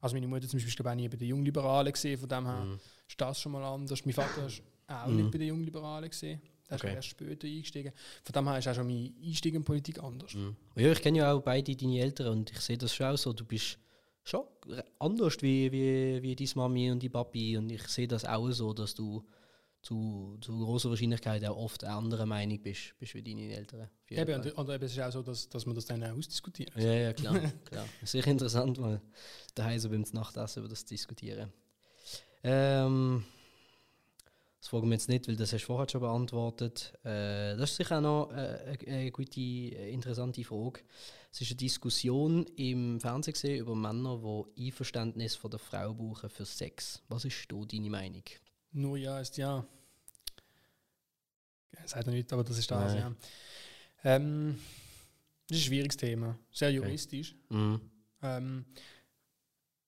Also meine Mutter zum Beispiel ist ich, auch nie bei den Jungliberalen gesehen, von dem her Mhm. ist das schon mal anders. Mein Vater ist auch Mhm. nicht bei den Jungliberalen gesehen. Der ist Okay. erst später eingestiegen. Von dem her ist auch schon mein Einstieg in Politik anders. Mhm. Ja, ich kenne ja auch beide deine Eltern und ich sehe das schon auch so. Du bist schon anders wie, wie, wie deine Mami und die Papi und ich sehe das auch so, dass du zu, zu großer Wahrscheinlichkeit auch oft eine andere Meinung bist, bist wie deine Eltern. Eben, und, und eben, es ist auch so, dass, dass man das dann auch ausdiskutiert. Ja, ja, klar. klar. Sicher interessant, mal daheim so beim Nachtessen über das zu diskutieren. Ähm, das fragen wir jetzt nicht, weil das hast du vorher schon beantwortet. Äh, das ist sicher auch noch äh, eine, eine gute, interessante Frage. Es ist eine Diskussion im Fernsehen über Männer, die Einverständnis von der Frau brauchen für Sex. Was ist da deine Meinung? Nur ja ist ja. Sagt er nicht, aber das ist das, Nein. ja. Ähm, das ist ein schwieriges Thema. Sehr juristisch. Mhm. Ähm,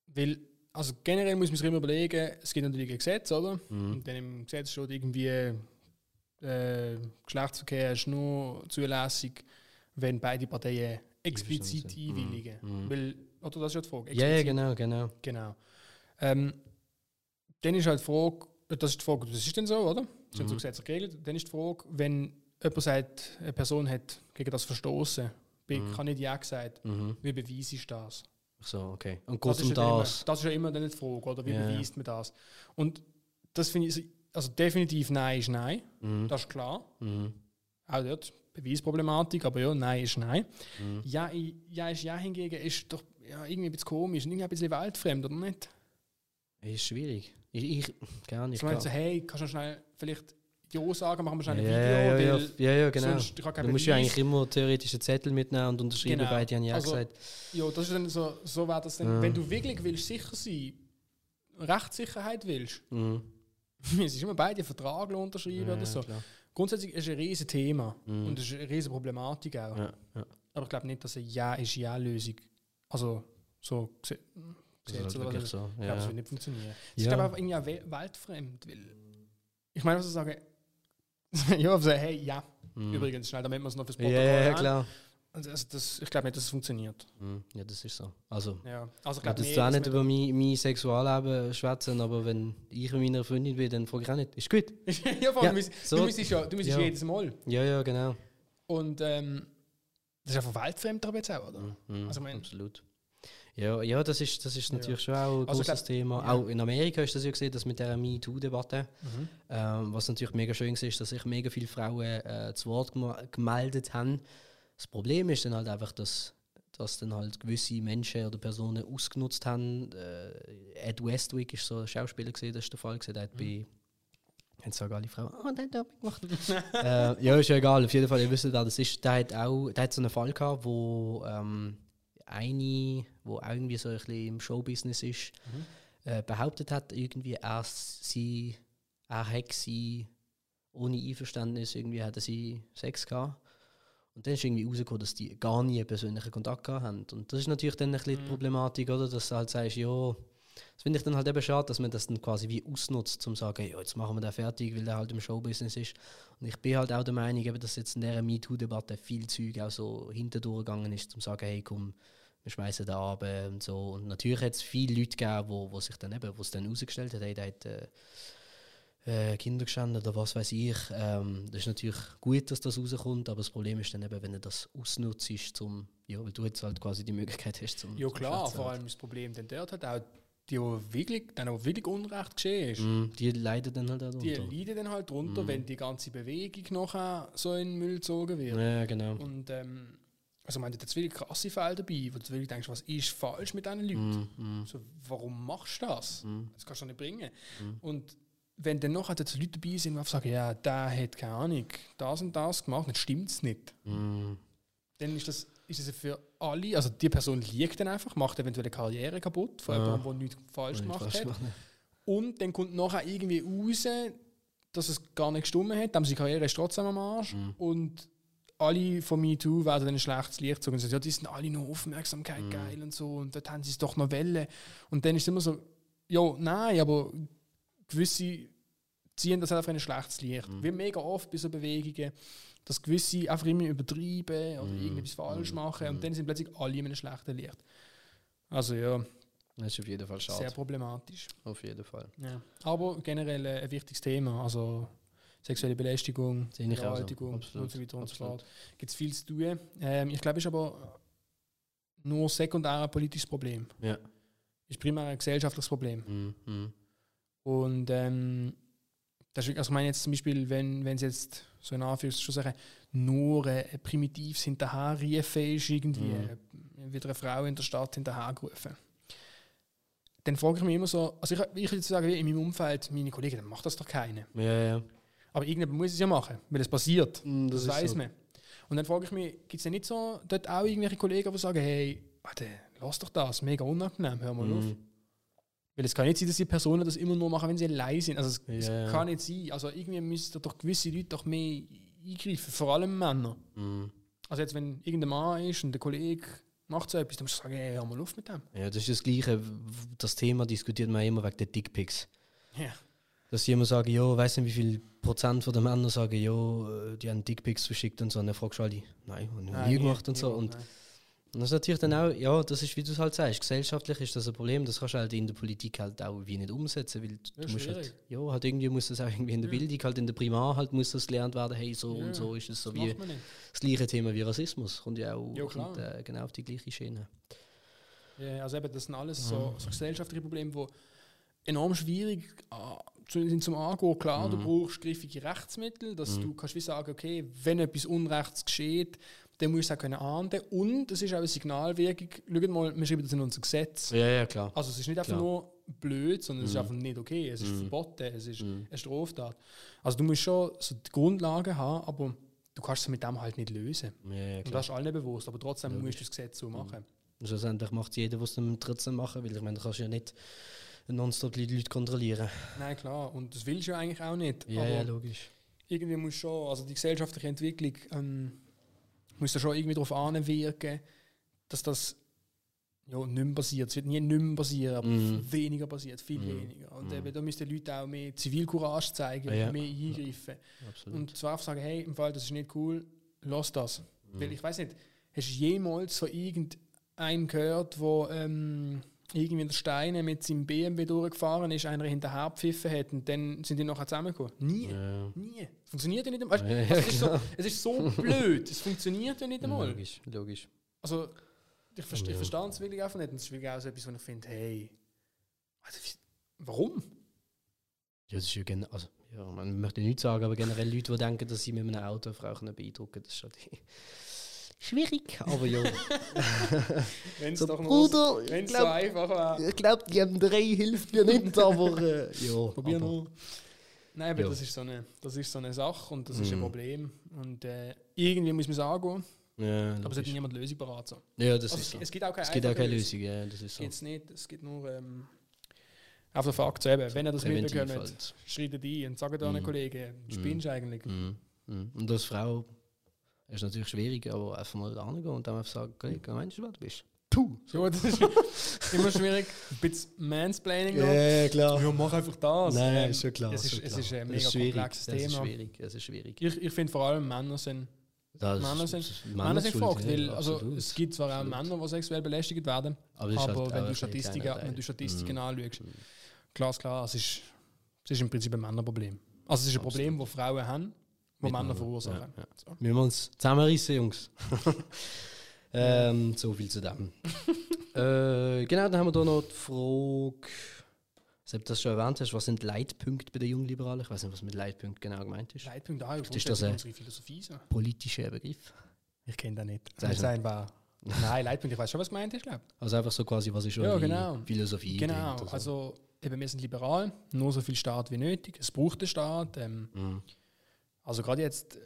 weil, also generell muss man sich immer überlegen, es gibt natürlich ein Gesetz, oder? Mhm. Und dann im Gesetz steht irgendwie, äh, Geschlechtsverkehr ist nur zulässig, wenn beide Parteien explizit sind. einwilligen. Mhm. Weil, oder das ist ja die Frage. Ja, ja, explizit. genau, genau. Genau. Ähm, dann ist halt die Frage, das ist die Frage, das ist denn so, oder? Das ist Mhm. so gesetzlich geregelt. Dann ist die Frage, wenn jemand sagt, eine Person hat gegen das verstoßen, Mhm. kann nicht Ja gesagt, Mhm. wie beweise ich das? Ach So, okay. Und Das geht ist, um ja dann immer, das. das ist ja immer dann die Frage, oder? Wie ja. beweist man das? Und das finde ich, also definitiv Nein ist Nein, Mhm. das ist klar. Mhm. Auch dort Beweisproblematik, aber ja, Nein ist Nein. Mhm. Ja, ja ist Ja hingegen ist doch ja, irgendwie ein bisschen komisch, irgendwie ein bisschen weltfremd, oder nicht? Ist schwierig. Ich, ich gar nicht. Ich meine so, hey, kannst du schnell vielleicht Ja sagen, machen wir schnell ja, ein Video, ja, ja, weil ja, ja, genau. sonst, Du musst ja eigentlich immer theoretische Zettel mitnehmen und unterschreiben, Genau. beide haben ja Also, gesagt. Ja, das ist dann so, so wäre das dann, Ja. wenn du wirklich willst sicher sein, Rechtssicherheit willst, Mhm. <laughs> es ist immer beide einen Vertrag unterschreiben Ja, oder so. klar. Grundsätzlich ist es ein riesiges Thema Mhm. und es ist eine riesige Problematik auch. Ja, ja. Aber ich glaube nicht, dass eine Ja ist Ja-Lösung, also so gese- Das ist Gesetz halt oder was wirklich ist- so. Ich glaube, das Ja. wird nicht funktionieren. Es ist Ja. glaube einfach irgendwie auch wel- weltfremd, weil ich meine, was ich sage, <laughs> ja, aber so, hey, ja, Mhm. übrigens, schnell, damit wir es noch fürs Ja, Protokoll ja, ja, klar. Also, das, ich glaube nicht, dass es funktioniert. Mhm. Ja, das ist so. Also, Ja. Also ich ich glaube zwar dass nicht über mein, mein Sexualleben schwätzen, aber wenn ich mit meiner Freundin bin, dann frage ich auch nicht. Ist gut? <laughs> ja, vor Ja, allem, du, so- du müsstest ja, du müsstest ja. jedes Mal. Ja, ja, genau. Und ähm, das ist einfach weltfremd aber jetzt auch, oder? Mhm. Also, ich mein- Absolut. Ja, ja, das ist, das ist Ja. natürlich schon auch ein Also, großes Thema. ja. Auch in Amerika ist das ja gesehen, dass mit der MeToo-Debatte, Mhm. ähm, was natürlich mega schön ist, ist, dass sich mega viele Frauen äh, zu Wort gemeldet haben. Das Problem ist dann halt einfach, dass, dass dann halt gewisse Menschen oder Personen ausgenutzt haben. Äh, Ed Westwick ist so ein Schauspieler gesehen, das ist der Fall gesehen. Der hat Mhm. bei Jetzt sagen alle Frauen, oh, der hat das gemacht. <laughs> äh, ja, ist ja egal. Auf jeden Fall, ihr wisst, wer das ist. Der hat auch, der hat so einen Fall gehabt, wo ähm, eine, wo auch irgendwie so ein bisschen im Showbusiness ist, Mhm. äh, behauptet hat, irgendwie er sie, er hätte sie ohne Einverständnis irgendwie hatte sie Sex gehabt. Und dann ist irgendwie rausgekommen, dass die gar nie einen persönlichen Kontakt gehabt haben. Und das ist natürlich dann ein bisschen die Mhm. Problematik, oder? Dass du halt sagst, ja, Das finde ich dann halt eben schade, dass man das dann quasi wie ausnutzt, um zu sagen, ja, jetzt machen wir den fertig, weil der halt im Showbusiness ist. Und ich bin halt auch der Meinung, eben, dass jetzt in dieser MeToo-Debatte viel Zeug auch so hinterdurchgegangen ist, um zu sagen, hey, komm, wir schmeißen da ab und so. Und natürlich hat es viele Leute gegeben, wo, wo sich dann eben, wo es dann herausgestellt hat, hey, der hat äh, äh, Kinder geschändet oder was weiß ich. Ähm, das ist natürlich gut, dass das rauskommt, aber das Problem ist dann eben, wenn du das ausnutzt, zum, ja, weil du jetzt halt quasi die Möglichkeit hast zum Ja klar, vor allem das Problem dann dort hat auch die, wo wirklich, dann auch wirklich Unrecht geschehen ist. Mm, die leiden dann halt darunter. Die leiden dann halt drunter, mm. wenn die ganze Bewegung nachher so in den Müll gezogen wird. Ja, genau. Und ähm, also, ich meine, da sind wirklich krasse Fälle dabei, wo du wirklich denkst, was ist falsch mit diesen Leuten? Mm. So, warum machst du das? Mm. Das kannst du nicht bringen. Mm. Und wenn dann noch halt Leute dabei sind, die sagen, ja, der hat keine Ahnung, das und das gemacht, dann stimmt es nicht. Dann ist das ist es für alle, also die Person liegt dann einfach, macht eventuell eine Karriere kaputt von ja. jemandem, der nichts falsch gemacht falsch hat. Machen. Und dann kommt nachher irgendwie raus, dass es gar nicht gestimmt hat, aber seine Karriere ist trotzdem am Arsch. Mhm. Und alle von MeToo werden dann ein schlechtes Licht gezogen und sagen, ja, die sind alle noch Aufmerksamkeit mhm. geil und so und dort haben sie es doch noch Welle. Und dann ist es immer so, ja, nein, aber gewisse ziehen das einfach in ein schlechtes Licht. Mhm. Wie mega oft bei so Bewegungen dass gewisse einfach immer übertreiben oder mm. irgendetwas falsch mm. machen und dann sind plötzlich alle in einem schlechten Licht. Also ja. Das ist auf jeden Fall schade. Sehr problematisch. Auf jeden Fall. Ja. Aber generell ein wichtiges Thema. Also sexuelle Belästigung, Vergewaltigung und so weiter und so fort. Gibt es viel zu tun. Ähm, ich glaube, es ist aber nur sekundär ein politisches Problem. Ja. Ist primär ein gesellschaftliches Problem. Mm, mm. Und ähm, das also ich meine jetzt zum Beispiel, wenn es jetzt so in Anführungszeichen nur ein primitives Hinterherrufen ist, irgendwie mhm. wieder eine Frau in der Stadt hinterhergerufen. Dann frage ich mich immer so, also ich, ich würde sagen, in meinem Umfeld, meine Kollegen, dann macht das doch keiner. Ja, ja. Aber irgendjemand muss es ja machen, weil es passiert. Mm, das, das weiß so. man. Und dann frage ich mich, gibt es denn nicht so dort auch irgendwelche Kollegen, die sagen, hey, warte, lass doch das, mega unangenehm, hör mal mm. auf. Weil es kann nicht sein, dass die Personen das immer nur machen, wenn sie allein sind. Also es, yeah. es kann nicht sein. Also irgendwie müssen doch gewisse Leute doch mehr eingreifen, vor allem Männer. Mm. Also jetzt, wenn irgendein Mann ist und der Kollege macht so etwas, dann musst du sagen, hey, hör mal auf mit dem. Ja, das ist das Gleiche. Das Thema diskutiert man immer wegen der Dickpics. Ja. Dass die immer sagen, ja, weißt du, wie viel Prozent von den Männern sagen, ja, die haben Dickpics verschickt und so. Und dann fragst du alle, nein, und nie gemacht und so. Nein. Und das ist natürlich dann auch, ja, das ist, wie du es halt sagst, gesellschaftlich ist das ein Problem, das kannst du halt in der Politik halt auch wie nicht umsetzen, weil du ja, musst halt, ja, halt irgendwie muss das auch irgendwie in der ja. Bildung, halt in der Primar halt muss das gelernt werden, hey, so ja. und so ist es so das wie das gleiche Thema wie Rassismus, kommt ja auch kommt, äh, genau auf die gleiche Schiene. Ja, also eben, das sind alles so, so gesellschaftliche Probleme, die enorm schwierig äh, sind zum Angehen. Klar, mhm. du brauchst griffige Rechtsmittel, dass mhm. du kannst wie sagen, okay, wenn etwas Unrechts geschieht, dann musst du es auch können ahnden Und es ist auch eine Signalwirkung. Schaut mal, wir schreiben das in unser Gesetz. Ja, ja, klar. Also es ist nicht einfach klar. nur blöd, sondern mhm. es ist mhm. einfach nicht okay. Es ist mhm. verboten, es ist mhm. eine Straftat. Also du musst schon so die Grundlagen haben, aber du kannst es mit dem halt nicht lösen. Ja, ja, Und das ist allen bewusst, aber trotzdem Logisch. musst du das Gesetz so machen. Mhm. Schlussendlich macht es jeder, was es trotzdem machen will. Ich meine, du kannst ja nicht nonstop die Leute kontrollieren. Nein, klar. Und das willst du ja eigentlich auch nicht. Ja, ja logisch. Irgendwie muss schon, also die gesellschaftliche Entwicklung... Ähm, muss da schon irgendwie darauf anwirken, dass das ja, nicht mehr passiert. Es wird nie nicht mehr passieren, aber mm. weniger passiert, viel mm. weniger. Und mm. eben, da müssen die Leute auch mehr Zivilcourage zeigen, ja. mehr eingreifen. Ja, und zwar sagen, hey, im Fall, das ist nicht cool, lass das. Weil ich weiß nicht, hast du jemals von irgendeinem gehört, wo ähm, irgendwie in der Steine mit seinem BMW durchgefahren ist, einer hinterher gepfiffen hat und dann sind die nachher zusammengekommen. Nie. Ja. Nie. Funktioniert ja nicht einmal. Ja, also es, ist so, es ist so blöd. Es funktioniert ja nicht einmal. Logisch, logisch. Also, ich, verste, ja. verstehe es wirklich einfach nicht. Und das ist wirklich auch so etwas, wo ich finde, hey, warum? Ja, das ist ja generell, also, ja, man möchte nicht sagen, aber generell Leute, die denken, dass sie mit einem Auto Frau beeindrucken das ist schon die schwierig, aber ja. <laughs> wenn es so, doch Bruder, wenn so einfach wäre. Ich glaube, die M3 hilft mir nicht, <laughs> aber äh, ja. Probier nur. Nein, aber ja. das, ist so eine, das ist so eine Sache und das mm. ist ein mhm. Problem. Und äh, irgendwie muss man es angehen. Ja, aber es hat niemand Lösung parat. So. Ja, das also ist so. Es gibt auch keine, es gibt auch keine Lösung. Ja, das ist so. Gibt's nicht, es gibt nur ähm, auf der Fakt so eben, wenn ihr das mitbekommt, halt. schreitet ein und sagt euren mm. Kollegen, spinnst mm. eigentlich. Mm. Und als Frau ist natürlich schwierig, aber einfach mal angehen und dann einfach sagen, okay, meinst du, was du bist? Puh. So, das ist <laughs> immer schwierig. Ein bisschen Mansplaining noch. Ja, klar. Ja, mach einfach das. Nein, Ähm, ist schon klar. Es ist, schon es ist ein Das mega schwierig, komplexes Das ist Thema. schwierig, das ist schwierig. Ich, ich finde vor allem Männer sind, Das Männer ist- sind, das ist Männer sind Schuld, gefragt, ja, weil also, absolut. es gibt zwar auch. Männer, die sexuell belästigt werden, Aber, es ist aber halt wenn, du ein Statistiken, wenn du Statistiken Mhm. anschaust, klar ist klar, es ist, es ist im Prinzip ein Männerproblem. Also es ist ein Problem, das Frauen haben, das Mit Männer verursachen. ja, ja. So. Wir müssen uns zusammenreißen, Jungs. <laughs> ähm, so viel zu dem. <laughs> äh, genau, dann haben wir da noch die Frage, ob du das schon erwähnt hast, was sind Leitpunkte bei den Jungliberalen? Ich weiß nicht, was mit Leitpunkt genau gemeint ist. Leitpunkt auch, ist das grundsätzlich ein- unsere Philosophie. So. Politischer Begriff. Ich kenne das nicht. Sein war. Nein, Leitpunkt, ich weiß schon, was gemeint ist, glaube Also einfach so quasi, was ist Ja, genau. Philosophie Genau, so. also eben, wir sind liberal, nur so viel Staat wie nötig. Es braucht den Staat. Ähm, Mhm. Also gerade jetzt äh,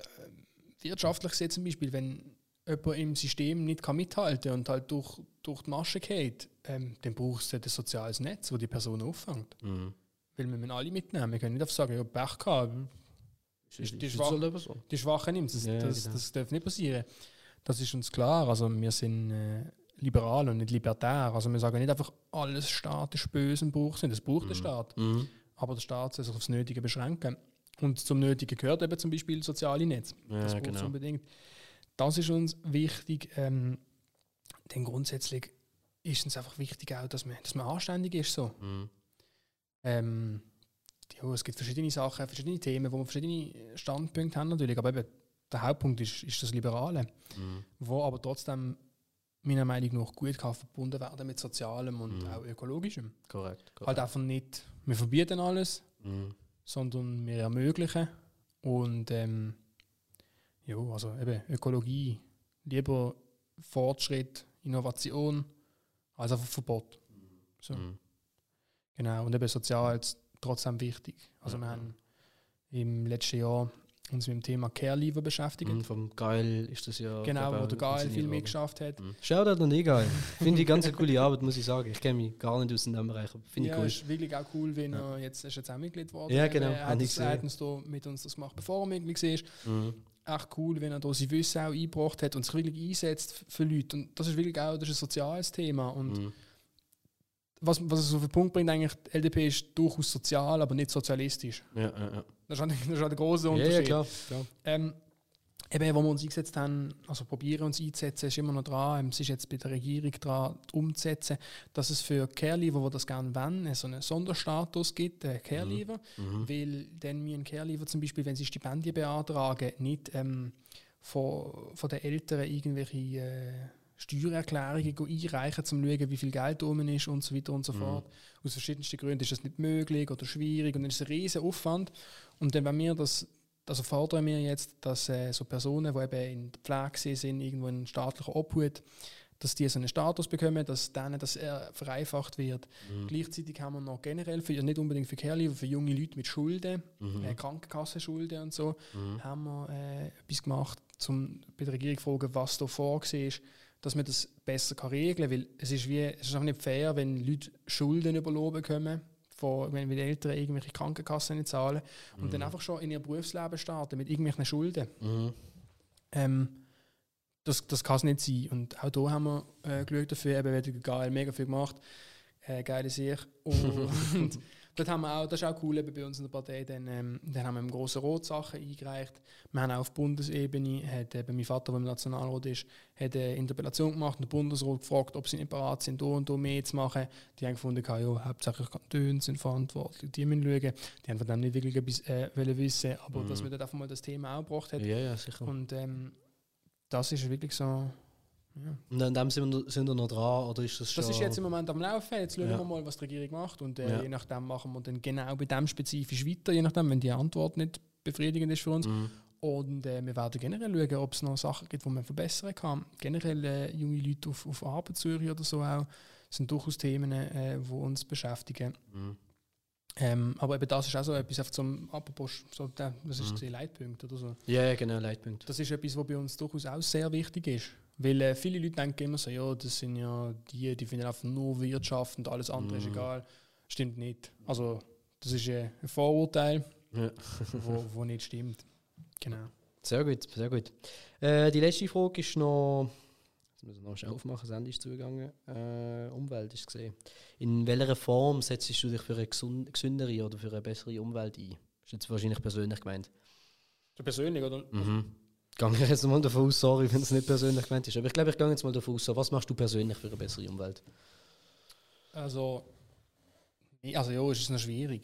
wirtschaftlich gesehen zum Beispiel, wenn jemand im System nicht kann mithalten und halt durch, durch die Masche geht, ähm, dann brauchst du ein soziales Netz, wo die Person auffängt. Mhm. Weil wir müssen alle mitnehmen. Wir können nicht einfach sagen, ja, Pech gehabt, die ist, ist schwach- eben so. die Schwachen nimmt. Das, Ja, das, genau. das darf nicht passieren. Das ist uns klar. Also wir sind äh, liberal und nicht libertär. Also wir sagen nicht einfach, alles Staat ist böse und braucht es nicht. Es braucht den Staat. Mhm. Aber der Staat soll sich aufs Nötige beschränken. Und zum Nötigen gehört eben zum Beispiel soziale Netz. Ja, das es genau. unbedingt. Das ist uns wichtig. Ähm, denn grundsätzlich ist uns einfach wichtig auch, dass man, dass man anständig ist. So. Mhm. Ähm, ja, es gibt verschiedene Sachen, verschiedene Themen, wo wir verschiedene Standpunkte haben natürlich. Aber eben der Hauptpunkt ist, ist das Liberale, Mhm. wo aber trotzdem meiner Meinung nach gut kann verbunden werden mit Sozialem und Mhm. auch Ökologischem. Korrekt. korrekt. Halt einfach nicht, wir verbieten alles, Mhm. Sondern wir ermöglichen. Und ähm, ja, also eben Ökologie, lieber Fortschritt, Innovation, als einfach Verbot. So, Mhm. Genau, und eben sozial ist trotzdem wichtig. Also Ja, wir haben im letzten Jahr uns mit dem Thema Care Lever beschäftigt. Mhm, vom Geil ist das ja. Genau, wo der Geil viel mehr worden. geschafft hat. Mhm. Shoutout an Egal. Finde ich ganz eine coole Arbeit, muss ich sagen. Ich kenne mich gar nicht aus in dem Bereich. Finde ich ja, cool. ist wirklich auch cool, wenn Ja. er jetzt, ist jetzt auch Mitglied geworden. Ja, genau, Er hat, ich uns da mit uns das gemacht, bevor er Mitglied war. Mhm. Echt cool, wenn er da sein Wissen auch eingebracht hat und sich wirklich einsetzt für Leute. Und das ist wirklich auch das ist ein soziales Thema. Und Mhm. was, was es auf den Punkt bringt, eigentlich, die LDP ist durchaus sozial, aber nicht sozialistisch. Ja, ja, ja. Das ist, ein- das ist ein großer Ja, Unterschied. ja, klar. klar. Ähm, eben, wo wir uns eingesetzt haben, also probieren uns einzusetzen, ist immer noch dran. Ähm, Es ist jetzt bei der Regierung dran, umzusetzen, dass es für Care-Leaver, die das gerne wollen, so einen Sonderstatus gibt, äh, Care-Leaver. Mhm. Weil dann müssen Care-Leaver zum Beispiel, wenn sie Stipendien beantragen, nicht ähm, von, von den Eltern irgendwelche äh, Steuererklärungen einreichen, um zu schauen, wie viel Geld rum ist und so weiter und so Mhm. fort. Aus verschiedensten Gründen ist das nicht möglich oder schwierig und dann ist es ein riesen Aufwand. Und dann, wenn wir das, also fordern wir jetzt, dass äh, so Personen, die eben in der Pflege sind, irgendwo in staatlicher Obhut, dass die so einen Status bekommen, dass denen das äh, vereinfacht wird. Mhm. Gleichzeitig haben wir noch generell, für, nicht unbedingt für Care-Leaver, für junge Leute mit Schulden, Mhm. äh, Krankenkassenschulden und so, Mhm. haben wir äh, etwas gemacht, um bei der Regierung zu fragen, was da vorgesehen ist, dass man das besser kann regeln kann. Weil es ist, wie, es ist einfach nicht fair, wenn Leute Schulden überlassen bekommen, von, wenn die Eltern irgendwelche Krankenkassen nicht zahlen und dann einfach schon in ihr Berufsleben starten mit irgendwelchen Schulden. Mhm. Ähm, das, das kann es nicht sein. Und auch da haben wir äh, geschaut dafür, eben wird geil, mega viel gemacht. Äh, geile Sicht. Und <laughs> dort haben wir auch, das ist auch cool eben bei uns in der Partei, dann, ähm, dann haben wir im Grossen Rot Sachen eingereicht. Wir haben auch auf Bundesebene, hat eben mein Vater, der im Nationalrat ist, hat eine Interpellation gemacht und der Bundesrat gefragt, ob sie nicht bereit sind, da und da mehr zu machen. Die haben gefunden, ja, hauptsächlich Kantone sind verantwortlich, die müssen schauen. Die haben von dem nicht wirklich etwas äh, wollen wissen, aber Mhm. dass man dort einfach mal das Thema auch gebracht hat. Ja, ja, sicher. Und ähm, das ist wirklich so. Und an dem sind wir, sind wir noch dran, oder ist das schon... Das ist jetzt im Moment am Laufen. Jetzt schauen Ja. wir mal, was die Regierung macht. Und äh, je nachdem machen wir dann genau bei dem spezifisch weiter, je nachdem, wenn die Antwort nicht befriedigend ist für uns. Mhm. Und äh, wir werden generell schauen, ob es noch Sachen gibt, die man verbessern kann. Generell äh, junge Leute auf, auf Arbeitssuche oder so auch sind durchaus Themen, äh, die uns beschäftigen. Mhm. Ähm, aber eben das ist auch so etwas auf zum Apropos, so der, das ist Mhm. Leitpunkt oder so. Ja, ja, genau, Leitpunkt. Das ist etwas, was bei uns durchaus auch sehr wichtig ist. Weil äh, viele Leute denken immer so, ja, das sind ja die, die finden einfach nur Wirtschaft und alles andere ist Mhm. egal. Stimmt nicht. Also, das ist äh, ein Vorurteil, Ja. <laughs> wo, wo nicht stimmt. Genau. Sehr gut, sehr gut. Äh, die letzte Frage ist noch Jetzt müssen wir noch schnell aufmachen, das Ende ist zugegangen. Äh, Umwelt ist gesehen. In welcher Form setzt du dich für eine gesündere oder für eine bessere Umwelt ein? Ist jetzt wahrscheinlich persönlich gemeint. Persönlich, oder? Mhm. Gehe ich jetzt mal davon aus, sorry, wenn es nicht persönlich gemeint ist. Aber ich glaube, ich gehe jetzt mal davon aus, so, was machst du persönlich für eine bessere Umwelt? Also, also ja, ist es noch schwierig.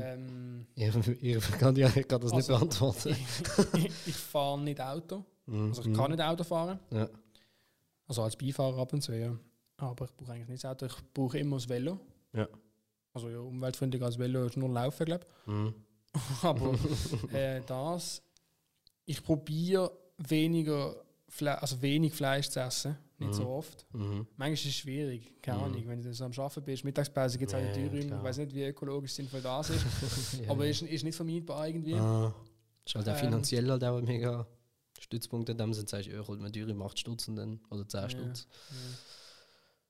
ähm, <laughs> Ich, ich, kann, ich kann das nicht Also, beantworten. ich ich fahre nicht Auto. Also ich kann nicht Auto fahren. Ja. Also als Beifahrer ab und zu, ja. Aber ich brauche eigentlich nicht das Auto. Ich brauche immer das Velo. Ja. Also ja, umweltfreundlich als Velo ist nur Laufen, glaube Mhm. ich. <laughs> Aber <laughs> äh, das, ich probiere weniger, Fle also wenig Fleisch zu essen. Nicht so oft. Mhm. Manchmal ist es schwierig, keine Ahnung, wenn du so am Arbeiten bist. Mittagspause gibt es auch Ja, in Thüringen. klar. Ich weiß nicht, wie ökologisch sinnvoll das ist. <laughs> Ja, aber ja. ist, ist nicht vermeidbar irgendwie. Ah, ist halt auch Ähm. finanziell halt auch ein mega Stützpunkt in dem Sinne, sagst du, ja, holt man Dürre, macht Stutz und dann, oder 10 Ja. Stutz.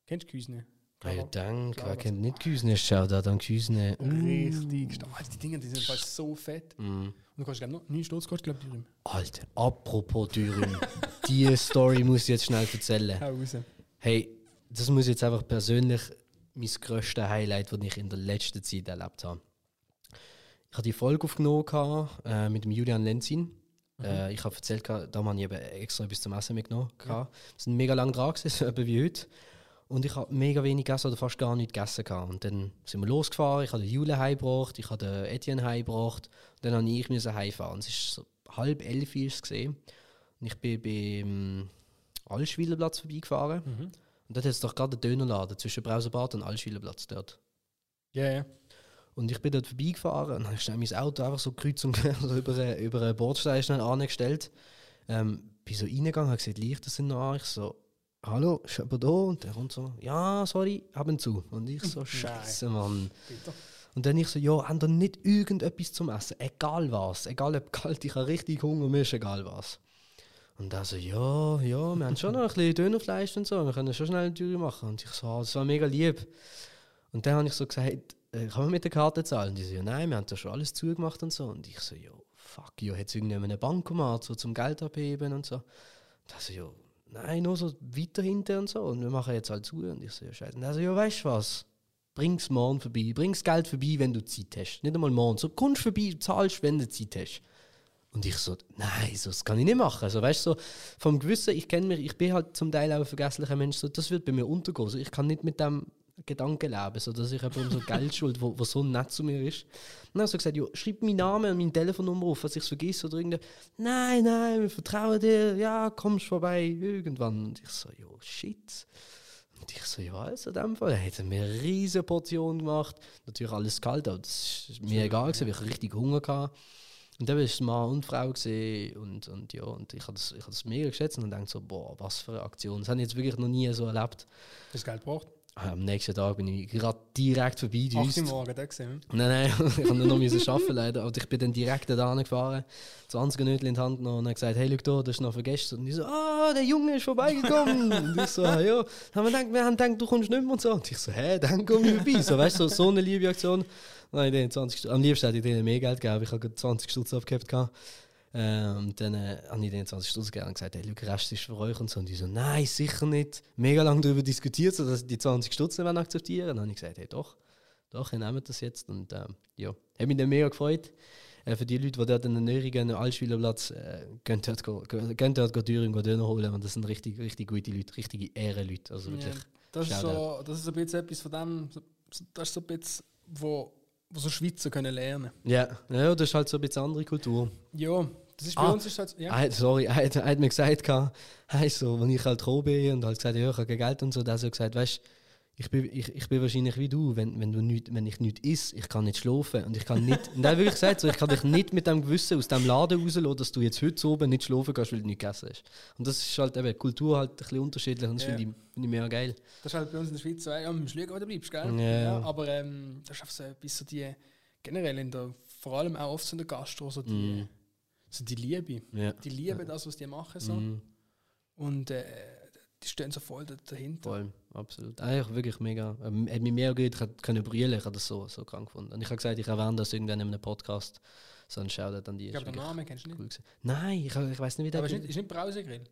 Kennst du Küsne? Ja, ich denke, klar, wer kennt nicht Küsne? Schaut da dann Küsne. Richtig stark. Alter, die Dinge die sind fast so fett. Mm. Und du kannst, glaube ich, noch 9 Stutz kostet, glaube ich, Dürüm. Alter, apropos Dürüm. <laughs> die Story muss ich jetzt schnell erzählen. Hau raus. Hey, das muss jetzt einfach persönlich mein grösstes Highlight, das ich in der letzten Zeit erlebt habe. Ich habe die Folge aufgenommen äh, mit dem Julian Lenzin. Äh, ich habe erzählt, da habe ich eben extra etwas zum Essen mitgenommen. gehabt. Wir sind mega lange dran, gewesen, <laughs> so wie heute. Und ich habe mega wenig gegessen oder fast gar nichts gegessen. Gehabt. Und dann sind wir losgefahren. Ich habe den Jule heimgebracht, ich habe den Etienne heimgebracht. Und dann habe ich müssen heimfahren. Es ist so halb elf ist es gesehen. Und ich bin beim Allschwilerplatz vorbeigefahren. Und dort hat es doch gerade einen Dönerladen zwischen Brauserbad und Allschwilerplatz dort. Ja, ja. Und ich bin dort vorbeigefahren und habe schnell mein Auto einfach so kreuz und quer <laughs> so über, einen- über einen Bordstein schnell angestellt. Ähm, bin so reingegangen, habe gesagt, Lichter sind noch an. Ich so, hallo, ist jemand da? Und der kommt so, ja, sorry, haben zu. Und ich so, <laughs> scheiße, Mann. Bitte. Und dann ich so, ja, haben da nicht irgendetwas zum Essen? Egal was. Egal ob kalt, ich habe richtig Hunger, mir ist egal was. Und er so, ja, ja, wir haben schon noch ein bisschen Dönerfleisch und so, wir können schon schnell eine Tür machen. Und ich so, ah, das war mega lieb. Und dann habe ich so gesagt, äh, kann man mit der Karte zahlen? Und die so, ja, nein, wir haben da schon alles zugemacht und so. Und ich so, ja, fuck, ja, hat es irgendjemand einen Bankomat so zum Geld abheben und so. Und er so, ja, nein, nur so weiter hinten und so. Und wir machen jetzt halt zu. Und ich so, ja, scheiße. Und er so, ja, weißt du was? Bring's morgen vorbei. Bring's Geld vorbei, wenn du Zeit hast. Nicht einmal morgen. So, kommst vorbei, zahlst, wenn du Zeit hast. Und ich so, nein, so, das kann ich nicht machen. Also, weißt du, so, vom Gewissen, ich kenne mich, ich bin halt zum Teil auch ein vergesslicher Mensch, so, das wird bei mir untergehen. So, ich kann nicht mit dem Gedanken leben, so, dass ich jemandem so Geld schuld, wo, wo so nett zu mir ist. Und dann habe ich gesagt, jo, schreib meinen Namen und meine Telefonnummer auf, was ich es vergesse oder irgendein, nein, nein, wir vertrauen dir, ja, kommst vorbei, irgendwann. Und ich so, jo, shit. Und ich so, ja, also in dem Fall, er hat mir eine riesige Portion gemacht. Natürlich alles kalt, aber das ist mir egal gewesen, weil ich richtig Hunger hatte. Und dann war es Mann und Frau und, und ja, und ich habe das, ich hab das mega geschätzt und dachte so, boah, was für eine Aktion. Das habe ich jetzt wirklich noch nie so erlebt. Das Geld braucht. Ah, Am nächsten Tag bin ich gerade direkt vorbei 8 Uhr morgen, da gesehen. Nein, nein, <laughs> ich habe noch müssen arbeiten leider. Aber ich bin dann direkt da gefahren, 20 Minuten in die Hand genommen und habe gesagt, hey, schau da, das ist noch vergessen. Und die so, ah, der Junge ist vorbeigekommen. <laughs> und ich so, ah, ja. Haben wir gedacht, wir haben gedacht, du kommst nicht mehr und so. Und ich so, hä, dann komm ich vorbei. So, weißt du, so, so eine liebe Aktion. Nein, denen 20 Stutz- am liebsten hätte ich denen mehr Geld gegeben, ich habe gerade 20 Stutz abgehabt. Äh, und dann äh, habe ich denen 20 Stutz gegeben und gesagt, hey, der Rest ist für euch und so. Und die so, nein, sicher nicht. Mega lange darüber diskutiert, so, dass sie die 20 Stutz nicht akzeptieren Dann habe ich gesagt, hey, doch, doch, ihr nehmt das jetzt. Und ähm, ja, habe mich dann mega gefreut. Äh, für die Leute, die dort in den Nörigen, am Altspielerplatz, äh, gehen dort, go- gehen dort Dürüm go Döner holen. Und das sind richtig, richtig gute Leute, richtige Ehrenleute. Also wirklich. Ja, das, ist so, das ist ein bisschen etwas von dem, das ist so ein bisschen, wo, wo so Schweizer können lernen Ja. ja, das ist halt so ein bisschen andere Kultur. Ja, das ist bei Ah. uns ist halt, ja. Er hat- sorry, er hat, hat mir gesagt, hey, <laughs> so, wenn ich halt gekommen bin und halt gesagt, ja, ich habe kein Geld und so, da hat er gesagt, weißt ich bin, ich, ich bin wahrscheinlich wie du, wenn, wenn, du nicht, wenn ich nichts isse, ich kann nicht schlafen und ich kann nicht, <laughs> und hat wirklich gesagt, so, ich kann dich nicht mit dem Gewissen aus dem Laden rauslassen, dass du jetzt heute oben nicht schlafen kannst, weil du nichts gegessen hast. Und das ist halt eben, Kultur halt ein bisschen unterschiedlich und das Ja. finde ich, find ich mega geil. Das ist halt bei uns in der Schweiz so, ja, müssen schauen, wo du bleibst, gell? Ja. aber ähm, das ist einfach so etwas, so die, generell in der, vor allem auch oft so in der Gastro, so die, Mhm. so die Liebe. Ja. Die lieben das, was die machen, so. Mhm. Und äh, die stehen so voll da- dahinter. Voll, absolut. Eigentlich wirklich mega. Ähm, hat mich mehr gut, ich konnte brüllen, ich habe das so, so krank gefunden. Und ich habe gesagt, ich erwähne das irgendwann in einem Podcast. So ein Shoutout an die. Ich glaube, den Namen kennst du nicht. cool. Nein, ich, ich weiß nicht, wie der Aber ist nicht, ist nicht Brausegrill?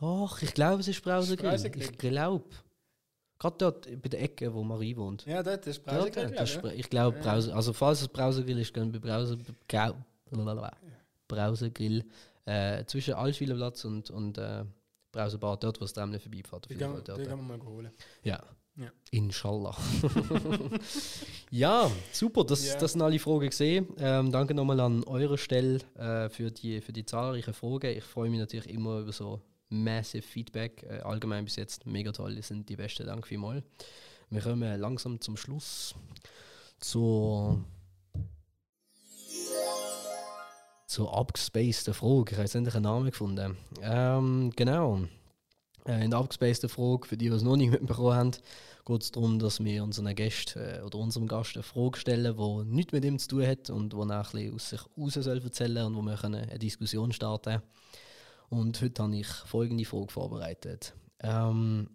Doch, ich glaube, es ist Brausegrill. Brausegrill. Ich glaube. Gerade dort bei der Ecke, wo Marie wohnt. Ja, das ist Dort, Brausegrill, glaub ist ich, glaube, Ja. Brause, also falls es Brausegrill ist, dann bei Brause. Brausegrill äh, zwischen Altschwilerplatz und, und äh, Brausebad, dort, wo es Tram nicht vorbeifährt. Die Fall die man mal holen. Ja. Ja. Inshallah. <laughs> ja, super, das, Ja. das sind alle Fragen gesehen. Ähm, danke nochmal an eure Stelle äh, für, die, für die zahlreichen Fragen. Ich freue mich natürlich immer über so massive Feedback. Äh, allgemein bis jetzt mega toll, das sind die besten. Danke vielmals. Wir kommen langsam zum Schluss. Zur, zur abgespaceden Frage. Ich habe jetzt endlich einen Namen gefunden. Ähm, genau. Äh, in der abgespaceden Frage, für die, die es noch nicht mitbekommen haben, geht es darum, dass wir unseren Gästen äh, oder unserem Gast eine Frage stellen, die nichts mit ihm zu tun hat und die er aus sich raus soll erzählen und wo wir eine Diskussion starten Und heute habe ich folgende Frage vorbereitet. Ähm,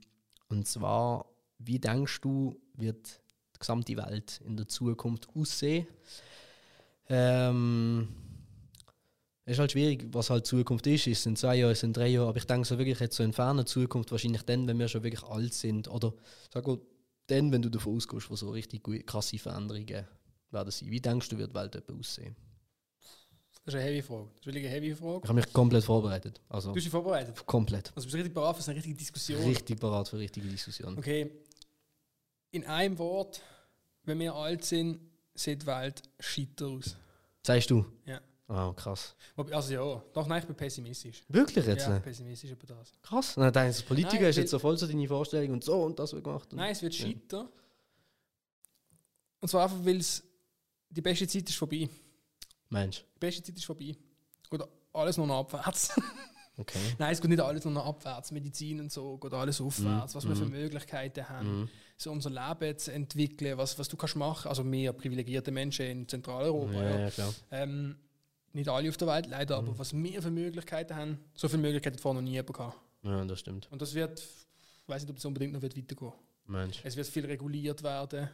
und zwar, wie denkst du, wird die gesamte Welt in der Zukunft aussehen? Ähm, es ist halt schwierig, was halt Zukunft ist. Es sind zwei Jahre, es sind drei Jahre, aber ich denke so wirklich jetzt so in ferner Zukunft, wahrscheinlich dann, wenn wir schon wirklich alt sind. Oder sag mal, dann, wenn du davon ausgehst, wo so richtig krasse Veränderungen werden sein. Wie denkst du, wird die Welt etwa aussehen? Das ist eine heavy Frage. Das ist wirklich eine heavy Frage. Ich habe mich komplett vorbereitet. Also Du bist dich vorbereitet. komplett. Also bist du richtig bereit für eine richtige Diskussion. Richtig parat für richtige Diskussion. Okay. In einem Wort, wenn wir alt sind, sieht die Welt scheiter aus. Sagst du? Ja. Ah, krass. Also ja, doch, nein, ich bin pessimistisch. Wirklich jetzt? ja, ne? pessimistisch über das. Krass. Denkst du, Politiker Nein, ist jetzt so voll so deine Vorstellung und so und das wird gemacht. Nein, es wird Ja. scheiter. Und zwar einfach, weil es die beste Zeit ist vorbei. Mensch. Die beste Zeit ist vorbei. Geht alles nur noch abwärts. <laughs> Okay. Nein, es geht nicht alles nur noch abwärts. Medizin und so geht alles aufwärts. Was wir für Möglichkeiten haben, Mhm. so unser Leben zu entwickeln, was, was du kannst machen. Also mehr privilegierte Menschen in Zentraleuropa. Ja, Ja. ja, klar. Ähm, nicht alle auf der Welt leider, Mhm. aber was wir für Möglichkeiten haben, so viele Möglichkeiten hat vorher noch nie jemand gehabt. Ja, das stimmt. Und das wird, ich weiß nicht, ob es unbedingt noch wird weitergehen. Mensch. Es wird viel reguliert werden,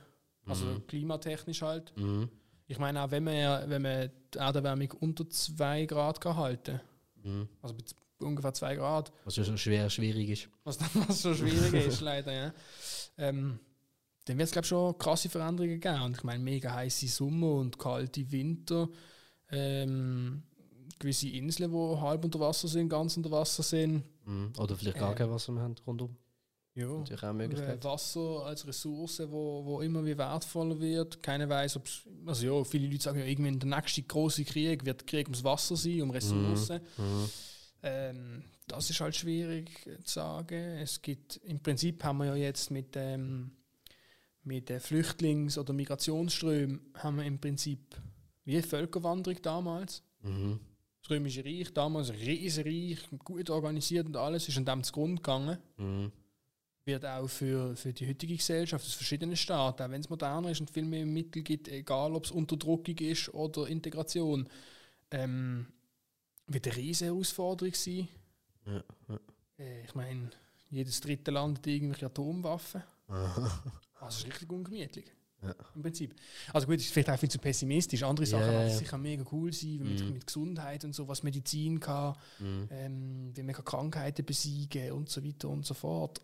also Mhm. klimatechnisch halt. Mhm. Ich meine auch, wenn man, wenn man die Erderwärmung unter 2 Grad kann halten Mhm. also ungefähr 2 Grad, Was ja schon schwer schwierig ist. was <laughs> was so schwierig <laughs> ist, leider, ja. Ähm, dann wird es, glaube ich, schon krasse Veränderungen geben. Und ich meine, mega heiße Sommer und kalte Winter. Ähm, gewisse Inseln, die halb unter Wasser sind, ganz unter Wasser sind. Mhm. Oder vielleicht gar Äh. kein Wasser mehr haben rundum. Ja. Natürlich auch Möglichkeit. Äh, Wasser als Ressource, wo, wo immer wie wertvoller wird. Keiner weiß, ob es. Also ja, viele Leute sagen ja, irgendwie der nächste große Krieg wird Krieg ums Wasser sein, um Ressourcen. Mhm. Ähm, das ist halt schwierig äh, zu sagen. Es gibt im Prinzip haben wir ja jetzt mit ähm, mit den Flüchtlings- oder Migrationsströmen haben wir im Prinzip wie Völkerwanderung damals. Mhm. Das Römische Reich damals riesenreich, gut organisiert und alles ist an dem zugrunde gegangen. Mhm. Wird auch für, für die heutige Gesellschaft aus verschiedenen Staaten, auch wenn es moderner ist und viel mehr Mittel gibt, egal ob es Unterdrückung ist oder Integration, ähm, wird eine riesige Herausforderung sein. Ja, ja. Äh, ich meine, jedes dritte Land hat irgendwelche Atomwaffen. <laughs> Also es ist richtig ungemütlich. Ja. Im Prinzip. Also gut, ist vielleicht auch viel zu pessimistisch. Andere Sachen werden ja. sicher mega cool sein, mit, Mhm. mit Gesundheit und so, was Medizin kann, Mhm. ähm, wie man kann Krankheiten besiegen und so weiter und so fort.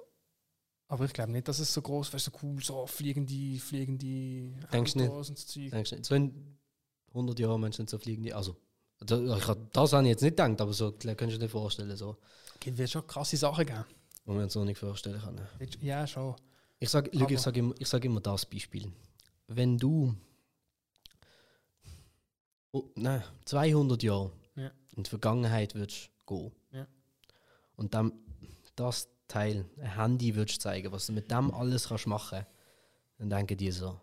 Aber ich glaube nicht, dass es so groß wäre, so cool, so fliegende, fliegende Denkst du nicht? Autos und so Zeug. Denkst nicht? So in 100 Jahren Menschen so fliegen die. Also, das habe ich jetzt nicht gedacht, aber so kannst du dir vorstellen, so, Es wird schon krasse Sachen geben. wo man jetzt noch nicht vorstellen kann. Ja, schon. Ich sage ich sag immer, ich sag immer das Beispiel. Wenn du oh, nein, 200 Jahre Ja. in die Vergangenheit würdest gehen Ja. und dann das Teil, ein Handy würdest zeigen, was du mit dem alles kannst machen, dann denken die so,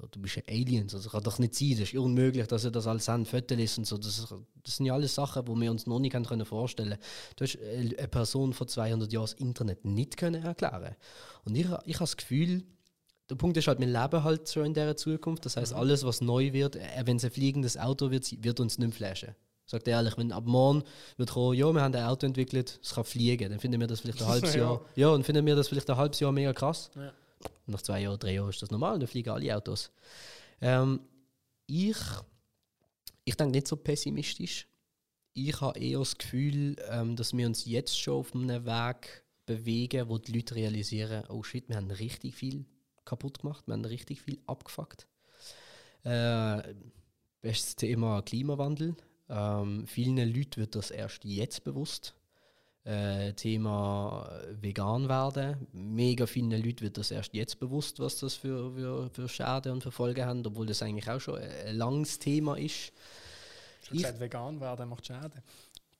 so du bist ein Alien, so, das kann doch nicht sein, das ist unmöglich, dass ihr das alles haben, Fotos ist und so, das, das sind ja alles Sachen, die wir uns noch nicht können vorstellen Du hast äh, eine Person vor 200 Jahren das Internet nicht können erklären und ich, ich habe das Gefühl, der Punkt ist halt, wir leben halt schon in dieser Zukunft. Das heißt, alles, was neu wird, äh, wenn es ein fliegendes Auto wird, wird uns nicht mehr flashen. Sagt ehrlich, wenn ab morgen wird kommen, ja, wir haben ein Auto entwickelt, es kann fliegen, dann finden wir das vielleicht ein <laughs> halbes Ja. Jahr. Ja, dann finden wir das vielleicht ein halbes Jahr mega krass. Ja. Nach zwei Jahren, drei Jahren ist das normal, dann fliegen alle Autos. Ähm, ich ich denke nicht so pessimistisch. ich habe eher das Gefühl, ähm, dass wir uns jetzt schon auf einem Weg bewegen, wo die Leute realisieren, oh shit, wir haben richtig viel kaputt gemacht, wir haben richtig viel abgefuckt. Äh, bestes Thema Klimawandel. Ähm, vielen Leuten wird das erst jetzt bewusst. Äh, Thema vegan werden. Mega vielen Leuten wird das erst jetzt bewusst, was das für, für, für Schäden und für Folgen hat, obwohl das eigentlich auch schon ein langes Thema ist. Schon gesagt, vegan werden macht Schäden.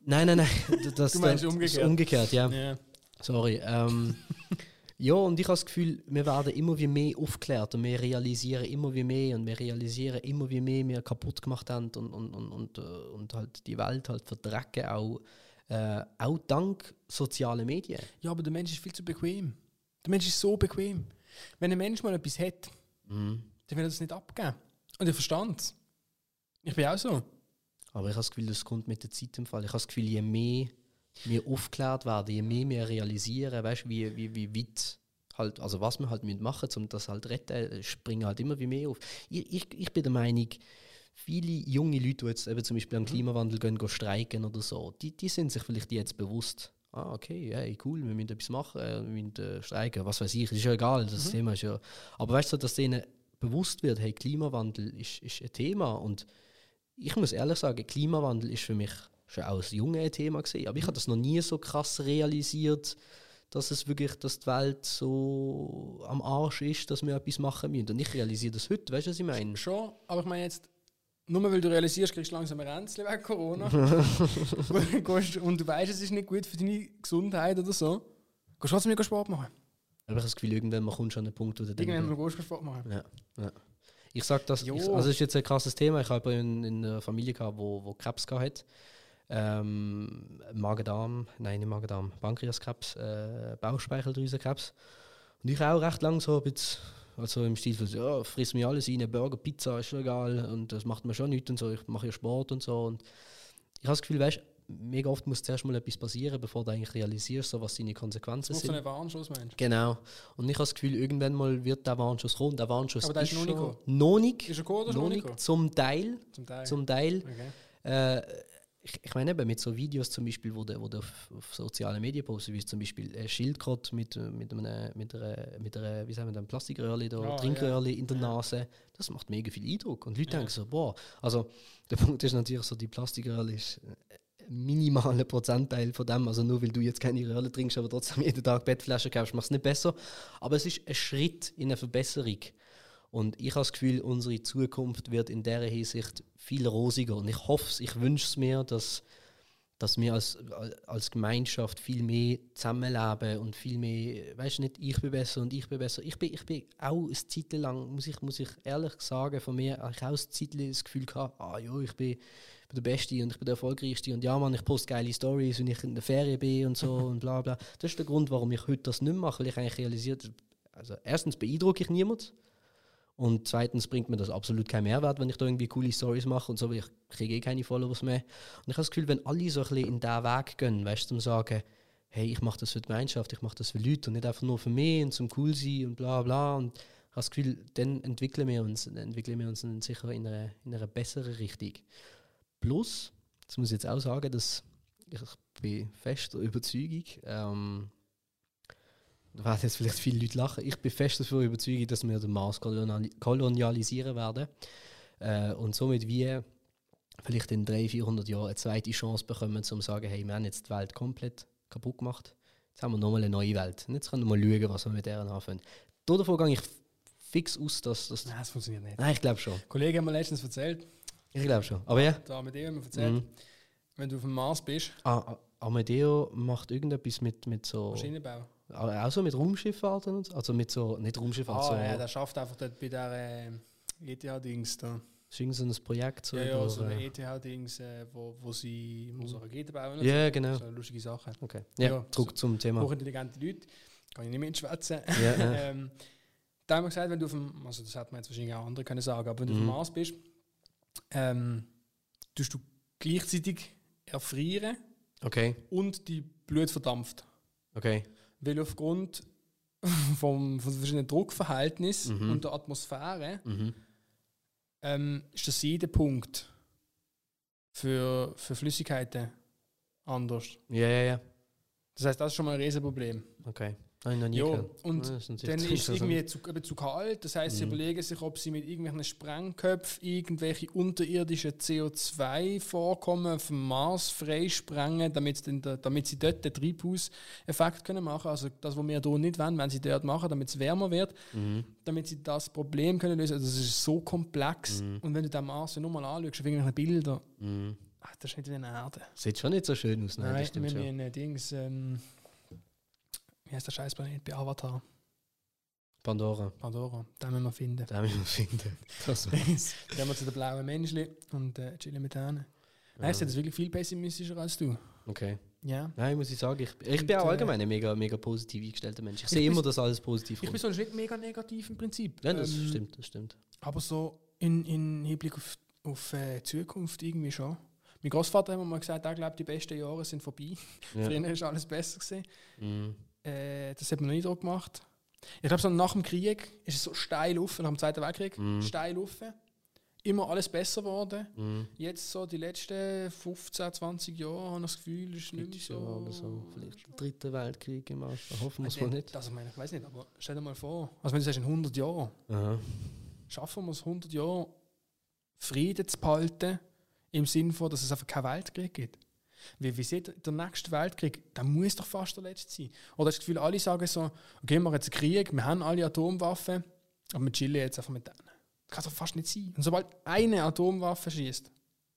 Nein, nein, nein. <laughs> Das, Du meinst das, umgekehrt? Umgekehrt, ja. Ja. Sorry. Ähm, <laughs> ja, und ich habe das Gefühl, wir werden immer wie mehr aufgeklärt und wir realisieren immer wie mehr und wir realisieren immer wie mehr, wir kaputt gemacht haben und, und, und, und, äh, und halt die Welt halt verdrecken, auch, äh, auch dank sozialen Medien. ja, aber der Mensch ist viel zu bequem. Der Mensch ist so bequem. Wenn ein Mensch mal etwas hat, Mhm. dann will er das nicht abgeben. Und ich verstand es. Ich bin auch so. Aber ich habe das Gefühl, das kommt mit der Zeit im Fall. Ich habe das Gefühl, je mehr wir aufgeklärt werden, je mehr wir realisieren, weißt, wie, wie, wie weit halt, also was wir halt müssen machen um das halt zu retten, springen halt immer wie mehr auf. Ich, ich, ich bin der Meinung, viele junge Leute, die jetzt eben zum Beispiel am Klimawandel gehen, gehen streiken oder so, die, die sind sich vielleicht jetzt bewusst. Ah, okay, hey, cool, wir müssen etwas machen, äh, wir müssen äh, streiken, was weiß ich, ist ja egal, das Thema ist ja. Aber weißt du, dass denen bewusst wird, hey, Klimawandel ist, ist ein Thema und ich muss ehrlich sagen, Klimawandel ist für mich schon als Junge ein Thema gewesen, aber ich habe das noch nie so krass realisiert, dass es wirklich, dass die Welt so am Arsch ist, dass wir etwas machen müssen. Und ich realisiere das heute, weißt du, was ich meine? Schon, aber ich meine jetzt, nur weil du realisierst, kriegst du langsam ein Ränzchen wegen Corona. <laughs> Und du weißt, es ist nicht gut für deine Gesundheit oder so. Gehst du trotzdem nicht Sport machen? Aber ich habe das Gefühl, irgendwann mal kommt schon ein Punkt, wo du Irgendwann denkst, mal gehst du Sport machen. ja, ja. Ich sage das, ich, also das ist jetzt ein krasses Thema. Ich habe in, in einer Familie gehabt, wo, wo Krebs gehabt hat. Ähm, Magen-Darm, nein, nicht Magen-Darm, Pankreaskrebs, äh, Bauchspeicheldrüsenkrebs. Und ich auch recht lang so ein bisschen, also im Stil von, so, ja, friss mir alles rein, Burger, Pizza ist schon egal und das macht mir schon nichts und so, ich mache ja Sport und so. Und ich habe das Gefühl, weißt mega oft muss zuerst mal etwas passieren, bevor du eigentlich realisierst, so, was seine Konsequenzen Das ist so sind. einen Warnschuss, meinst Genau. Und ich habe das Gefühl, irgendwann mal wird der Warnschuss kommen. Der Warnschuss Aber der ist noch nicht gekommen. noch du? nicht. Ist er gekommen oder ist er Noch nicht? Zum Teil. Zum Teil. Zum Teil. okay. Äh, ich, ich meine eben mit so Videos zum Beispiel, wo du, wo du auf, auf sozialen Medien postest, wie zum Beispiel ein Schildkrott mit, äh, mit, einem, mit, einer, mit einer, wie sagen wir, einem Plastikröhrli oder Ah, Trinkröhrli in der Ja. Nase, das macht mega viel Eindruck. Und Leute Ja. denken so, boah, also der Punkt ist natürlich so, die Plastikröhrli ist ein minimaler Prozentteil von dem, also nur weil du jetzt keine Röhrli trinkst, aber trotzdem jeden Tag Bettflaschen kaufst, macht es nicht besser. Aber es ist ein Schritt in eine Verbesserung. Und ich habe das Gefühl, unsere Zukunft wird in dieser Hinsicht viel rosiger. Und ich hoffe es, ich wünsche es mir, dass, dass wir als, als Gemeinschaft viel mehr zusammenleben und viel mehr, weißt du nicht, ich bin besser und ich bin besser. Ich bin, ich bin auch eine Zeit lang, muss ich, muss ich ehrlich sagen, von mir habe ich auch eine Zeit lang das Gefühl gehabt, ah ja, ich bin, ich bin der Beste und ich bin der Erfolgreichste und ja, Mann, ich poste geile Stories, wenn ich in der Ferien bin und so <laughs> und bla bla. Das ist der Grund, warum ich heute das nicht mache, weil ich eigentlich realisiert also erstens beeindrucke ich niemand und zweitens bringt mir das absolut keinen Mehrwert, wenn ich da irgendwie coole Stories mache und so, weil ich kriege eh keine Followers mehr. Und ich habe das Gefühl, wenn alle so ein bisschen in diesen Weg gehen, weißt du, zum sagen, hey, ich mache das für die Gemeinschaft, ich mache das für Leute und nicht einfach nur für mich und zum cool sein und bla bla. Und ich habe das Gefühl, dann entwickeln wir uns, entwickeln wir uns dann sicher in einer, in einer besseren Richtung. Plus, das muss ich jetzt auch sagen, dass ich bin fest der Überzeugung, ähm, da werden jetzt vielleicht viele Leute lachen, ich bin fest davon überzeugt, dass wir den Mars koloniali kolonialisieren werden äh, und somit wie vielleicht in 300, 400 Jahren eine zweite Chance bekommen, um zu sagen, hey, wir haben jetzt die Welt komplett kaputt gemacht, jetzt haben wir nochmal eine neue Welt. Und jetzt können wir mal schauen, was wir mit der anfangen. Davon gehe ich fix aus, dass das... Nein, das funktioniert nicht. Nein, ich glaube schon. Kollege hat mir letztens erzählt, Ich glaube schon. Aber ja, da mit dem erzählt, Mhm. wenn du auf dem Mars bist, Ah, ah, Amedeo macht irgendetwas mit, mit so... Maschinenbau. Ah, Auch so mit Raumschifffahrten und so? Also mit so... Nicht Raumschifffahrt, Ah, so... ja, der schafft einfach dort bei der äh, ETH-Dings da. ist irgend so ein Projekt so ja, ja, so eine äh, ETH-Dings, äh, wo, wo sie so Raketen bauen. Ja, so. genau. So eine lustige Sache. Okay. Ja, Ja, zurück zum Thema. Hochintelligente Leute, kann ich nicht mitschwätzen. Ja, ja. <laughs> ähm, da haben wir gesagt, wenn du auf dem, also das hat man jetzt wahrscheinlich auch andere können sagen, aber wenn du auf Mhm. dem Mars bist, ähm, tust du gleichzeitig erfrieren Okay, und die Blut verdampft. okay. Weil aufgrund <laughs> vom, von verschiedenen Druckverhältnissen Mhm. und der Atmosphäre Mhm. ähm, ist der Siedepunkt für, für Flüssigkeiten anders. Ja, ja, ja. Das heißt, das ist schon mal ein Riesenproblem. Okay. Habe ich noch nie Ja, gehört. und Ja, Dann <laughs> ist es irgendwie zu, eben zu kalt. Das heißt, sie Mhm. überlegen sich, ob sie mit irgendwelchen Sprengköpfen irgendwelche unterirdischen CO2-Vorkommen auf dem Mars freisprengen, damit, damit sie dort den Treibhauseffekt können machen Also das, was wir hier nicht wollen, wenn sie dort machen, damit es wärmer wird, Mhm. damit sie das Problem können lösen. Also das ist so komplex. Mhm. Und wenn du den Mars nur mal anschaust, auf irgendwelchen Bildern, Mhm. ach, das ist nicht wie eine Erde. Sieht schon nicht so schön aus. Nein, Nein, das stimmt schon. Dings, ähm, wie heißt der Scheißplanet bei Avatar? Pandora. Pandora, den müssen wir finden. Da müssen wir finden. <laughs> Das Gehen wir zu den blauen Menschen und äh, chillen mit denen. Nein, ich sehe das wirklich viel pessimistischer als du. Okay. Ja. Nein, muss ich sagen, ich, ich Und, bin auch äh, allgemein ein mega, mega positiv eingestellter Mensch. Ich, Ich sehe immer, dass alles positiv Ich bin sonst nicht mega negativ im Prinzip. Ja, das Ähm, stimmt, das stimmt. Aber so in, in Hinblick auf, auf äh, Zukunft irgendwie schon. Mein Großvater hat mir mal gesagt, er glaubt, die besten Jahre sind vorbei. Ja. <laughs> Früher ist alles besser gewesen. Mhm. Äh, das hat mir noch nie Eindruck gemacht. Ich glaube, so nach dem Krieg ist es so steil auf, nach dem Zweiten Weltkrieg, Mhm. steil auf. Immer alles besser geworden. Mhm. Jetzt so die letzten 15, 20 Jahre habe ich das Gefühl, ist nicht mehr so. oder so. Vielleicht der dritte Weltkrieg im Arsch. Hoffen wir es Also, mal nicht. Also, ich meine, ich weiß nicht, aber stell dir mal vor, also wenn du sagst, in 100 Jahren, Aha. schaffen wir es 100 Jahre, Frieden zu behalten, im Sinne von, dass es einfach keinen Weltkrieg gibt. Wie, wie sieht der nächste Weltkrieg? Der muss doch fast der letzte sein. Oder hast du das Gefühl, alle sagen so, okay, wir haben jetzt einen Krieg, wir haben alle Atomwaffen, aber wir chillen jetzt einfach mit denen. Das kann doch fast nicht sein. Und sobald eine Atomwaffe schießt,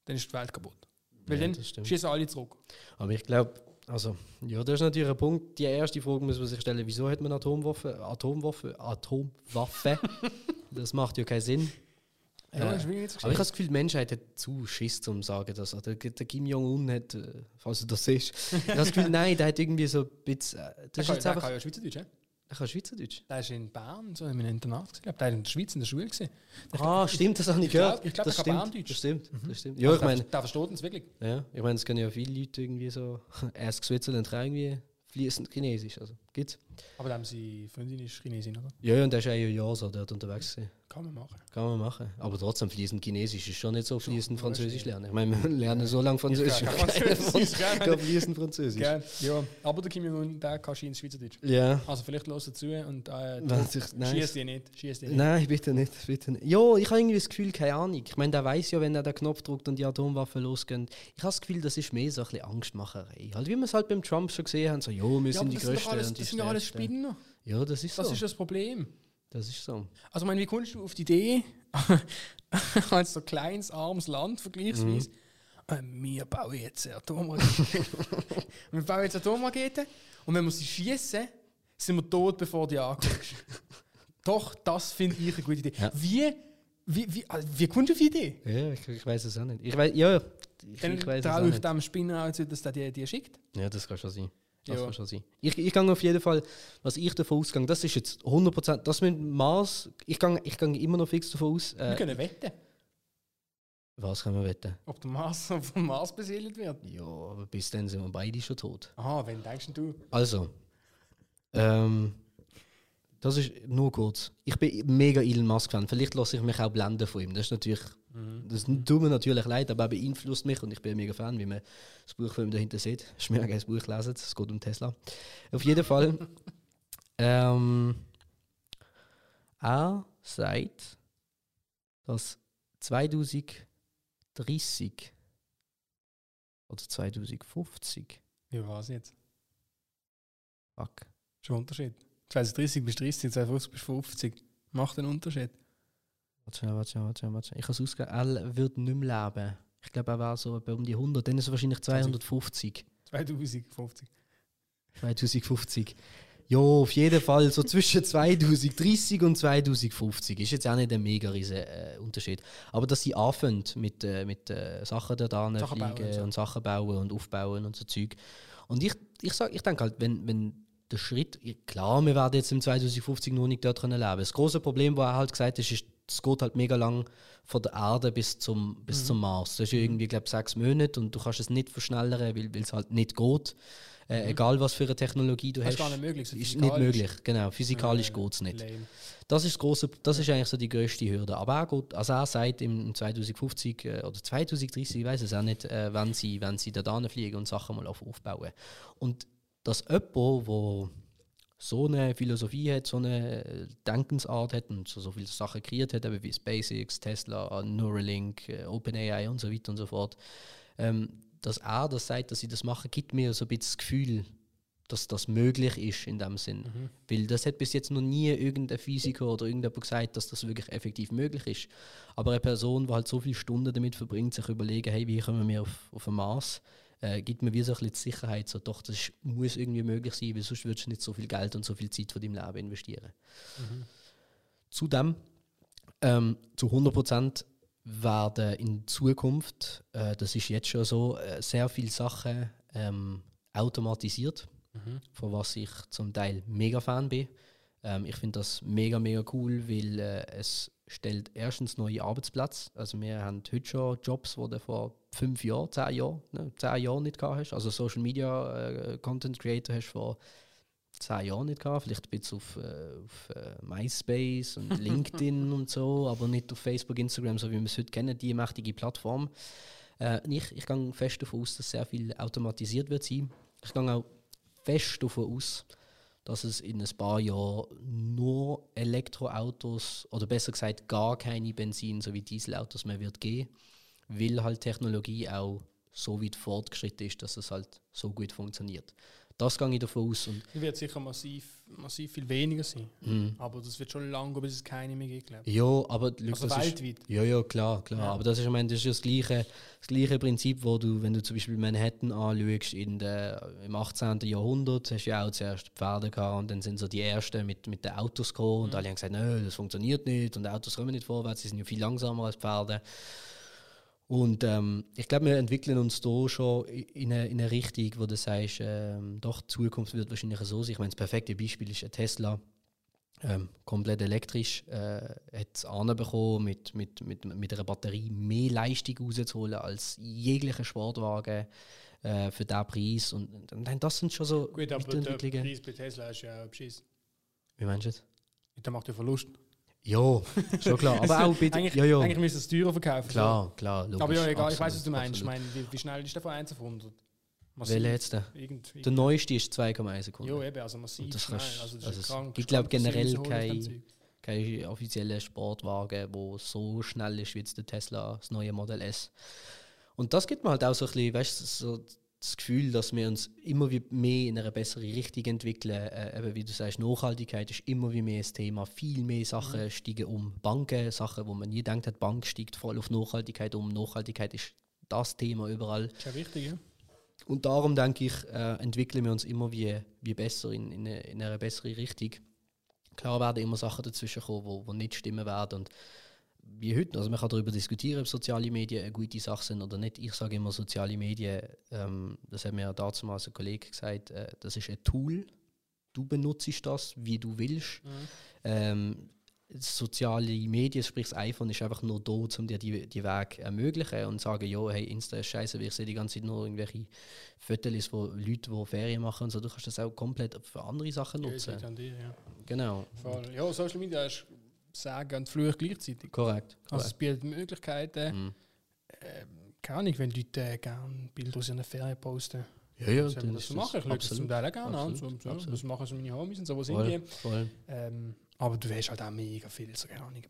dann ist die Welt kaputt. Weil Ja, dann schießen alle zurück. Aber ich glaube, also, ja, das ist natürlich ein Punkt. Die erste Frage muss man sich stellen: Wieso hat man Atomwaffe? Atomwaffe? Atomwaffe? <laughs> das macht ja keinen Sinn. Ja, Äh, ist Aber ich habe das Gefühl, die Menschheit hat zu Schiss, um zu sagen, dass der, der Kim Jong-un hat, äh, falls du das siehst, <laughs> ich habe das Gefühl, nein, der hat irgendwie so ein bisschen. Äh, Der das ist kann, der einfach. kann ja Schweizerdeutsch, ja? Er kann Schweizerdeutsch. Der ist in Bern, so in einem Internat. Ich glaube, der ist in der Schweiz in der Schule. Gewesen. Ah, stimmt, das habe ich ich glaub- gehört. ich glaub, das der kann. Berndeutsch. Das stimmt. Das stimmt. Ja, ich der, meine, der versteht uns wirklich. ja, ich meine, es können ja viele Leute irgendwie so, <laughs> Ask Switzerland kann irgendwie fließend Chinesisch. Also, gibt's. Aber da haben sie Freundin ist Chinesin, oder? Ja, ja, und der ist ja ein Jahr so dort unterwegs gewesen. Kann man machen. Kann man machen. Aber trotzdem fließend Chinesisch ist schon nicht so fließend Französisch lernen. Ich meine, wir lernen so lange Französisch. Ja, kein keiner Französisch, <laughs> kann fließend Französisch. Gell? Ja, aber der Kim Jong-un, der kann schien Schweizerdeutsch. Ja. Also vielleicht hört er zu und äh, <laughs> ich- schießt die nicht. Schießt die nicht. Nein, bitte nicht, bitte nicht. Ja, ich habe irgendwie das Gefühl, keine Ahnung. Ich meine, der weiß ja, wenn er den Knopf drückt und die Atomwaffen losgehen. Ich habe das Gefühl, das ist mehr so ein bisschen Angstmacherei. Halt, wie wir es halt beim Trump schon gesehen haben, so, jo, wir Ja, sind die das Größten das sind ja alles. Spinner. Ja, das ist Das so. ist das Problem. Das ist so. Also, meine, wie kommst du auf die Idee, <laughs> als so kleines, armes Land vergleichsweise, äh, wir bauen jetzt eine Atomrakete. <laughs> wir bauen jetzt Atomraketen und wenn wir sie schießen, sind wir tot, bevor die ankommst. <laughs> Doch, das finde ich eine gute Idee. Ja. Wie, wie, wie, also, wie kommst du auf die Idee? Ja, ich, ich weiß es auch nicht. Ich weiß, ja, ich, Dann ich weiß traue ich dem Spinner auch zu, dass der dir die schickt. Ja, das kann schon sein. Das Ja. kann schon sein. Ich, ich gehe auf jeden Fall, was ich davon ausgehe, das ist jetzt 100%, das mit Mars, ich gehe ich gehe immer noch fix davon aus. Wir Äh, können wetten, was können wir wetten? ob der Mars <laughs> vom Mars besiedelt wird. Ja, aber bis dann sind wir beide schon tot. Aha, wenn denkst du? Also, ähm, das ist nur kurz. Ich bin mega Elon Musk-Fan. Vielleicht lasse ich mich auch blenden von ihm. Das ist natürlich, das tut mir natürlich leid, aber er beeinflusst mich und ich bin mega Fan, wie man das Buch von ihm dahinter sieht. Ich mir ein Buch lesen, es geht um Tesla. Auf jeden Fall, <laughs> ähm, er sagt, dass 2030 oder 2050, Ja, was jetzt? fuck, Schon Unterschied. 2030 bis 30, 2050 bis 50. Macht einen Unterschied. Warte schnell, warte schnell, warte schnell, warte. Ich habe es ausgegeben, er wird nicht mehr leben. Ich glaube, er war so um die 100, dann ist er wahrscheinlich 250. 2050. 2050. Ja, auf jeden Fall so zwischen 2030 und 2050 ist jetzt auch nicht ein mega riesen äh, Unterschied. Aber dass sie anfangen mit, äh, mit äh, Sachen da dran Sachen bauen fliegen und so. und Sachen bauen und aufbauen und so Zeug. Und ich, ich, sag, ich denke halt, wenn, wenn der Schritt, klar, wir werden jetzt im 2050 noch nicht dort können leben. Das große Problem, was er halt gesagt hat, ist es geht halt mega lang von der Erde bis zum, bis Mhm. zum Mars. Das ist ja irgendwie, glaube ich, sechs Monate und du kannst es nicht verschnellern, weil es halt nicht geht. Äh, Egal, was für eine Technologie du Mhm. Das hast. ist gar nicht möglich. so Ist nicht möglich, genau. Physikalisch Äh, geht es nicht. lame. Das ist, das grosse, das ist eigentlich so die größte Hürde. Aber er, geht, also er sagt im 2050 äh, oder 2030, ich weiß es auch nicht, äh, wenn sie, wenn sie da fliegen und Sachen mal auf, aufbauen. Und dass jemand, wo so eine Philosophie hat, so eine Denkensart hat und so, so viele Sachen kreiert hat, eben wie SpaceX, Tesla, Neuralink, äh, OpenAI und so weiter und so fort, ähm, dass er das sagt, dass sie das machen, gibt mir so ein bisschen das Gefühl, dass das möglich ist in dem Sinn. Mhm. Weil das hat bis jetzt noch nie irgendein Physiker oder irgendjemand gesagt, dass das wirklich effektiv möglich ist. Aber eine Person, die halt so viele Stunden damit verbringt, sich überlegen, hey, wie kommen wir auf, auf den Mars, äh, gibt mir wie so ein bisschen die Sicherheit, so, doch, das muss irgendwie möglich sein, weil sonst würdest du nicht so viel Geld und so viel Zeit von deinem Leben investieren. Zudem, ähm, zu 100% werden in Zukunft, äh, das ist jetzt schon so, äh, sehr viele Sachen ähm, automatisiert, Mhm. von was ich zum Teil mega Fan bin. Ähm, ich finde das mega, mega cool, weil äh, es stellt erstens neue Arbeitsplätze. Also wir haben heute schon Jobs, die du vor fünf Jahren, zehn Jahren, ne, zehn Jahren nicht gehabt hast. Also Social Media äh, Content Creator hast du vor zehn Jahren nicht gehabt. Vielleicht ein bisschen auf, äh, auf äh, MySpace und <laughs> LinkedIn und so, aber nicht auf Facebook, Instagram, so wie wir es heute kennen, die mächtige Plattform. Äh, ich ich gehe fest davon aus, dass sehr viel automatisiert wird sein. Ich gehe auch fest davon aus, dass es in ein paar Jahren nur Elektroautos oder besser gesagt gar keine Benzin- sowie Dieselautos mehr wird geben, weil halt Technologie auch so weit fortgeschritten ist, dass es halt so gut funktioniert. Das gehe ich davon aus. Und, Es wird sicher massiv, massiv viel weniger sein. mm, Aber das wird schon lange, bis es keine mehr gibt, glaube ich. ja, aber Also das ist, weltweit. Ja, ja, klar, klar. Ja. Aber das ist, ich meine, das ist ja das gleiche, das gleiche Prinzip, wo du, wenn du zum Beispiel Manhattan anschaust, in der, im 18. Jahrhundert, hast du ja auch zuerst Pferde gehabt und dann sind so die Ersten mit, mit den Autos gekommen Mhm. und alle haben gesagt, nö, das funktioniert nicht und Autos kommen nicht vorwärts, sie sind ja viel langsamer als Pferde. Und ähm, ich glaube, wir entwickeln uns da schon in eine, in eine Richtung, wo du sagst, ähm, doch, die Zukunft wird wahrscheinlich so sein. Ich meine, das perfekte Beispiel ist ein Tesla ähm, komplett elektrisch, äh, hat es anbekommen, mit, mit, mit, mit einer Batterie mehr Leistung rauszuholen als jeglicher Sportwagen äh, für diesen Preis. Und, und, das sind schon so Gut, aber der. Preis bei Tesla ist ja beschissen. Wie meinst du das? Der macht ja Verlust. Ja, schon klar. <laughs> Aber auch bitte. eigentlich, Ja, ja. eigentlich müsste es teurer verkaufen. Klar, klar. So. Logisch, Aber ja, egal, ich absolut, weiß, was du meinst. Ich meine, wie, wie schnell ist der von 1 auf 100? Massiv. Welcher jetzt? Der? Irgend, der neueste ist 2,1 Sekunden. ja, eben, also massiv Und das schnell. Also, das also ist krank. gibt, glaub, krank, dass sie generell kein- kein offizieller Sportwagen, der so schnell ist wie jetzt der Tesla, das neue Model S. Und das gibt mir halt auch so ein bisschen, weißt, du, so das Gefühl, dass wir uns immer wie mehr in eine bessere Richtung entwickeln. Äh, eben wie du sagst, Nachhaltigkeit ist immer wie mehr ein Thema. Viel mehr Sachen steigen um. Banken, Sachen, wo man nie denkt hat, Bank steigt voll auf Nachhaltigkeit um. Nachhaltigkeit ist das Thema überall. Ist ja wichtig, ja? Und darum denke ich, äh, entwickeln wir uns immer wie, wie besser in, in, eine, in eine bessere Richtung. Klar werden immer Sachen dazwischen kommen, wo, wo nicht stimmen werden. Und wie heute, also man kann darüber diskutieren, ob soziale Medien eine gute Sache sind oder nicht. Ich sage immer, soziale Medien, ähm, das hat mir ja damals ein Kollege gesagt, äh, das ist ein Tool. Du benutzt das, wie du willst. Ähm, soziale Medien, sprich das iPhone, ist einfach nur da, um dir die, die Weg ermöglichen und sagen, ja, hey, Insta ist scheiße, weil ich sehe die ganze Zeit nur irgendwelche Fotos von Leuten, die Ferien machen und so. Du kannst das auch komplett für andere Sachen Ja, nutzen. an dir, ja. Genau. Voll. Ja, Social Media ist Sagen und Fluch gleichzeitig. Korrekt. Also es bietet Möglichkeiten, Mhm. ähm, keine Ahnung, wenn Leute äh, gerne Bilder aus ihren Ferien posten. Ja, ja, das ist so machen? Ich schaue das zum. Teil auch gerne an. So, so, das machen so meine Homies und so, wo sind Voll, die? voll. Ähm, aber du weißt halt auch mega viel, so keine Ahnung.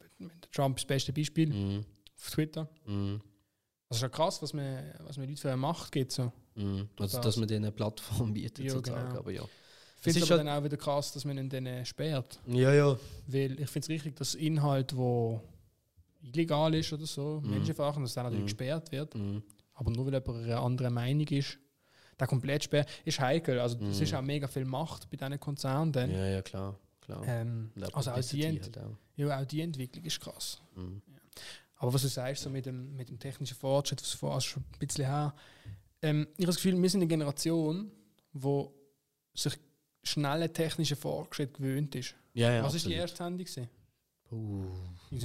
Trump ist das beste Beispiel Mhm. auf Twitter. Mhm. Das ist ja krass, was man, was man Leute für eine Macht gibt. So. Mhm. Also, Das- dass man denen eine Plattform bietet, Ja, sozusagen. genau. Aber ja. Ich finde es aber halt- dann auch wieder krass, dass man ihn dann äh, sperrt. Ja, ja. Weil ich finde es richtig, dass Inhalt, wo illegal ist oder so, Mhm. Menschenverachtend, dass der natürlich Mhm. gesperrt wird. Mhm. Aber nur weil jemand eine andere Meinung ist, der komplett sperrt, ist heikel. Also es Mhm. ist auch mega viel Macht bei diesen Konzernen. Dann. Ja, ja, klar. klar. Ähm, also auch die, halt auch. ja, auch die Entwicklung ist krass. Mhm. Aber was du sagst, so mit dem, mit dem technischen Fortschritt, was vorher schon ein bisschen her, ähm, ich habe das Gefühl, wir sind eine Generation, die sich schnelle technische Fortschritt gewöhnt ist. Ja, ja, was ist die erste Handy? Gewesen? Uh,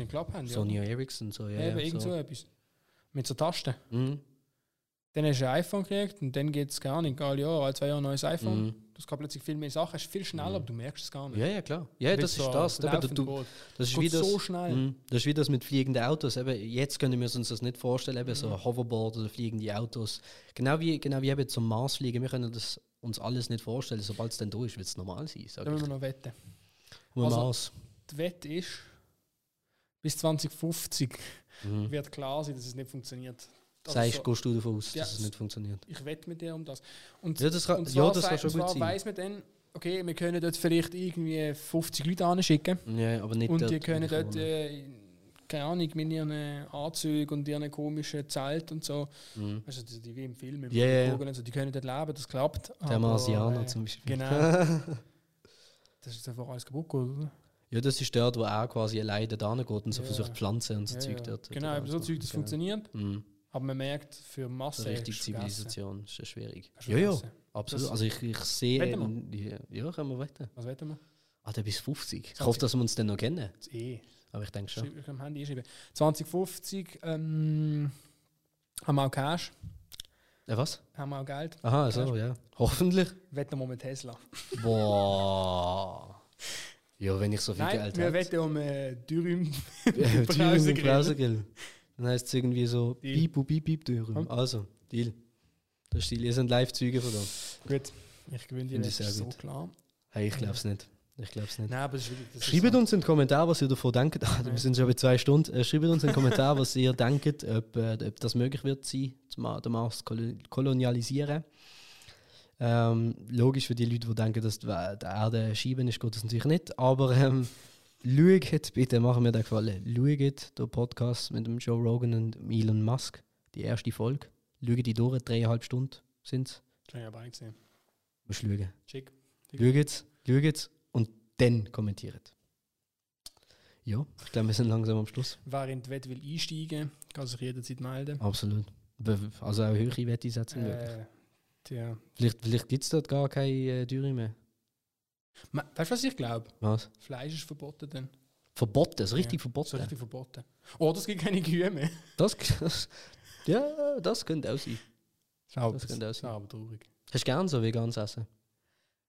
Klapphandy. Sony Ericsson, so, ja. Eben ja, irgend so etwas. Mit so Tasten. Mhm. Dann hast du ein iPhone gekriegt und dann geht es gar nicht, alle Jahre, alle zwei Jahre ein neues iPhone. Mhm. Du hast plötzlich viel mehr Sachen, hast viel schneller, aber du merkst es gar nicht. Ja, ja, klar. Ja, das so ist das. Eben, du, das, ist wie das, so schnell. Mhm. das ist wie das mit fliegenden Autos. Eben, jetzt können wir uns das nicht vorstellen, eben Mhm. so Hoverboard oder fliegende Autos. Genau wie, genau wie eben zum Mars fliegen. Wir können das uns alles nicht vorstellen. Sobald es dann da ist, wird es normal sein. Sag Da müssen wir noch wetten. Um Also- Mars. Die Wette ist, bis 2050 Mhm. wird klar sein, dass es nicht funktioniert. Also Sagst, so- gehst du davon aus, Ja, dass es nicht funktioniert? ich wette mit dir um das. Und, Ja, das kann- und ja, zwar, das kann schon gut sein. weiss man dann, okay, wir können dort vielleicht irgendwie 50 Leute anschicken Ja, aber nicht und die können dort, keine Ahnung, mit ihren Anzügen und ihren komischen Zelt und so, Mhm. weißt du, die, wie im Film, im. Vogel und so, die können dort leben, das klappt. Der Marsianer äh, zum Beispiel. Genau. <laughs> das ist einfach alles kaputt oder? Ja, das ist dort, wo er quasi alleine da geht und so Ja. versucht Pflanzen und so Ja, Zeug dort. Genau, aber so Zeug, das Genau. funktioniert, Mhm. aber man merkt, für Masse So richtig ist. Zivilisation ist ja schwierig. Ja, ja, absolut. Das- also ich, ich sehe... Ja, können wir wetten. Was wetten wir? Ah, der bis 50. Ich 20. hoffe, dass wir uns dann noch kennen. Das eh. Aber ich denke schon. Ich am Handy schreiben. 2050 ähm, haben wir auch Cash, Äh, was? haben wir auch Geld. Aha, so, ja. Hoffentlich. Wetten wir mit Tesla. Boah. Ja, wenn ich so viel Nein, Geld wir hätte. wetten um äh, Dürüm. <laughs> Dürüm Brausegrill. und Brausegrill. Dann heißt es irgendwie so, piep, piep, piep, Dürüm. Also, Deal. Das ist Deal. Ihr seid Live-Züge von da. Gut, ich gewinne die Finde ich sehr so gut. klar. Hey, ich glaube es nicht. Ich glaube es nicht. Nein, aber Schreibt uns in den Kommentar, was ihr davon denkt. <laughs> Ah, wir sind schon bei zwei Stunden. Äh, schreibt uns in den Kommentar, was ihr denkt, ob, äh, ob das möglich wird sein, den Mars kolo- kolonialisieren. Ähm, logisch für die Leute, die denken, dass die Erde schieben ist, geht das natürlich nicht. Aber ähm, schaut, bitte machen mir den Gefallen. Schaut den Podcast mit dem Joe Rogan und Elon Musk, die erste Folge. Schaut die durch, dreieinhalb Stunden sind es. Das habe ich aber gesehen. Musst schauen. Schick. Schaut, schaut dann kommentiert. Ja, ich glaube, wir sind langsam am Schluss. Wer in die Wette will einsteigen, kann sich jederzeit melden. Absolut. Also auch höhere Wette setzen möglich. Äh. Vielleicht, vielleicht gibt es dort gar keine äh, Dürre mehr. Ma- Weißt du, was ich glaube? Was? Fleisch ist verboten dann. Verboten, so richtig Ja, verboten. So richtig verboten. Oder es gibt keine Kühe mehr. Das, das, ja, das könnte auch sein. Schau, Das könnte auch sein. aber traurig. Hast du gern so veganes Essen?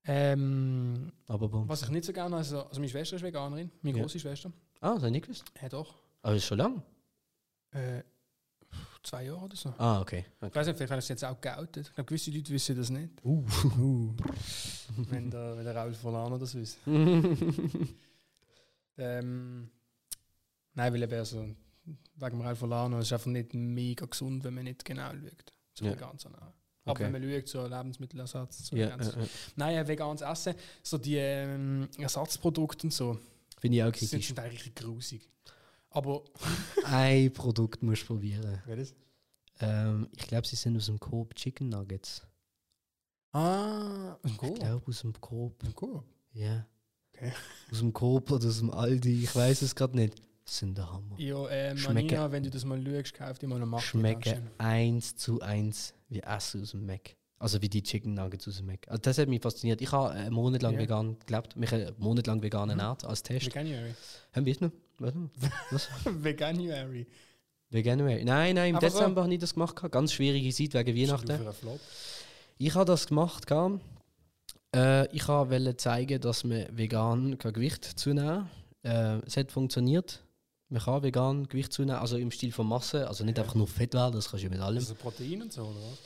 Ähm, Aber bon. was ich nicht so gerne also, also meine Schwester ist Veganerin, meine Ja. große Schwester. Ah, das habe ich nicht gewusst. Ja, doch. Aber das ist schon lang. Äh, zwei Jahre oder so. Ah, okay. Ich okay. weiß nicht, vielleicht haben sie jetzt auch geoutet. Ich glaube, gewisse Leute wissen das nicht. Uh. <laughs> wenn, der, wenn der Raul Volano das wüsste. <laughs> Ähm, nein, weil eben also, wegen dem Raul Volano ist es einfach nicht mega gesund, wenn man nicht genau schaut. So Ja. vegan zu ernähren. Aber Okay. wenn man schaut, so Lebensmittelersatz, so ja, ganz- äh, äh. Nein, veganes Essen, so die ähm, Ersatzprodukte und so, Finde ich auch sind, kritisch. sind eigentlich grusig. Aber. <laughs> Ein Produkt musst du probieren. Welches? Ähm, ich glaube, sie sind aus dem Coop Chicken Nuggets. Ah, ein Ich Coop. glaube, aus dem Coop. Ein Coop. Ja. Okay. Aus dem Coop oder aus dem Aldi, ich weiß es gerade nicht. Sind der Hammer. Ja, äh, Schmecken- Manina, wenn du das mal schaust, kauf dir mal eine Macht. Schmecken eins zu eins wie Essen aus dem Mac. Also wie die Chicken Nuggets aus dem Mac. Also das hat mich fasziniert. Ich habe einen Monat lang Ja. vegan gelebt, mich einen Monat lang vegan Mhm. ernährt als Test. Veganuary. Haben wir es noch? Was? <laughs> Veganuary. Vegan Nein, nein, im Aber so- Dezember habe ich das gemacht. Ganz schwierige Zeit wegen Weihnachten. Ich habe das gemacht. Äh, ich wollte zeigen, dass man vegan kein Gewicht zunehmen kann. Äh, es hat funktioniert. Man kann vegan Gewicht zunehmen, also im Stil von Masse. Also nicht Ja. einfach nur Fett werden, das kannst du mit allem. Also Protein und so, oder was?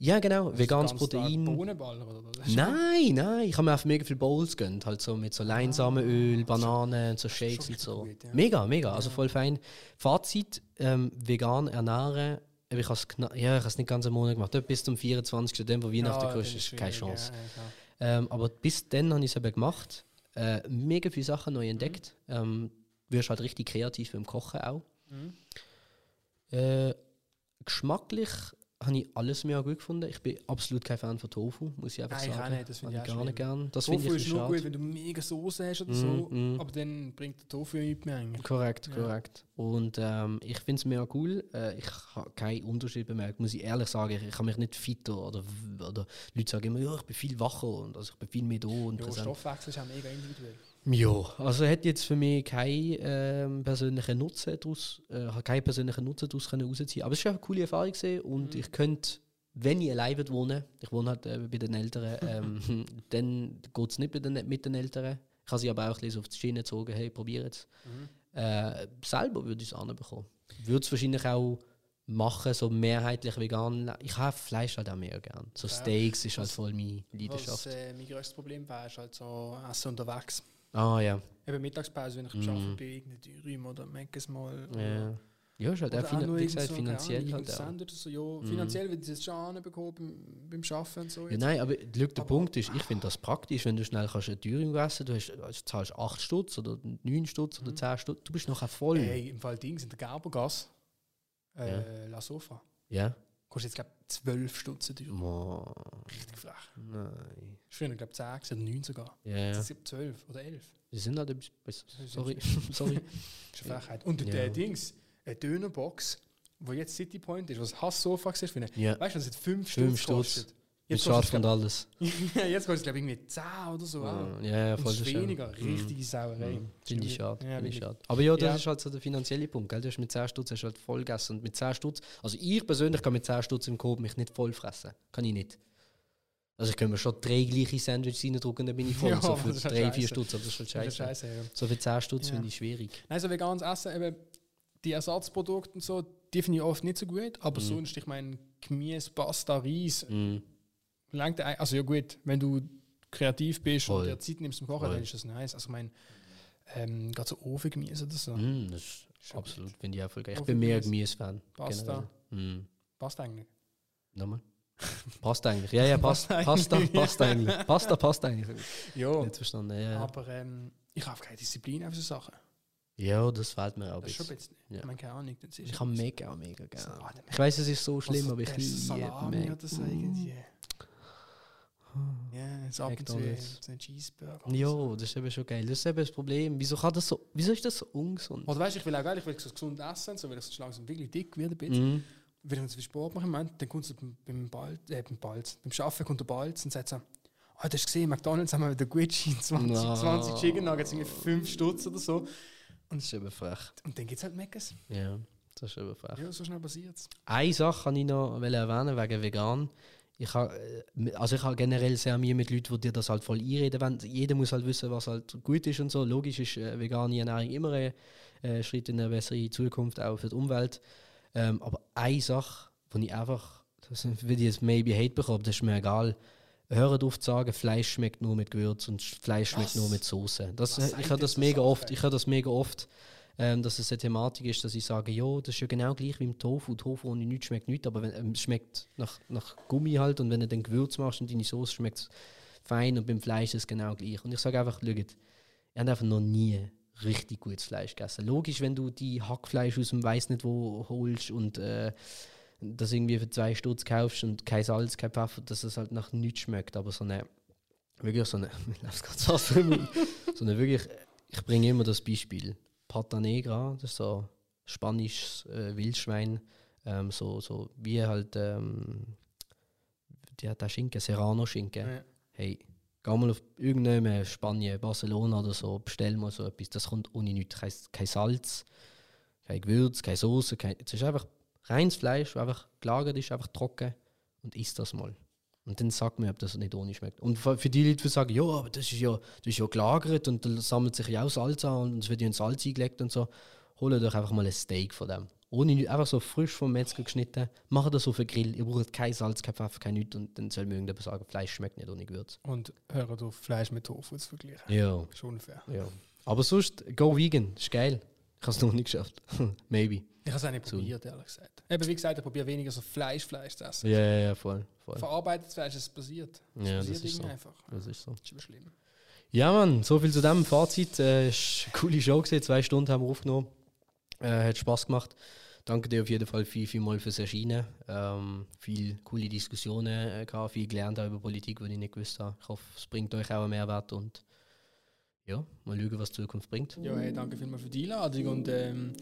Ja, genau. Also Veganes Protein. Bohnenballer oder was? <laughs> Nein, nein. Ich habe mir einfach mega viele Bowls gönnt. Halt so mit so Leinsamenöl, Bananen und so Shakes und so. gut, ja. Mega, mega. Also voll fein. Fazit: ähm, vegan ernähren. Ich habe es ja, ich habe es nicht ganz einen Monat gemacht. Bis zum 24. Dann, wo Weihnachten Ja, dann ist keine Chance. ja. Ähm, aber bis dann habe ich es eben gemacht. Äh, mega viele Sachen neu entdeckt. Ähm, wirst halt richtig kreativ beim Kochen auch. Mhm. Äh, geschmacklich habe ich alles mehr gut gefunden. Ich bin absolut kein Fan von Tofu, muss ich einfach Nein, sagen. nicht, das finde ich auch gar nicht gern. Das Tofu ist nur schade. gut, wenn du mega Soße hast oder Mm, so, mm. aber dann bringt der Tofu nichts mehr eigentlich. Korrekt, Ja. korrekt. Und ähm, ich finde es mega cool. Äh, ich habe keinen Unterschied bemerkt, muss ich ehrlich sagen. Ich, ich habe mich nicht fitter oder, oder Leute sagen immer, ja, ich bin viel wacher und also ich bin viel mehr da und Ja. Stoffwechsel ist auch mega individuell. Ja, also hat jetzt für mich keinen ähm, persönlichen Nutzen daraus, äh, keinen persönlichen Nutzen daraus können rausziehen. Aber es war eine coole Erfahrung gewesen und Mhm. ich könnte, wenn ich alleine wohne, ich wohne halt äh, bei den Eltern, ähm, <laughs> <laughs> dann geht es nicht mit den, mit den Eltern. Ich habe sie aber auch ein bisschen auf die Schiene gezogen, hey, probier es. Mhm. Äh, selber würde ich es anbekommen. Würde es wahrscheinlich auch machen, so mehrheitlich vegan. Ich habe Fleisch halt auch mehr gern. So Ja. Steaks ist halt Was- voll meine Was Leidenschaft. äh, mein grösstes Problem war, ist halt so Essen unterwegs. Ah ja. Eben Mittagspause, wenn ich Mhm. arbeite, bei irgendeinem Dürüm oder Meckes mal. Ja, ja ist halt auch, Oder finan- nur wie gesagt, so, finanziell Ahnung, halt irgendein auch. Oder so. Ja, Mhm. finanziell wird es schon anbekommen beim, beim Arbeiten und so. Ja, nein, aber der Aber- Punkt ist, ich finde das praktisch, wenn du schnell kannst eine Tür essen du hast, also zahlst 8 Stutz oder 9 Stutz oder Mhm. 10 Stutz, du bist nachher voll. Hey, im Fall Dings in der Gerbergasse, äh, La Sofa, Ja? kostet jetzt, glaube ich, 12 Stutzen teuer. Mo, Richtig frech. nein. Früher, glaube ich, 10 gewesen, oder 9 sogar. Ja, ja. Jetzt ist 12 oder 11. Wir sind halt etwas besser. Sorry, <laughs> sorry. Das ist eine Frechheit. Und Ja. der Dings, eine Dönerbox, wo jetzt City Point ist, was Hasssofa ist, finde ich. Ja, Weißt du, das hat 5 Fünf Stutz Stutz. kostet. mit Jetzt Schaf kostet und es, alles. <laughs> jetzt kostet es, glaube ich, irgendwie 10 oder so. Ja, ja, Und voll es ist schade. weniger. Mhm. Richtige Sauerei. Mhm. Finde ich schade. Ja, finde ich schade. Aber ja, das Ja. ist halt so der finanzielle Punkt. Gell? Du hast mit 10 Stutz hast halt voll gegessen. Und mit 10 Stutz, also ich persönlich kann mit 10 Stutz im Coop mich nicht voll fressen. Kann ich nicht. Also ich kann mir schon drei gleiche Sandwiches reindrücken, dann bin ich voll. <laughs> Ja, so für halt 3, 4 scheiße. Stutz, aber das ist halt Das ist scheiße. scheiße, ja. So für 10 Stutz Ja. finde ich schwierig. Nein, so veganes Essen, eben, die Ersatzprodukte und so, die finde ich oft nicht so gut. Aber Mhm. sonst, ich meine, Gemüse, Pasta, Reis, Mhm. langt also ja gut, wenn du kreativ bist Voll. und dir Zeit nimmst zum Kochen, Voll. dann ist das nice. Also ich meine, ähm, gerade so Ofengemüse oder so, Mhm, das ist Schon absolut, finde ich auch voll geil. Ich bin mehr Gemüse. Gemüse-Fan. Pasta. generell. Mhm. passt eigentlich. Nochmal? <laughs> Passt eigentlich. Ja, ja, <laughs> passt. Passt eigentlich. passt eigentlich. Pasta passt eigentlich. <laughs> Ja, Nicht verstanden. Ja, ja. aber ähm, ich habe keine Disziplin auf so Sachen. ja, das fehlt mir auch Das ist schon ein bisschen. Ja. Ich meine, keine Ahnung. Das ist Ich habe mega, mega gerne. Ich weiß, es ist so schlimm, Was aber ich das ist liebe Mac. oder so irgendwie. Ja, ab und zu McDonald's. so ein Cheeseburger. Ja, das ist eben schon geil. Das ist eben das Problem. Wieso, kann das so, wieso ist das so ungesund? Oder weißt du, ich will auch geil, ich will so gesund essen, so, weil ich so langsam wirklich dick werde. Mhm. Wenn viel Sport mache, Moment, dann kommt so beim, Balz, äh, beim Balz, beim Schaffen kommt der Balz und sagt so, ah, du hast gesehen, McDonalds haben wir wieder Gucci <laughs> 20, No. 20 Chicken Nuggets, irgendwie 5 Stutz oder so. Das ist eben frech. Und dann gibt es halt Meckes. Ja, das ist eben frech. Ja, so schnell passiert's. Eine Sache kann ich noch erwähnen, wegen vegan. Ich habe äh, also ich habe generell sehr Mühe mit Leuten, die dir das halt voll einreden wollen. Jeder muss halt wissen, was halt gut ist und so. Logisch ist äh, vegane Ernährung immer ein äh, Schritt in eine bessere Zukunft, auch für die Umwelt. Ähm, aber eine Sache, die ich einfach, das will ich jetzt maybe Hate bekommen, das ist mir egal. Hört auf zu sagen, Fleisch schmeckt nur mit Gewürz und Fleisch schmeckt Was? nur mit Soße. Das, Was ich höre das mega oft. Ich das mega oft ähm, dass es eine Thematik ist, dass ich sage, ja, das ist ja genau gleich wie im Tofu. Tofu ohne nichts schmeckt nichts, aber wenn, ähm, es schmeckt nach, nach Gummi halt und wenn du dann Gewürz machst und deine Soße schmeckt es fein und beim Fleisch ist es genau gleich. Und ich sage einfach, schaut, ihr habt einfach noch nie richtig gutes Fleisch gegessen. Logisch, wenn du die Hackfleisch aus dem Weiß nicht wo holst und äh, das irgendwie für zwei Stutz kaufst und kein Salz, kein Pfeffer, dass es halt nach nichts schmeckt, aber so eine wirklich so eine, <laughs> so eine wirklich, ich bringe immer das Beispiel. Pata Negra, das ist so spanisches äh, Wildschwein, ähm, so, so wie halt ähm, hat der Schinken, Serrano-Schinken. Ja. Hey, geh mal auf irgendeine Spanien, Barcelona oder so, bestell mal so etwas. Das kommt ohne nichts. Kein, kein Salz, kein Gewürz, keine Soße. Kein, es ist einfach reines Fleisch, das einfach gelagert ist, einfach trocken und isst das mal. Und dann sagt mir, ob das nicht ohne schmeckt. Und für die Leute, die sagen, ja, aber das ist ja, das ist ja gelagert und da sammelt sich ja auch Salz an und es wird ja in Salz eingelegt und so, holt euch einfach mal ein Steak von dem. Ohne, nichts, einfach so frisch vom Metzger geschnitten, macht das auf den Grill. Ihr braucht kein Salz, kein Pfeffer, kein nichts und dann soll mir irgendjemand sagen, Fleisch schmeckt nicht ohne Gewürz. Und hört auf, Fleisch mit Tofu zu vergleichen. Ja. Schon fair. Ja. Aber sonst, go vegan, ist geil. Ich habe es noch nicht geschafft. <laughs> Maybe. Ich habe es auch nicht So. probiert, ehrlich gesagt. Eben, wie gesagt, ich probiere weniger so Fleisch, Fleisch zu essen. Ja, ja, ja, voll. voll. Verarbeitetes Fleisch, es passiert. Es Ja, das passiert ist so. einfach. Das ist so. Das ist aber schlimm. Ja, Mann, so viel zu dem Fazit. Äh, ist eine coole Show gewesen. Zwei Stunden haben wir aufgenommen. Äh, hat Spaß gemacht. Danke dir auf jeden Fall viel, viel mal fürs Erscheinen. Ähm, viel coole Diskussionen äh, gehabt, viel gelernt auch über Politik, die ich nicht gewusst habe. Ich hoffe, es bringt euch auch einen Mehrwert und ja, mal schauen, was die Zukunft bringt. Ja, hey, danke vielmals für die Einladung und ähm,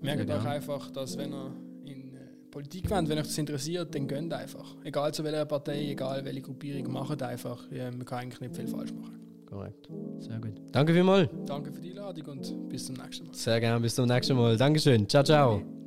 merkt Sehr euch einfach, dass wenn ihr in äh, Politik wollt, wenn euch das interessiert, dann gönnt einfach. Egal zu welcher Partei, egal welche Gruppierung, macht einfach. Ja, man kann eigentlich nicht viel falsch machen. Korrekt. Sehr gut. Danke vielmals. Danke für die Einladung und bis zum nächsten Mal. Sehr gerne, bis zum nächsten Mal. Dankeschön. Ciao, ciao.